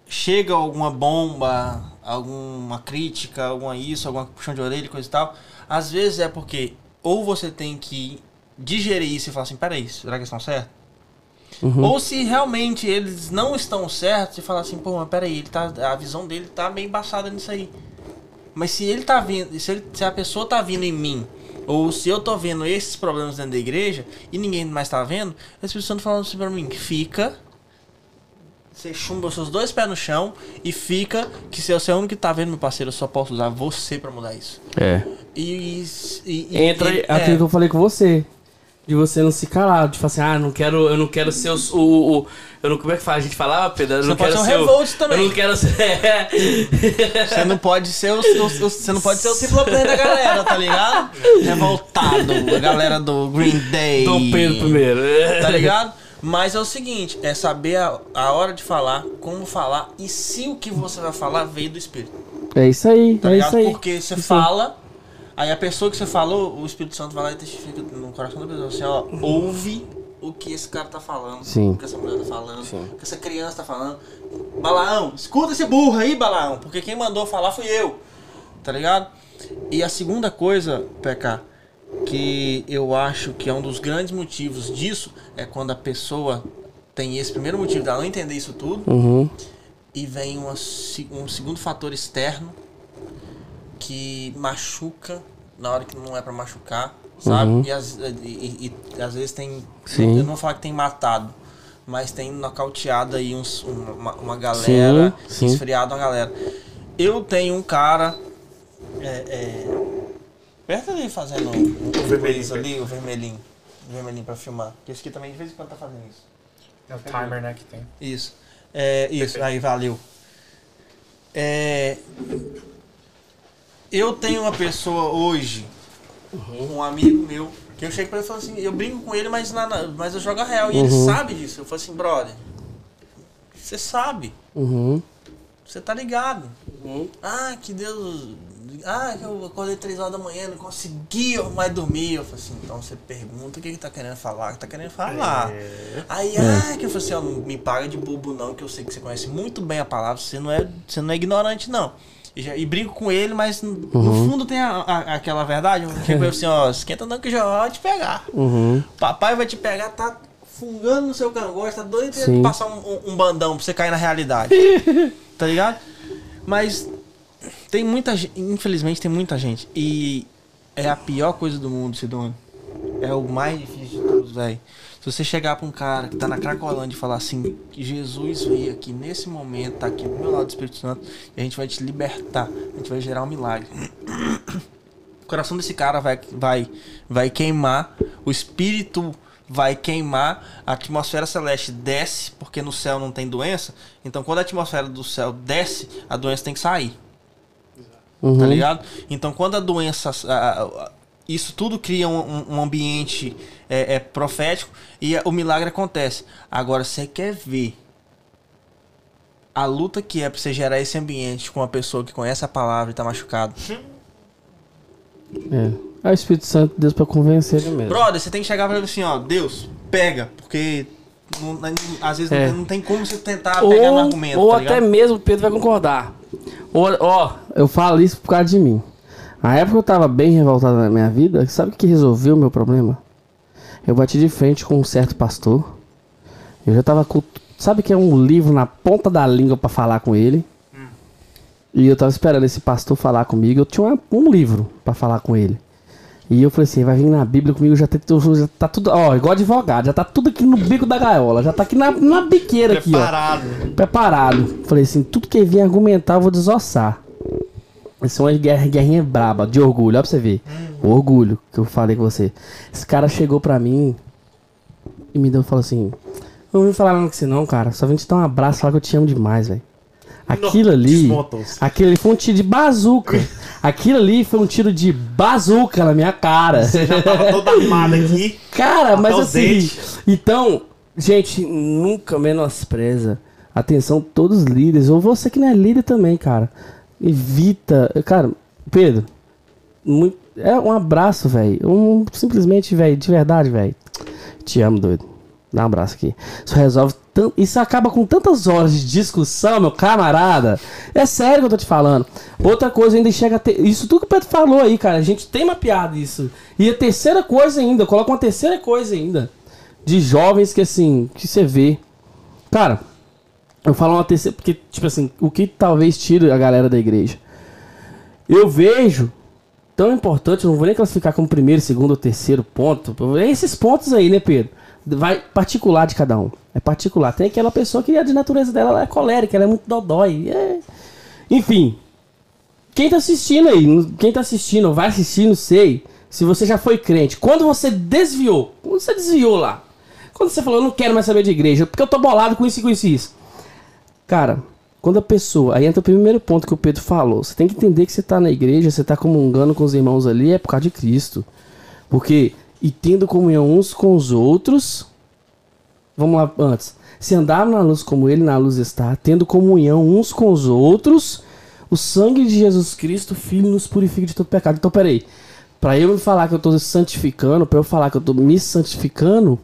chega alguma bomba, alguma crítica, alguma isso, alguma puxão de orelha, e coisa e tal, às vezes é porque ou você tem que digerir isso e falar assim, peraí, será que eles estão certos? Uhum. Ou se realmente eles não estão certos e falar assim, pô, mas peraí, ele tá, a visão dele tá meio embaçada nisso aí. Mas se ele tá vindo, se, ele, se a pessoa tá vindo em mim, ou se eu tô vendo esses problemas dentro da igreja e ninguém mais tá vendo, as pessoas estão falando assim pra mim, fica, você chumba os seus dois pés no chão e fica que se você é o único que tá vendo, meu parceiro, eu só posso usar você para mudar isso. É. E, e, e entra e, aquilo é. que eu falei com você de você não se calar, de falar assim, ah, não quero, eu não quero ser o, o, o eu não, como é que faz? A gente falava, Pedro, eu você não quero ser, ser o Revolt também. Eu não quero ser Você não pode ser o, o, o você não pode ser o cicloplane da galera, tá ligado? Revoltado, a galera do Green Day. Dom Pedro primeiro. Tá ligado? Mas é o seguinte, é saber a, a hora de falar, como falar e se o que você vai falar veio do espírito. É isso aí, tá é ligado? isso aí. Porque você isso fala Aí a pessoa que você falou, o Espírito Santo vai lá e testifica no coração da pessoa assim, ó, ouve o que esse cara tá falando, Sim. o que essa mulher tá falando, Sim. o que essa criança tá falando. Balaão, escuta esse burro aí, Balaão, porque quem mandou falar fui eu. Tá ligado? E a segunda coisa, PK, que eu acho que é um dos grandes motivos disso, é quando a pessoa tem esse primeiro motivo dela não entender isso tudo, uhum. e vem uma, um segundo fator externo que machuca na hora que não é para machucar, sabe? Uhum. E, as, e, e, e, às vezes tem. Sim. Eu não vou falar que tem matado, mas tem nocauteado aí uns, uma, uma galera, sim, sim. esfriado uma galera. Eu tenho um cara. É, é, perto ali fazendo o, o vermelhinho ali, o vermelhinho. O vermelhinho pra filmar. Porque esse aqui também de vez em quando tá fazendo isso. É o timer, né, que tem. Isso. É, isso, Perfeito. aí valeu. É, eu tenho uma pessoa hoje, uhum. um amigo meu, que eu chego pra ele e falo assim, eu brinco com ele, mas, na, mas eu jogo a real. E uhum. ele sabe disso. Eu falo assim, brother, você sabe. Uhum. Você tá ligado. Uhum. Ah, que Deus. Ah, que eu acordei três horas da manhã, não consegui mais dormir. Eu falei assim, então você pergunta o que, que tá querendo falar, que tá querendo falar. É. Aí, é. ah, que eu falei assim, ó, não me paga de bobo não, que eu sei que você conhece muito bem a palavra, você não é, você não é ignorante, não. E, já, e brinco com ele, mas no uhum. fundo tem a, a, aquela verdade. Tipo assim, ó, esquenta não que já vai te pegar. Uhum. Papai vai te pegar, tá fungando no seu cangote, tá doido de passar um, um, um, bandão pra você cair na realidade. tá ligado? Mas tem muita gente, infelizmente tem muita gente. E é a pior coisa do mundo, Sidônio. É o mais difícil de todos, velho. Se você chegar pra um cara que tá na Cracolândia e falar assim, que Jesus veio aqui nesse momento, tá aqui do meu lado do Espírito Santo, e a gente vai te libertar, a gente vai gerar um milagre. O coração desse cara vai, vai, vai queimar, o espírito vai queimar, a atmosfera celeste desce, porque no céu não tem doença. Então, quando a atmosfera do céu desce, a doença tem que sair. Uhum. Tá ligado? Então, quando a doença. A, isso tudo cria um, um ambiente é, é, profético e o milagre acontece. Agora, você quer ver a luta que é pra você gerar esse ambiente com uma pessoa que conhece a palavra e tá machucado. É. É o Espírito Santo Deus pra convencer ele mesmo. Brother, você tem que chegar pra ele assim, ó, Deus, pega, porque não, às vezes é. não, não, tem como você tentar ou, pegar no argumento. Ou tá até mesmo o Pedro vai concordar. Ó, eu falo isso por causa de mim. Na época eu tava bem revoltado na minha vida, sabe o que resolveu o meu problema? Eu bati de frente com um certo pastor. Eu já tava com. Sabe que é um livro na ponta da língua para falar com ele? Hum. E eu tava esperando esse pastor falar comigo. Eu tinha uma, um livro para falar com ele. E eu falei assim, vai vir na Bíblia comigo, já, tem, já tá tudo, ó, igual advogado, já tá tudo aqui no bico da gaiola, já tá aqui na, na biqueira Preparado. aqui, ó. Preparado. Falei assim, tudo que vir argumentar eu vou desossar. Essa é uma guerra, guerrinha braba, de orgulho, ó pra você ver. O orgulho que eu falei com você. Esse cara chegou pra mim e me deu falou assim: Não vim falar nada com você, não, cara. Só vim te dar um abraço e falar que eu te amo demais, velho. Aquilo ali. Aquilo ali foi um tiro de bazuca. Aquilo ali foi um tiro de bazuca na minha cara. Você já tava toda armada aqui. Cara, mas assim. Então, gente, nunca menospreza. Atenção, todos os líderes. Ou você que não é líder também, cara. Evita. Cara, Pedro, muito, é um abraço, velho. Um, simplesmente, velho, de verdade, velho. Te amo, doido. Dá um abraço aqui. Isso resolve tanto. Isso acaba com tantas horas de discussão, meu camarada. É sério que eu tô te falando. Outra coisa ainda chega a ter. Isso tudo que o Pedro falou aí, cara. A gente tem mapeado isso. E a terceira coisa ainda, coloca uma terceira coisa ainda. de jovens que assim, que você vê. Cara, eu falo uma terceira, porque, tipo assim, o que talvez tire a galera da igreja? Eu vejo tão importante, eu não vou nem classificar como primeiro, segundo ou terceiro ponto. É esses pontos aí, né, Pedro? Vai particular de cada um. É particular. Tem aquela pessoa que a de natureza dela ela é colérica, ela é muito dodói. É... Enfim. Quem tá assistindo aí, quem tá assistindo, vai assistir, não sei. Se você já foi crente, quando você desviou, quando você desviou lá, quando você falou, eu não quero mais saber de igreja, porque eu tô bolado com isso e com isso e isso. Cara, quando a pessoa. Aí entra o primeiro ponto que o Pedro falou. Você tem que entender que você tá na igreja, você tá comungando com os irmãos ali, é por causa de Cristo. Porque, e tendo comunhão uns com os outros. Vamos lá antes. Se andar na luz como ele na luz está, tendo comunhão uns com os outros, o sangue de Jesus Cristo, Filho, nos purifica de todo pecado. Então, peraí. Pra eu falar que eu tô santificando, pra eu falar que eu tô me santificando,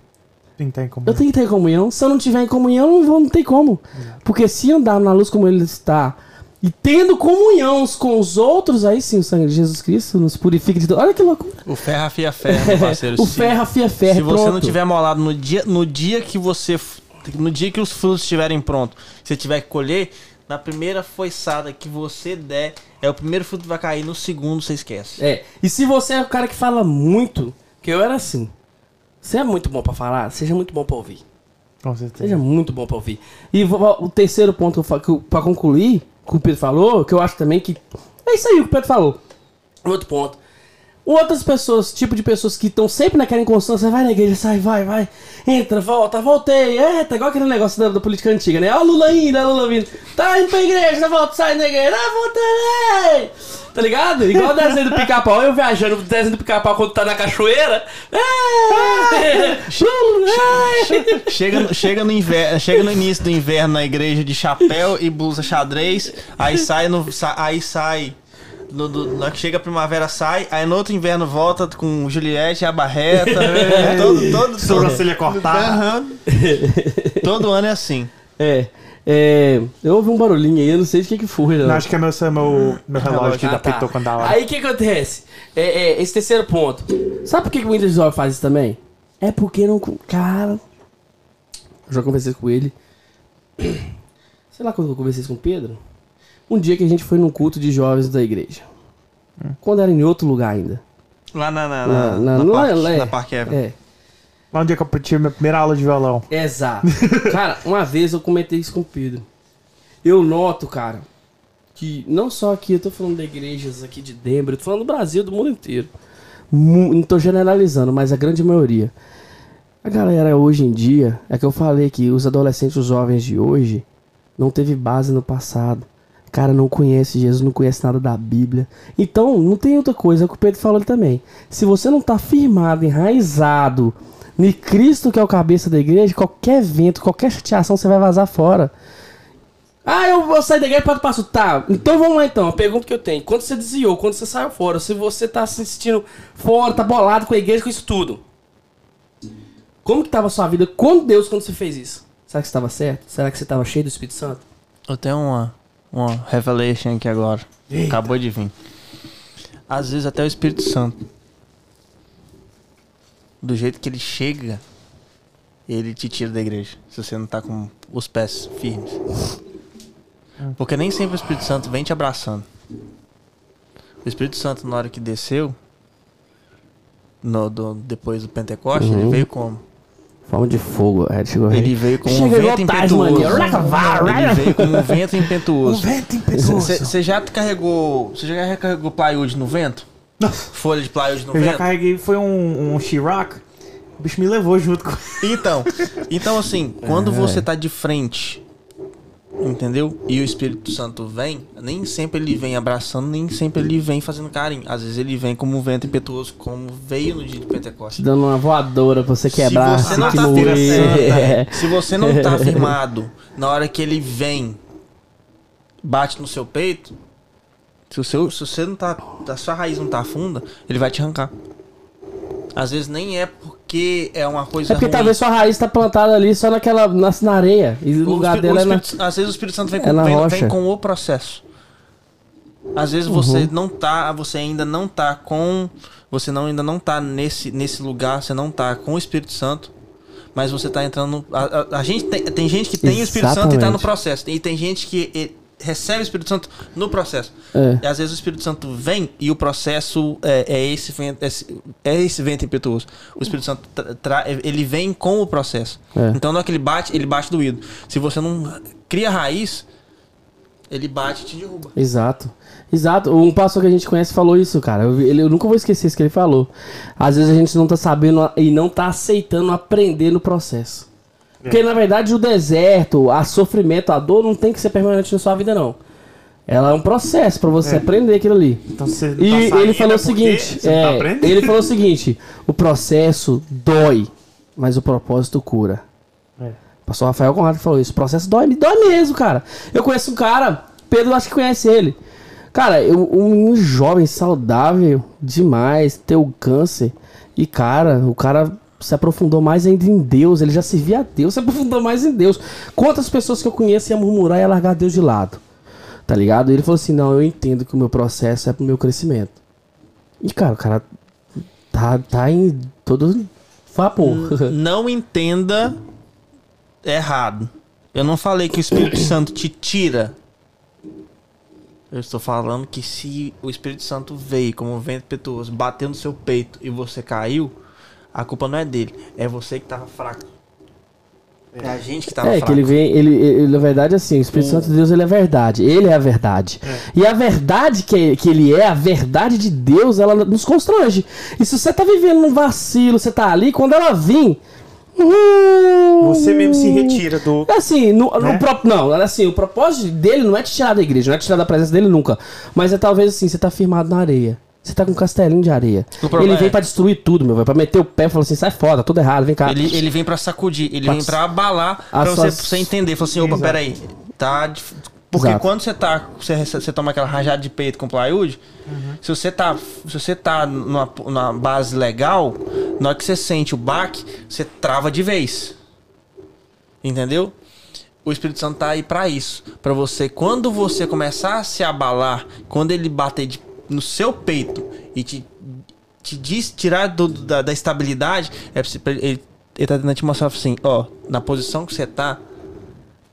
Tem que ter em comunhão. eu tenho que ter comunhão. Se eu não tiver em comunhão, não, vou, não tem como. Porque se andar na luz como ele está e tendo comunhão uns com os outros, aí sim o sangue de Jesus Cristo nos purifica de todo. Olha que loucura. O ferro afia ferro, parceiro. o ferro afia ferro. Se você não tiver molado no dia, no dia que você. No dia que os frutos estiverem prontos, você tiver que colher, na primeira foiçada que você der, é o primeiro fruto que vai cair, no segundo você esquece. É. E se você é o cara que fala muito, que eu era assim. Você é muito bom pra falar, seja muito bom pra ouvir. Com certeza. Seja muito bom pra ouvir. E o terceiro ponto pra concluir, que o Pedro falou, que eu acho também que. É isso aí que o Pedro falou. Outro ponto. Outras pessoas, tipo de pessoas que estão sempre naquela inconstância, vai na igreja, sai, vai, vai, entra, volta, voltei, eita, igual aquele negócio da, da política antiga, né? Ó, Lula ainda, Lula vindo, tá indo pra igreja, volta, sai da igreja, ah, voltei! Tá ligado? Igual o desenho do pica-pau, eu viajando no desenho do pica-pau quando tá na cachoeira. É, é. Chega, chega, no inverno, chega no início do inverno na igreja de chapéu e blusa xadrez, aí sai no. Aí sai. No, do- na que chega a primavera sai, aí no outro inverno volta com Juliette a barreta. todo, todo, Sobrancelha cortada. Todo ano é assim. É, é, eu ouvi um barulhinho aí, eu não sei de que que foi. Não. Não, acho que é meu, é meu, meu relógio que Ah, dá tá. pitou quando dá hora. Aí o que acontece? É, é, esse terceiro ponto. Sabe por que que o Windows Jovem faz isso também? É porque não. Cara. Eu já conversei com ele. Sei lá quando eu conversei com o Pedro. Um dia que a gente foi num culto de jovens da igreja. Quando era em outro lugar ainda. Lá na, na, Na- na, na- na, lá- parque, lá é. na Parque Ever. É. Lá um dia que eu tive minha primeira aula de violão. Exato. cara, uma vez eu comentei isso com o Pedro. Eu noto, cara, que não só aqui, eu tô falando de igrejas aqui de Denver, eu tô falando do Brasil, do mundo inteiro. Não tô generalizando, mas a grande maioria. A galera hoje em dia, é que eu falei que os adolescentes, os jovens de hoje, não teve base no passado. Cara, não conhece Jesus, não conhece nada da Bíblia. Então, não tem outra coisa, é o que o Pedro falou também. Se você não tá firmado, enraizado em Cristo, que é o cabeça da igreja, qualquer vento, qualquer chateação, você vai vazar fora. Ah, eu vou sair da igreja para passo. Tá, então vamos lá então. A pergunta que eu tenho: quando você desviou, quando você saiu fora, se você tá se sentindo fora, tá bolado com a igreja, com isso tudo. Como que tava a sua vida com Deus quando você fez isso? Será que você estava certo? Será que você estava cheio do Espírito Santo? Eu tenho uma, uma revelation aqui agora. Eita. Acabou de vir. Às vezes até o Espírito Santo. Do jeito que ele chega, ele te tira da igreja. Se você não tá com os pés firmes. Porque nem sempre o Espírito Santo vem te abraçando. O Espírito Santo, na hora que desceu, no, do- depois do Pentecoste, ele Uhum. veio como? Forma de fogo. É, chegou aí. Ele veio como um Chega vento impetuoso. Ele veio como um vento impetuoso. vento Você já carregou. Você já carregou plywood no vento? Folha de plywood no Eu já vento? carreguei, foi um, um Chirac. O bicho me levou junto com. Então, então assim, quando você tá de frente, entendeu? E o Espírito Santo vem, nem sempre ele vem abraçando, nem sempre ele vem fazendo carinho. Às vezes ele vem como um vento impetuoso, como veio no dia de Te Pentecostes. dando uma voadora pra você quebrar, se você não tá firmado, se você não tá firmado na hora que ele vem, bate no seu peito, se, o seu, se você não tá, a sua raiz não tá funda, ele vai te arrancar. Às vezes nem é porque é uma coisa É porque ruim. talvez sua raiz tá plantada ali só naquela. Na, na areia. E o O lugar dela é na. Às vezes o Espírito Santo vem é com, vem- vem com o processo. Às vezes você não tá, você ainda não tá com, você não ainda não tá nesse nesse lugar, você não tá com o Espírito Santo, mas você tá entrando. A, a, a, gente tem, tem gente que tem Exatamente. o Espírito Santo e tá no processo. E tem gente que recebe o Espírito Santo no processo. É. E às vezes o Espírito Santo vem e o processo é, é esse, vento, é esse vento impetuoso. O Espírito Santo ele vem com o processo. É. Então não é que ele bate, ele bate doído. Se você não cria raiz, ele bate e te derruba. Exato. Exato. Um pastor que a gente conhece falou isso, cara. Eu, eu nunca vou esquecer isso que ele falou. Às vezes a gente não tá sabendo e não tá aceitando aprender no processo. É. Porque na verdade o deserto, a sofrimento, a dor não tem que ser permanente na sua vida, não. Ela é um processo para você é. aprender aquilo ali. Então, você e tá ele falou o seguinte: tá é, tá ele falou o seguinte: o processo dói, mas o propósito cura. É. O pastor Rafael Conrado falou isso: o processo dói, me dói mesmo, cara. Eu conheço um cara, Pedro acho que conhece ele. Cara, eu, um menino jovem, saudável demais, teu câncer. E, cara, o cara se aprofundou mais ainda em Deus. Ele já servia a Deus, se aprofundou mais em Deus. Quantas pessoas que eu conheço iam murmurar e largar Deus de lado? Tá ligado? E ele falou assim: Não, eu entendo que o meu processo é pro meu crescimento. E, cara, o cara tá, tá em todo vapor. Não entenda errado. Eu não falei que o Espírito Santo te tira eu estou falando que se o Espírito Santo veio como um vento impetuoso, bateu no seu peito e você caiu, a culpa não é dele, é você que estava fraco. É a gente que estava é, fraco. É, que ele vem, ele, ele, na verdade, assim, o Espírito o... Santo de Deus, ele é verdade. Ele é a verdade. É. E a verdade que, que ele é, a verdade de Deus, ela nos constrange. E se você está vivendo num vacilo, você está ali, quando ela vir, você mesmo se retira do. Assim, no, né? no pro, não, assim, o propósito dele não é te tirar da igreja, não é te tirar da presença dele nunca. Mas é talvez assim, você tá firmado na areia. Você tá com um castelinho de areia. Ele vem é... pra destruir tudo, meu velho. Pra meter o pé e falar assim, sai fora, tá tudo errado, vem cá. Ele, ele vem pra sacudir, ele pra... vem pra abalar, pra você, suas... você entender. Falar assim, opa, Exato. peraí. Tá porque Exato. quando você tá. Você, você toma aquela rajada de peito com plywood, uhum. se você tá. Se você tá numa, numa base legal, na hora que você sente o baque, você trava de vez. Entendeu? O Espírito Santo tá aí para isso. para você, quando você começar a se abalar, quando ele bater de, no seu peito e te, te diz, tirar do, da, da, estabilidade, é, ele, ele tá tentando te mostrar assim: ó, na posição que você tá,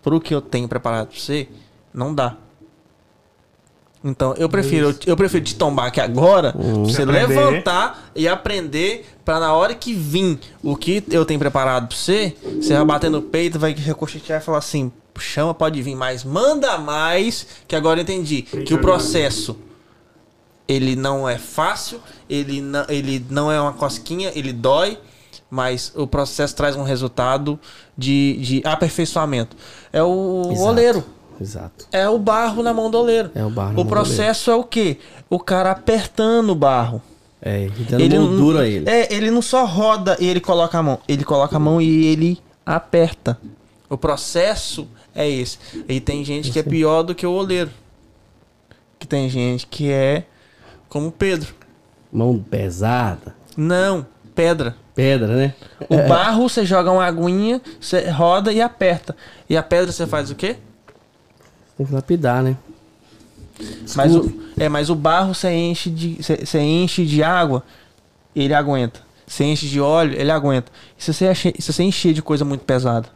pro que eu tenho preparado pra você não dá. Então, eu prefiro, eu, prefiro te tombar aqui agora, uhum. você aprender. levantar e aprender para na hora que vir o que eu tenho preparado para você, você vai bater no peito, vai recochetear e falar assim: chama, pode vir mais, manda mais, que agora eu entendi que o processo ele não é fácil, ele não, ele não é uma cosquinha, ele dói, mas o processo traz um resultado de, de aperfeiçoamento. É o Exato. oleiro. Exato. É o barro na mão do oleiro. É o barro. O processo é o quê? O cara apertando o barro. É, e dando ele moldura não, ele. É, ele não só roda e ele coloca a mão. Ele coloca a mão e ele aperta. O processo é esse. E tem gente que é pior do que o oleiro. Que tem gente que é como Pedro. Mão pesada. Não, pedra. Pedra, né? O barro, você joga uma aguinha, você roda e aperta. E a pedra você faz o quê? Tem que lapidar, né? Mas o, é, mas o barro você enche de você enche de água, ele aguenta. Você enche de óleo, ele aguenta. E se você, enche, se você encher de coisa muito pesada?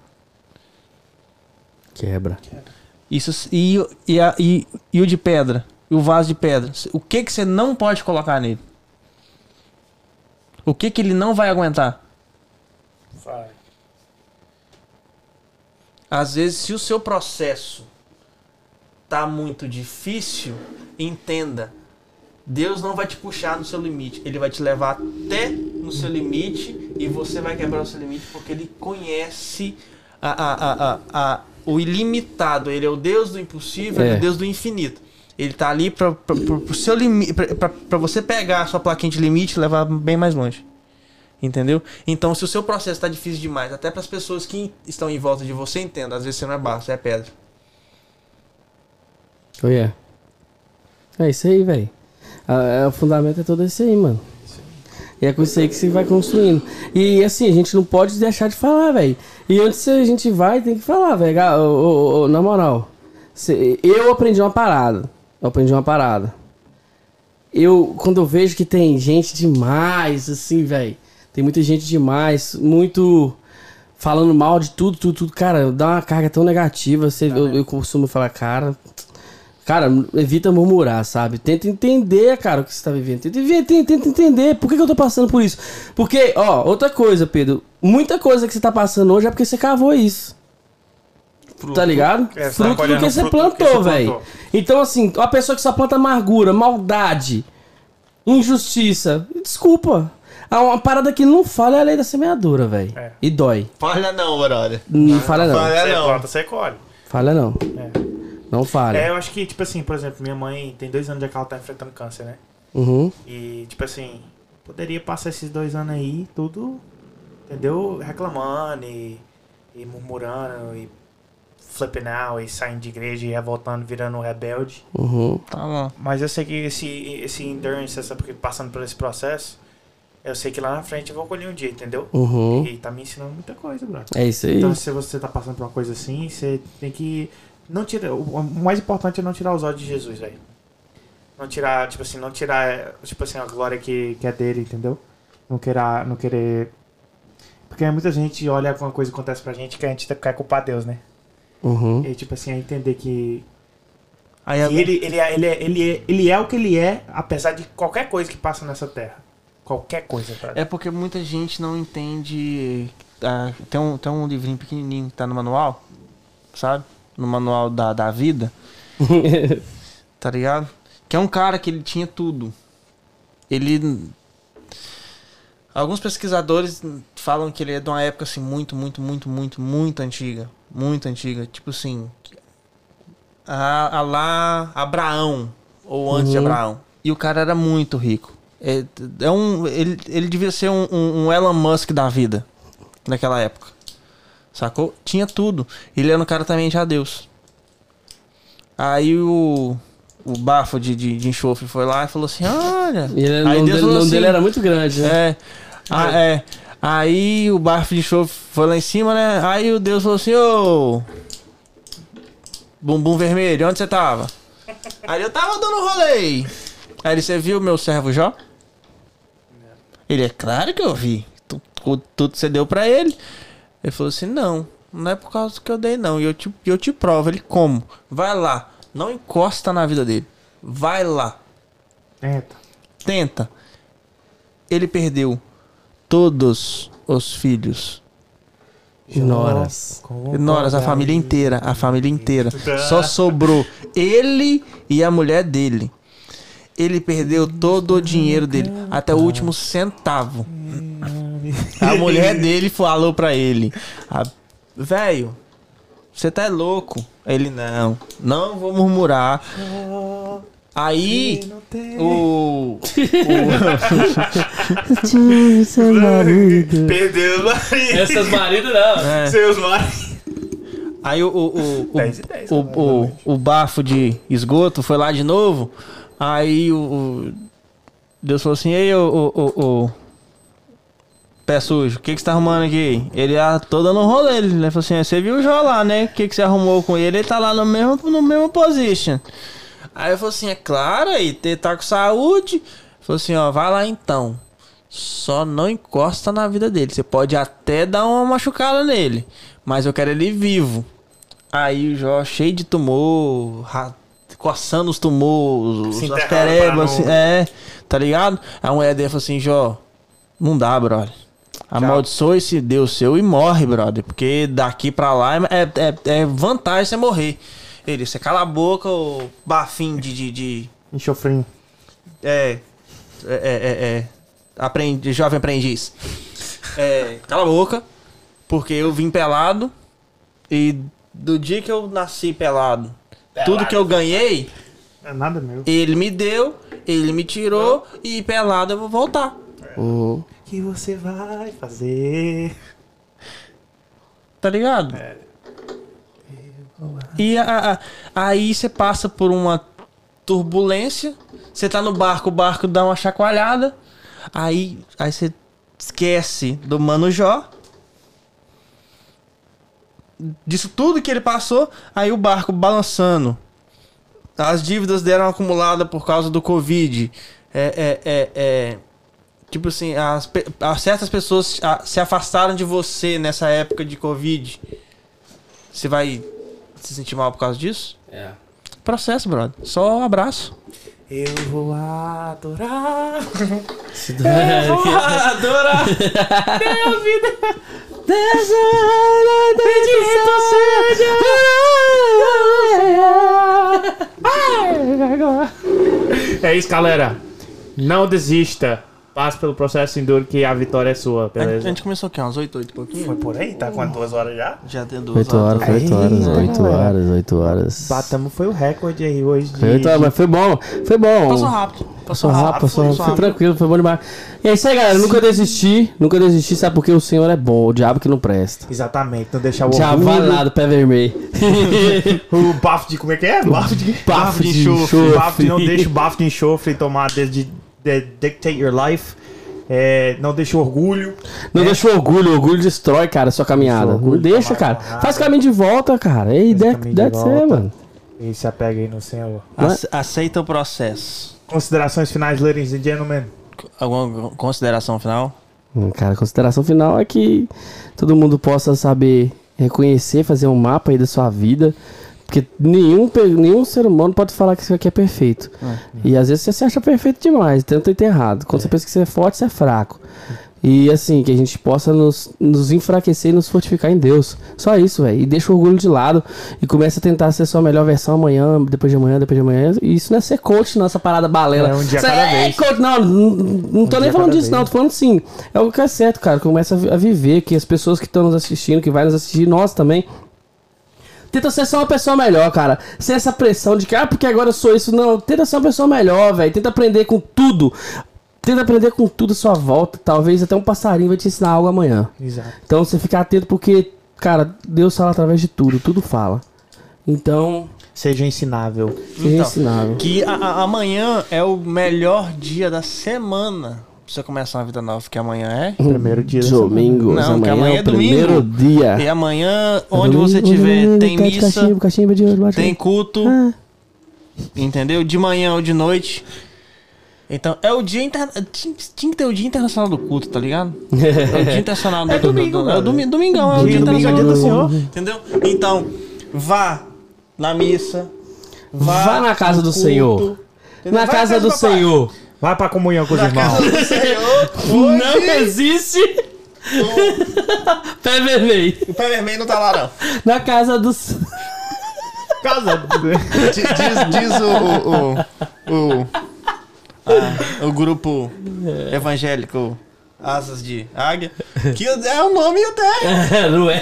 Quebra. Isso, e, e, a, e, e o de pedra? E o vaso de pedra? O que, que você não pode colocar nele? O que, que ele não vai aguentar? Vai. Às vezes, se o seu processo tá muito difícil, entenda. Deus não vai te puxar no seu limite, ele vai te levar até no seu limite e você vai quebrar o seu limite porque ele conhece a, a, a, a, o ilimitado. Ele é o Deus do impossível, é. ele é o Deus do infinito. Ele tá ali para o seu limite, para você pegar a sua plaquinha de limite e levar bem mais longe. Entendeu? Então, se o seu processo está difícil demais, até para as pessoas que estão em volta de você, entenda, às vezes você não é barro, você é pedra. Oh, yeah. É isso aí, velho. É, o fundamento é todo esse aí, mano. E é com isso aí que você vai construindo. E assim, a gente não pode deixar de falar, velho. E onde a gente vai, tem que falar, velho. Na moral, eu aprendi uma parada. Eu aprendi uma parada. Eu, quando eu vejo que tem gente demais, assim, velho. Tem muita gente demais, muito falando mal de tudo, tudo, tudo. Cara, dá uma carga tão negativa. Você, eu, eu costumo falar, cara. Cara, evita murmurar, sabe? Tenta entender, cara, o que você tá vivendo. Tenta, tenta, tenta entender por que, que eu tô passando por isso. Porque, ó, outra coisa, Pedro. Muita coisa que você tá passando hoje é porque você cavou isso. Tá ligado? É, você fruto do que você fruto plantou, você velho. Então, assim, uma pessoa que só planta amargura, maldade, injustiça, desculpa. Há Uma parada que não falha é a lei da semeadura, velho. É. E dói. Falha não, brother. Não falha não. Falha Você não. planta, você colhe. Falha não. Não falha. É, eu acho que, tipo assim, por exemplo, minha mãe tem dois anos já que ela tá enfrentando câncer, né? Uhum. E, tipo assim, poderia passar esses dois anos aí, tudo, entendeu? Reclamando e, e murmurando e flipping out e saindo de igreja e revoltando, virando um rebelde. Uhum. Tá bom. Mas eu sei que esse, esse endurance, essa, porque passando por esse processo, eu sei que lá na frente eu vou colher um dia, entendeu? Uhum. E tá me ensinando muita coisa, brother. É isso aí. Então, se você tá passando por uma coisa assim, você tem que. Não tira, o o mais importante é não tirar os olhos de Jesus, velho. Não tirar, tipo assim, não tirar, tipo assim, a glória que, que é dele, entendeu? Não querer, não querer. Porque muita gente olha alguma coisa que acontece pra gente que a gente quer culpar Deus, né? Uhum. E tipo assim, é entender que, Aí que agora- ele, ele, é, ele, é, ele, é, ele é o que ele é, apesar de qualquer coisa que passa nessa terra. Qualquer coisa, cara. É porque muita gente não entende. ah, tem, um, tem um livrinho pequenininho que tá no manual, sabe? No manual da, da vida, tá ligado? Que é um cara que ele tinha tudo. Ele. Alguns pesquisadores falam que ele é de uma época assim muito, muito, muito, muito, muito antiga. Muito antiga. Tipo assim. A, a lá Abraão. Ou antes de Uhum. Abraão. E o cara era muito rico. É, é um, ele, ele devia ser um, um- um Elon Musk da vida. Naquela época. Sacou? Tinha tudo. Ele era um cara também de Deus. Aí o. O bafo de, de, de enxofre foi lá e falou assim: Olha. Ele, o Aí nome, Deus dele, falou nome dele assim, era muito grande, né? É. Ah, é. Aí o bafo de enxofre foi lá em cima, né? Aí o Deus falou assim: Ô. Bumbum vermelho, onde você tava? Aí eu tava dando rolê. Aí ele, você viu meu servo Jó? Ele, é claro que eu vi. Tu- tu- Tudo você deu pra ele. Ele falou assim: não, não é por causa que eu dei, não. E eu te, eu te provo. Ele, como? Vai lá. Não encosta na vida dele. Vai lá. Tenta. Tenta. Ele perdeu todos os filhos. Noras. Noras, a família inteira. A família inteira. Só sobrou ele e a mulher dele. Ele perdeu todo o dinheiro dele, até o último centavo. A mulher dele falou pra ele: "Ah, Velho, você tá louco? Ele não, não vou murmurar. Aí o, Perdeu o marido. Essas maridos não. é, Seus maridos. aí o, o, o, o, 10 10, o, o, o bafo de esgoto foi lá de novo. Aí o, o- Deus falou assim: Ei, o, o, o, o pé sujo, o que, que você tá arrumando aqui? Ele ah, tô dando um rolê. Ele falou assim: Você viu o Jó lá, né? O que, que você arrumou com ele? Ele tá lá no mesmo, no mesmo position. Aí eu falei assim: É claro, aí, tá com saúde. Falou assim: Ó, vai lá então. Só não encosta na vida dele. Você pode até dar uma machucada nele, mas eu quero ele vivo. Aí o Jó cheio de tumor, coçando os tumores, Se as perebas, assim, é, tá ligado? A mulher dele falou assim, Jó, não dá, brother. Amaldiçoa esse Deus seu e morre, brother. Porque daqui pra lá é, é, é vantagem você morrer. Ele, você cala a boca, ô bafinho de, de, de Enxofrinho. é, é, é, é, é, aprendi, jovem aprendiz. É, cala a boca, porque eu vim pelado e do dia que eu nasci pelado, tudo que eu ganhei, É nada meu. ele me deu, ele me tirou e pelado eu vou voltar. Uhum. O que você vai fazer? Tá ligado? E a- a- aí você passa por uma turbulência, você tá no barco, o barco dá uma chacoalhada, aí, aí você esquece do Mano Jó. Disso tudo que ele passou, aí o barco balançando. As dívidas deram acumulada por causa do Covid. É, é, é, é, Tipo assim, as, as certas pessoas se afastaram de você nessa época de Covid. Você vai se sentir mal por causa disso? É. Processo, brother. Só um abraço. Eu vou adorar. Eu vou adorar. É isso, galera. Não desista. Passe pelo processo enduro que a vitória é sua, A, beleza? gente começou aqui, umas 8, 8 e pouquinho. Foi por aí? Tá com duas horas já? Já deu duas 8 horas, horas. 8 horas, Aí, 8 galera. horas, 8 horas. Batamos, foi o recorde aí hoje de... Foi 8 horas, mas foi bom, foi bom. Passou rápido. Passou rápido, passou rápido, foi tranquilo, foi bom demais. E é isso aí, galera. Nunca desisti, nunca desisti, sabe porque o Senhor é bom, o diabo que não presta. Exatamente, não deixar o Diabo vai lá do pé vermelho. O bafo de... Como é que é? Bafo de... Bafo de enxofre. enxofre. Bafo de, não deixa o bafo de enxofre tomar desde de, dictate your life. É, não deixa o orgulho. Não deixa o orgulho, o orgulho destrói, cara, a sua caminhada. Deixa orgulho Não deixa, cara. porrada. Faz caminho de volta, cara. E Faz deve, ser, volta. mano. E se apega aí no Senhor. Ace- Aceita o processo. Considerações finais, ladies and gentlemen. Alguma consideração final? Hum, Cara, a consideração final é que todo mundo possa saber reconhecer, fazer um mapa aí da sua vida. Porque nenhum, nenhum ser humano pode falar que isso aqui é perfeito. E às vezes você se acha perfeito demais, tenta ter errado. Quando você pensa que você é forte, você é fraco. E assim, que a gente possa nos, nos enfraquecer e nos fortificar em Deus. Só isso, velho. E deixa o orgulho de lado e começa a tentar ser sua melhor versão amanhã, depois de amanhã, depois de amanhã. E isso não é ser coach, não, essa parada balela. É um dia Você cada é vez. coach, não, não, não tô Um nem falando disso, não. vez. Tô falando sim. É o que é certo, cara. Começa a viver, que as pessoas que estão nos assistindo, que vai nos assistir, nós também. Tenta ser só uma pessoa melhor, cara. Sem essa pressão de que, ah, porque agora eu sou isso. Não, tenta ser uma pessoa melhor, velho. Tenta aprender com tudo. Tenta aprender com tudo à sua volta. Talvez até um passarinho vai te ensinar algo amanhã. Exato. Então você fica atento porque, cara, Deus fala através de tudo. Tudo fala. Então, Seja ensinável. seja Então, ensinável. Que a- a- amanhã é o melhor dia da semana você começar uma vida nova, que amanhã é. Primeiro dia Domingo, Não, que amanhã, é é o primeiro domingo. dia. E amanhã, onde Domingo, você domingo, tiver, tem tá missa, Cachimbo, cachimbo de ouro, tem culto, Ah, entendeu? De manhã ou de noite. Então, é o dia interna... tinha, tinha que ter o dia internacional do culto, tá ligado? É o dia internacional do, É do- do- domingo, do- é o domi- domingão, é o Dia domingo internacional do do Senhor. Entendeu? Então, vá na missa. Vá, Vá na casa do culto, Senhor. entendeu? Na Vai casa do papai. Senhor. Vai pra comunhão com os irmãos. Senhor. Hoje, Não existe. Pé vermelho. o pé vermelho não tá lá, não. Na casa do. S- Casa. Diz, diz- o. O, o, o, ah, o grupo evangélico Asas de Águia. Que é o nome até. Não é?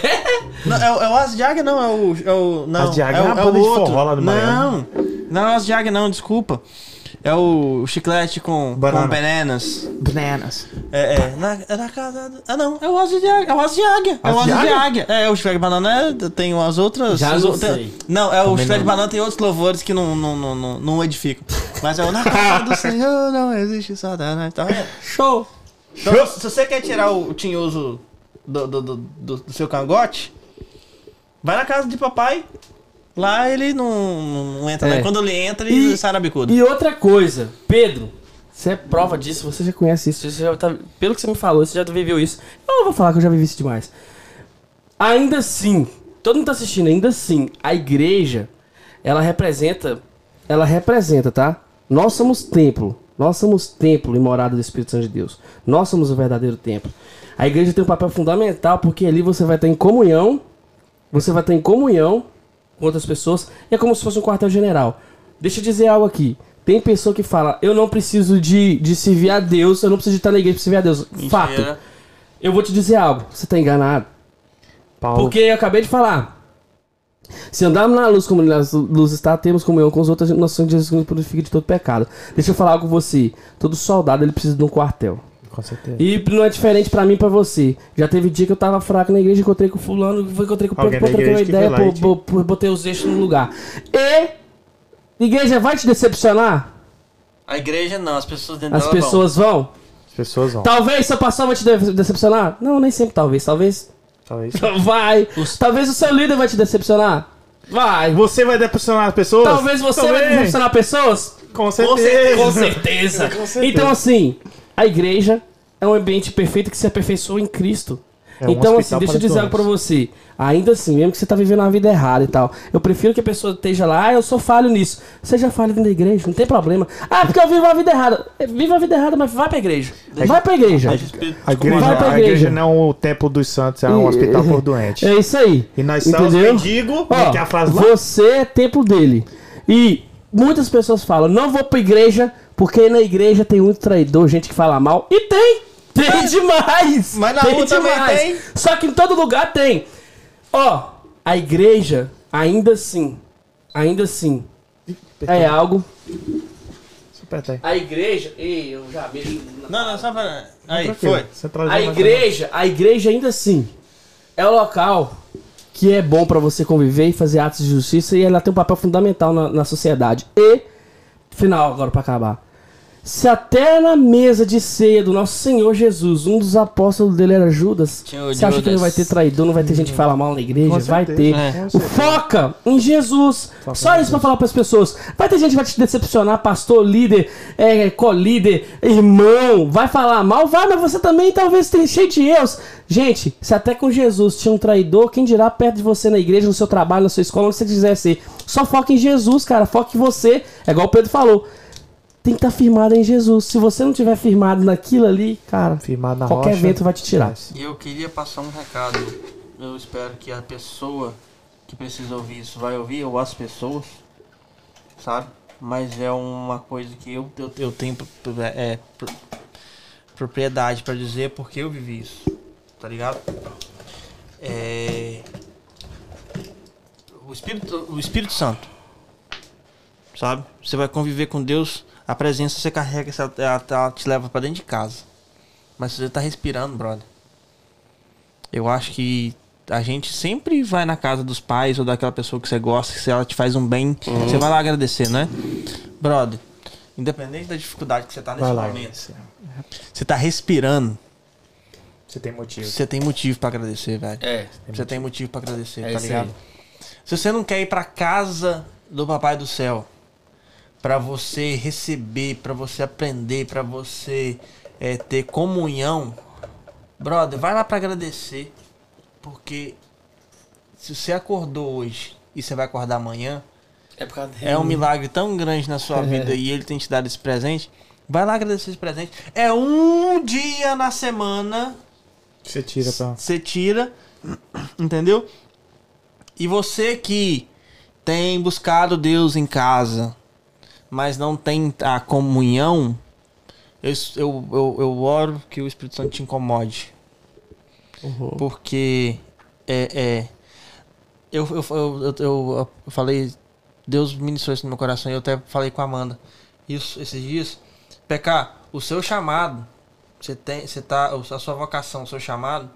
Não, é, o- é o Asas de Águia, não. É o. É o não, Asas de Águia é, é o, uma é banda o de outro. forró lá do não, não é o Asas de Águia, não, desculpa. É o chiclete com, Banana. com bananas. Bananas. É, é, na, é na casa. do- Ah, não, é o Asas de Águia. É o Asas de Águia. É o Asa de de Águia? É, o chiclete de banana é- tem umas outras. Já as não o- tem- sei. Não, é o chiclete de banana tem outros louvores que não, não, não, não, não edificam. Mas é o na casa do Senhor não existe satanás. Tá vendo? Show. Então, se você quer tirar o tinhoso do, do, do, do- do seu cangote, vai na casa de papai. Lá ele não, não entra, É. né? Quando ele entra, ele E- sai na bicuda. E outra coisa, Pedro, você é prova disso, você já conhece isso, você já tá, pelo que você me falou, você já viveu isso. Eu não vou falar que eu já vivi isso demais. Ainda assim, todo mundo tá assistindo, ainda assim, a igreja, ela representa, ela representa, tá? Nós somos templo, nós somos templo e morada do Espírito Santo de Deus. Nós somos o verdadeiro templo. A igreja tem um papel fundamental porque ali você vai estar em comunhão, você vai estar em comunhão com outras pessoas, e é como se fosse um quartel-general. Deixa eu dizer algo aqui. Tem pessoa que fala, eu não preciso de, de servir a Deus, eu não preciso de estar na igreja para servir a Deus. Fato. Eu vou te dizer algo, você tá enganado. Paulo. Porque eu acabei de falar. Se andarmos na luz como a luz está, temos comunhão com os outros, nós somos Jesus que nos purifica de todo pecado. Deixa eu falar algo com você. Todo soldado ele precisa de um quartel. Com certeza. E não é diferente pra mim e pra você. Já teve dia que eu tava fraco na igreja, encontrei com fulano, encontrei com o Pedro, troquei uma ideia, lá pô, pô, pô, botei os eixos no lugar. E igreja vai te decepcionar? A igreja não, as pessoas dentro As dela vão. pessoas vão? As pessoas vão. Talvez seu pastor vai te de- decepcionar? Não, nem sempre talvez. Talvez Talvez. vai. Talvez o seu líder vai te decepcionar? Vai. Você vai decepcionar as pessoas? Talvez você vai decepcionar pessoas? Com certeza. Com certeza. Com certeza. Então, assim, a igreja, é um ambiente perfeito que se aperfeiçoa em Cristo. É um então, assim, deixa eu para dizer algo pra você. Ainda assim, mesmo que você tá vivendo uma vida errada e tal, eu prefiro que a pessoa esteja lá, ah, eu sou falho nisso. Seja falho dentro da igreja, não tem problema. Ah, porque eu vivo a vida errada. Viva a vida errada, mas vai pra igreja. Vai pra igreja. A igreja, Vai pra a igreja. igreja não é o templo dos santos, é um E- hospital por doente. É isso aí. E nós somos mendigos, Ó, que é a frase lá. você é templo dele. E muitas pessoas falam, não vou pra igreja, porque na igreja tem muito traidor, gente que fala mal. E tem! Tem demais! Mas na tem rua também tem. Só que em todo lugar tem. Ó, a igreja, ainda assim, ainda assim, é algo... A igreja... Ei, eu já mexo... Não, não, só pra. Aí, foi. A igreja, a igreja ainda assim é o local que é bom pra você conviver e fazer atos de justiça e ela tem um papel fundamental na, na sociedade. E, final agora pra acabar. Se até na mesa de ceia do nosso Senhor Jesus, um dos apóstolos dele era Judas, o você acha que não Judas. vai ter traidor, não vai ter gente que fala mal na igreja? Com Vai certeza. ter. É. Foca em Jesus. Foca Só em isso pra falar pras pessoas. Vai ter gente que vai te decepcionar, pastor, líder, é, co-líder, irmão. Vai falar mal? Vai, mas você também talvez tenha cheio de erros. Gente, se até com Jesus tinha um traidor, quem dirá perto de você na igreja, no seu trabalho, na sua escola, onde você quiser ser. Só foca em Jesus, cara. Foca em você. É igual o Pedro falou. Tem que estar firmado em Jesus. Se você não tiver firmado naquilo ali, cara, Firmado na qualquer rocha. vento vai te tirar. Eu queria passar um recado. Eu espero que a pessoa que precisa ouvir isso vai ouvir, ou as pessoas, sabe? Mas é uma coisa que eu, eu, eu tenho é, pro- propriedade pra dizer porque eu vivi isso, tá ligado? É, o, Espírito, o Espírito Santo, sabe? Você vai conviver com Deus, a presença você carrega, ela, ela- ela te leva pra dentro de casa. Mas você tá respirando, brother. Eu acho que a gente sempre vai na casa dos pais ou daquela pessoa que você gosta, que se ela te faz um bem, você vai lá agradecer, né? Brother, independente da dificuldade que você tá nesse Vai lá. momento, você tá respirando, Você tem motivo. você tem motivo pra agradecer, velho. É. Você tem motivo pra agradecer, É tá ligado? aí. Se você não quer ir pra casa do Papai do Céu, pra você receber, pra você aprender, pra você é, ter comunhão, brother, vai lá pra agradecer, porque se você acordou hoje e você vai acordar amanhã, É por causa dele. é um milagre tão grande na sua vida e ele tem te dado esse presente. Vai lá agradecer esse presente. É um dia na semana Você tira pra. você tira, entendeu? E você que tem buscado Deus em casa, mas não tem a comunhão, eu, eu, eu, eu oro que o Espírito Santo te incomode. Porque é, é eu, eu, eu, eu, eu- eu falei, Deus ministrou isso no meu coração e eu até falei com a Amanda isso esses dias. PK, o seu chamado, você tem, você tá, a sua vocação, o seu chamado,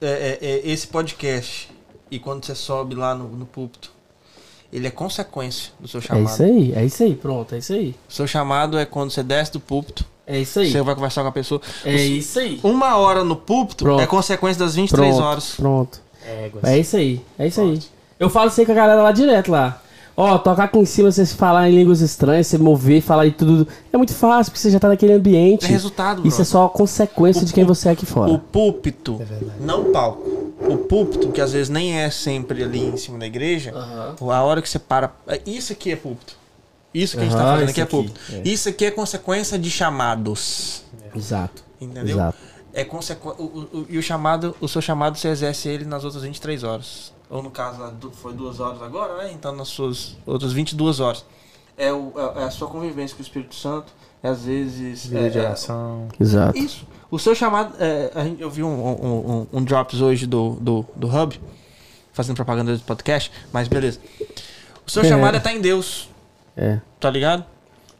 é, é- é esse podcast e quando você sobe lá no, no púlpito, ele é consequência do seu É chamado. isso aí, é isso aí, pronto, é isso aí. O seu chamado é quando você desce do púlpito, É isso aí. você vai conversar com a pessoa. É isso aí. Uma hora no púlpito Pronto. é consequência das 23 Pronto, horas. Pronto. Éguas. É isso aí, é isso aí. Eu falo isso aí com a galera lá direto lá. Ó, tocar aqui em cima, vocês falar em línguas estranhas, você mover, falar e tudo. É muito fácil, porque você já tá naquele ambiente. É resultado, Isso é só consequência O de quem você é aqui O fora. púlpito, É verdade. não o palco. O púlpito, que às vezes nem é sempre ali em cima da igreja, Aham. a hora que você para. é, Isso aqui é púlpito. Isso que a gente tá fazendo isso aqui é aqui, púlpito. é. Isso aqui é consequência de chamados. Exato. Entendeu? Exato. É consequ... o, o- o- e o chamado, o seu chamado você exerce ele nas outras 23 horas. Ou no caso, foi duas horas agora, né? Então nas suas outras 22 horas. É, o, é é a sua convivência com o Espírito Santo. É, às vezes. Vida é, de é-. Exato. Isso. O seu chamado. é, a gente, eu vi um, um, um, um drops hoje do, do, do Hub, fazendo propaganda do podcast, mas beleza. O seu É. chamado é estar em Deus, É. tá ligado?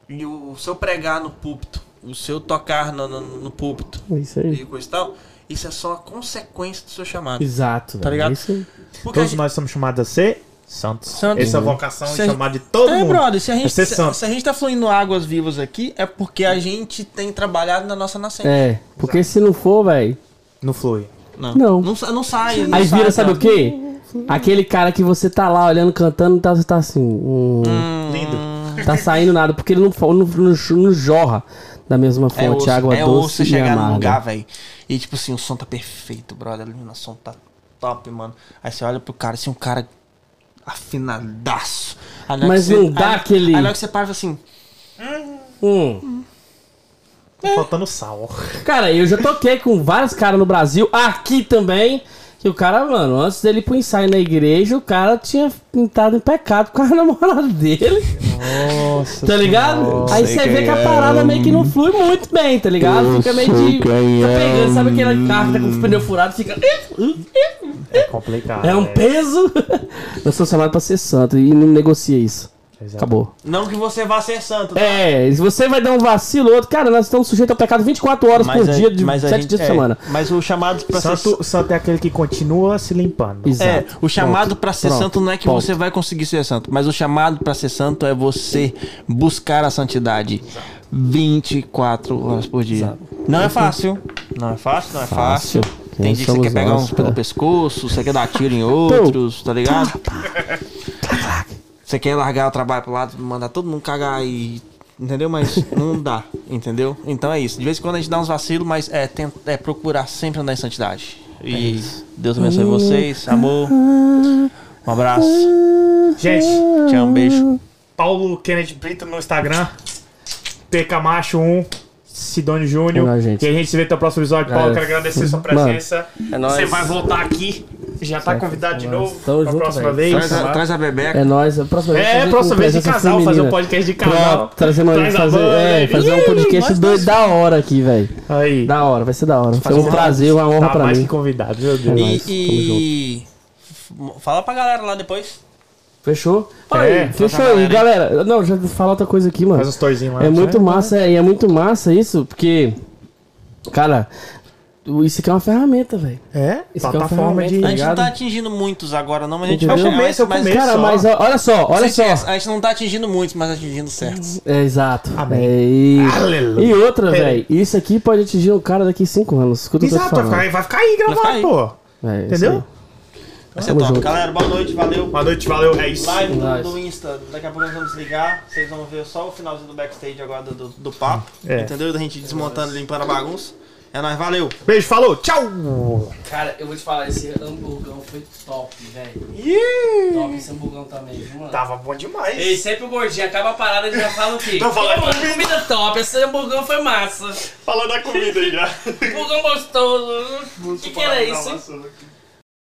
E o seu pregar no púlpito, o seu tocar no, no, no púlpito isso aí. e coisa e tal, isso é só a consequência do seu chamado. Exato. Tá ligado? É isso Todos gente- nós somos chamados a ser santos. Santos. Essa Uhum. vocação Se é chamada de todo é, mundo. brother, se a, É gente, ser se, santo. se a gente tá fluindo águas vivas aqui, é porque a gente tem trabalhado na nossa nascente. É, porque se não for, velho. Não flui. Não. Não. Não, não sai. não Aí vira, sabe o quê? Aquele cara que você tá lá olhando, cantando, tá, você tá assim. hum, Lindo. Tá saindo nada, porque ele não, não, não, não jorra. da mesma É fonte, osso, água é osso doce você e chegar num amarga. lugar, velho. E tipo assim, o som tá perfeito, brother. A iluminação tá top, mano. Aí você olha pro cara, assim, um cara afinadaço. Mas que não dá aí- aquele- Aí na hora que você para assim, Hum. Tá faltando sal. Cara, eu já toquei com vários caras no Brasil, aqui também. Que o cara, mano, antes dele ir pro ensaio na igreja, o cara tinha pintado em pecado com a namorada dele. Nossa. Tá ligado? Aí você vê que a parada meio que não flui muito bem, tá ligado? Fica meio de. Fica pegando, sabe aquele carro que tá com os pneus furados? Fica. É complicado. É um peso. Eu sou chamado pra ser santo e não negocia isso. Exato. Acabou. não que você vá ser santo. tá? É, se você vai dar um vacilo, outro, cara, nós estamos sujeitos ao pecado 24 horas por a- dia, de mas a 7 gente- dias por é, semana. Mas o chamado pra ser Santo, santo é aquele que continua se limpando. Exato. É, o chamado pra ser pronto, santo não é que ponto. você vai conseguir ser santo, mas o chamado pra ser santo é você buscar a santidade 24 horas por dia. Não é fácil. Não é fácil, não é fácil. Fácil. Tem dia que você quer pegar nós, uns pelo pescoço, você quer dar tiro em outros, tá ligado? Você quer largar o trabalho pro lado, mandar todo mundo cagar e. Entendeu? Mas não dá, entendeu? Então é isso. De vez em quando a gente dá uns vacilos, mas é, tenta, é procurar sempre andar em santidade. E Deus abençoe vocês. Amor. Um abraço. Gente, Te amo, beijo. Paulo Kennedy Brito no Instagram. PK Macho 1. Sidônio É Júnior. nóis, gente. E a gente se vê no próximo episódio. É. Paulo, quero agradecer sua Mano, presença. é nóis. Você vai voltar aqui. Já tá convidado de Tamo novo. junto, pra próxima velho. vez. Traz a, traz a bebeca. É nóis. A próxima vez. É, fazer próxima vez de casal, fazer feminina. um podcast de casal. Pronto, trazer, uma, Traz a fazer, banda. é, fazer um podcast doido da hora aqui, velho. Aí. Da hora, vai ser da hora. Foi um prazer, uma honra Tá pra mais mim. que convidado, meu Deus. É E, nóis, tamo e... Fala pra galera lá depois. Fechou? É, Aí, fechou pra aí, galera galera. Não, já fala outra coisa aqui, mano. Faz uns torzinhos lá. É muito né? massa, é, e é muito massa isso, porque, cara, isso aqui é uma ferramenta, velho. É, Isso aqui é de... A gente não tá atingindo muitos agora, não, mas a gente Entendeu? vai É o começo, é o mas- começo. Cara, só. mas olha só, olha só. A gente não tá atingindo muitos, mas atingindo certos. É, exato. Amém. É, e... Aleluia. e outra, velho, isso aqui pode atingir um cara daqui 5 anos. Escuta o Exato, vai ficar, vai ficar aí gravado, ficar aí. pô. É, Entendeu? Vai ser top. junto. Galera, boa noite, valeu. Boa noite, valeu. É isso. Live do, do Insta, daqui a pouco nós vamos desligar. Vocês vão ver só o finalzinho do backstage agora do, do, do papo. É. Entendeu? Da gente desmontando, limpando a bagunça. É nóis, valeu. Beijo, falou, tchau. Cara, eu vou te falar, esse hamburgão foi top, velho. Top esse hamburgão também, viu, mano? Tava bom demais. Ei, sempre o gordinho acaba a parada e já fala o quê? Tô falando Pô, mano, comida. comida top, esse hamburgão foi massa. Falando da comida aí já. Hamburgão gostoso. O que, que era isso, hein?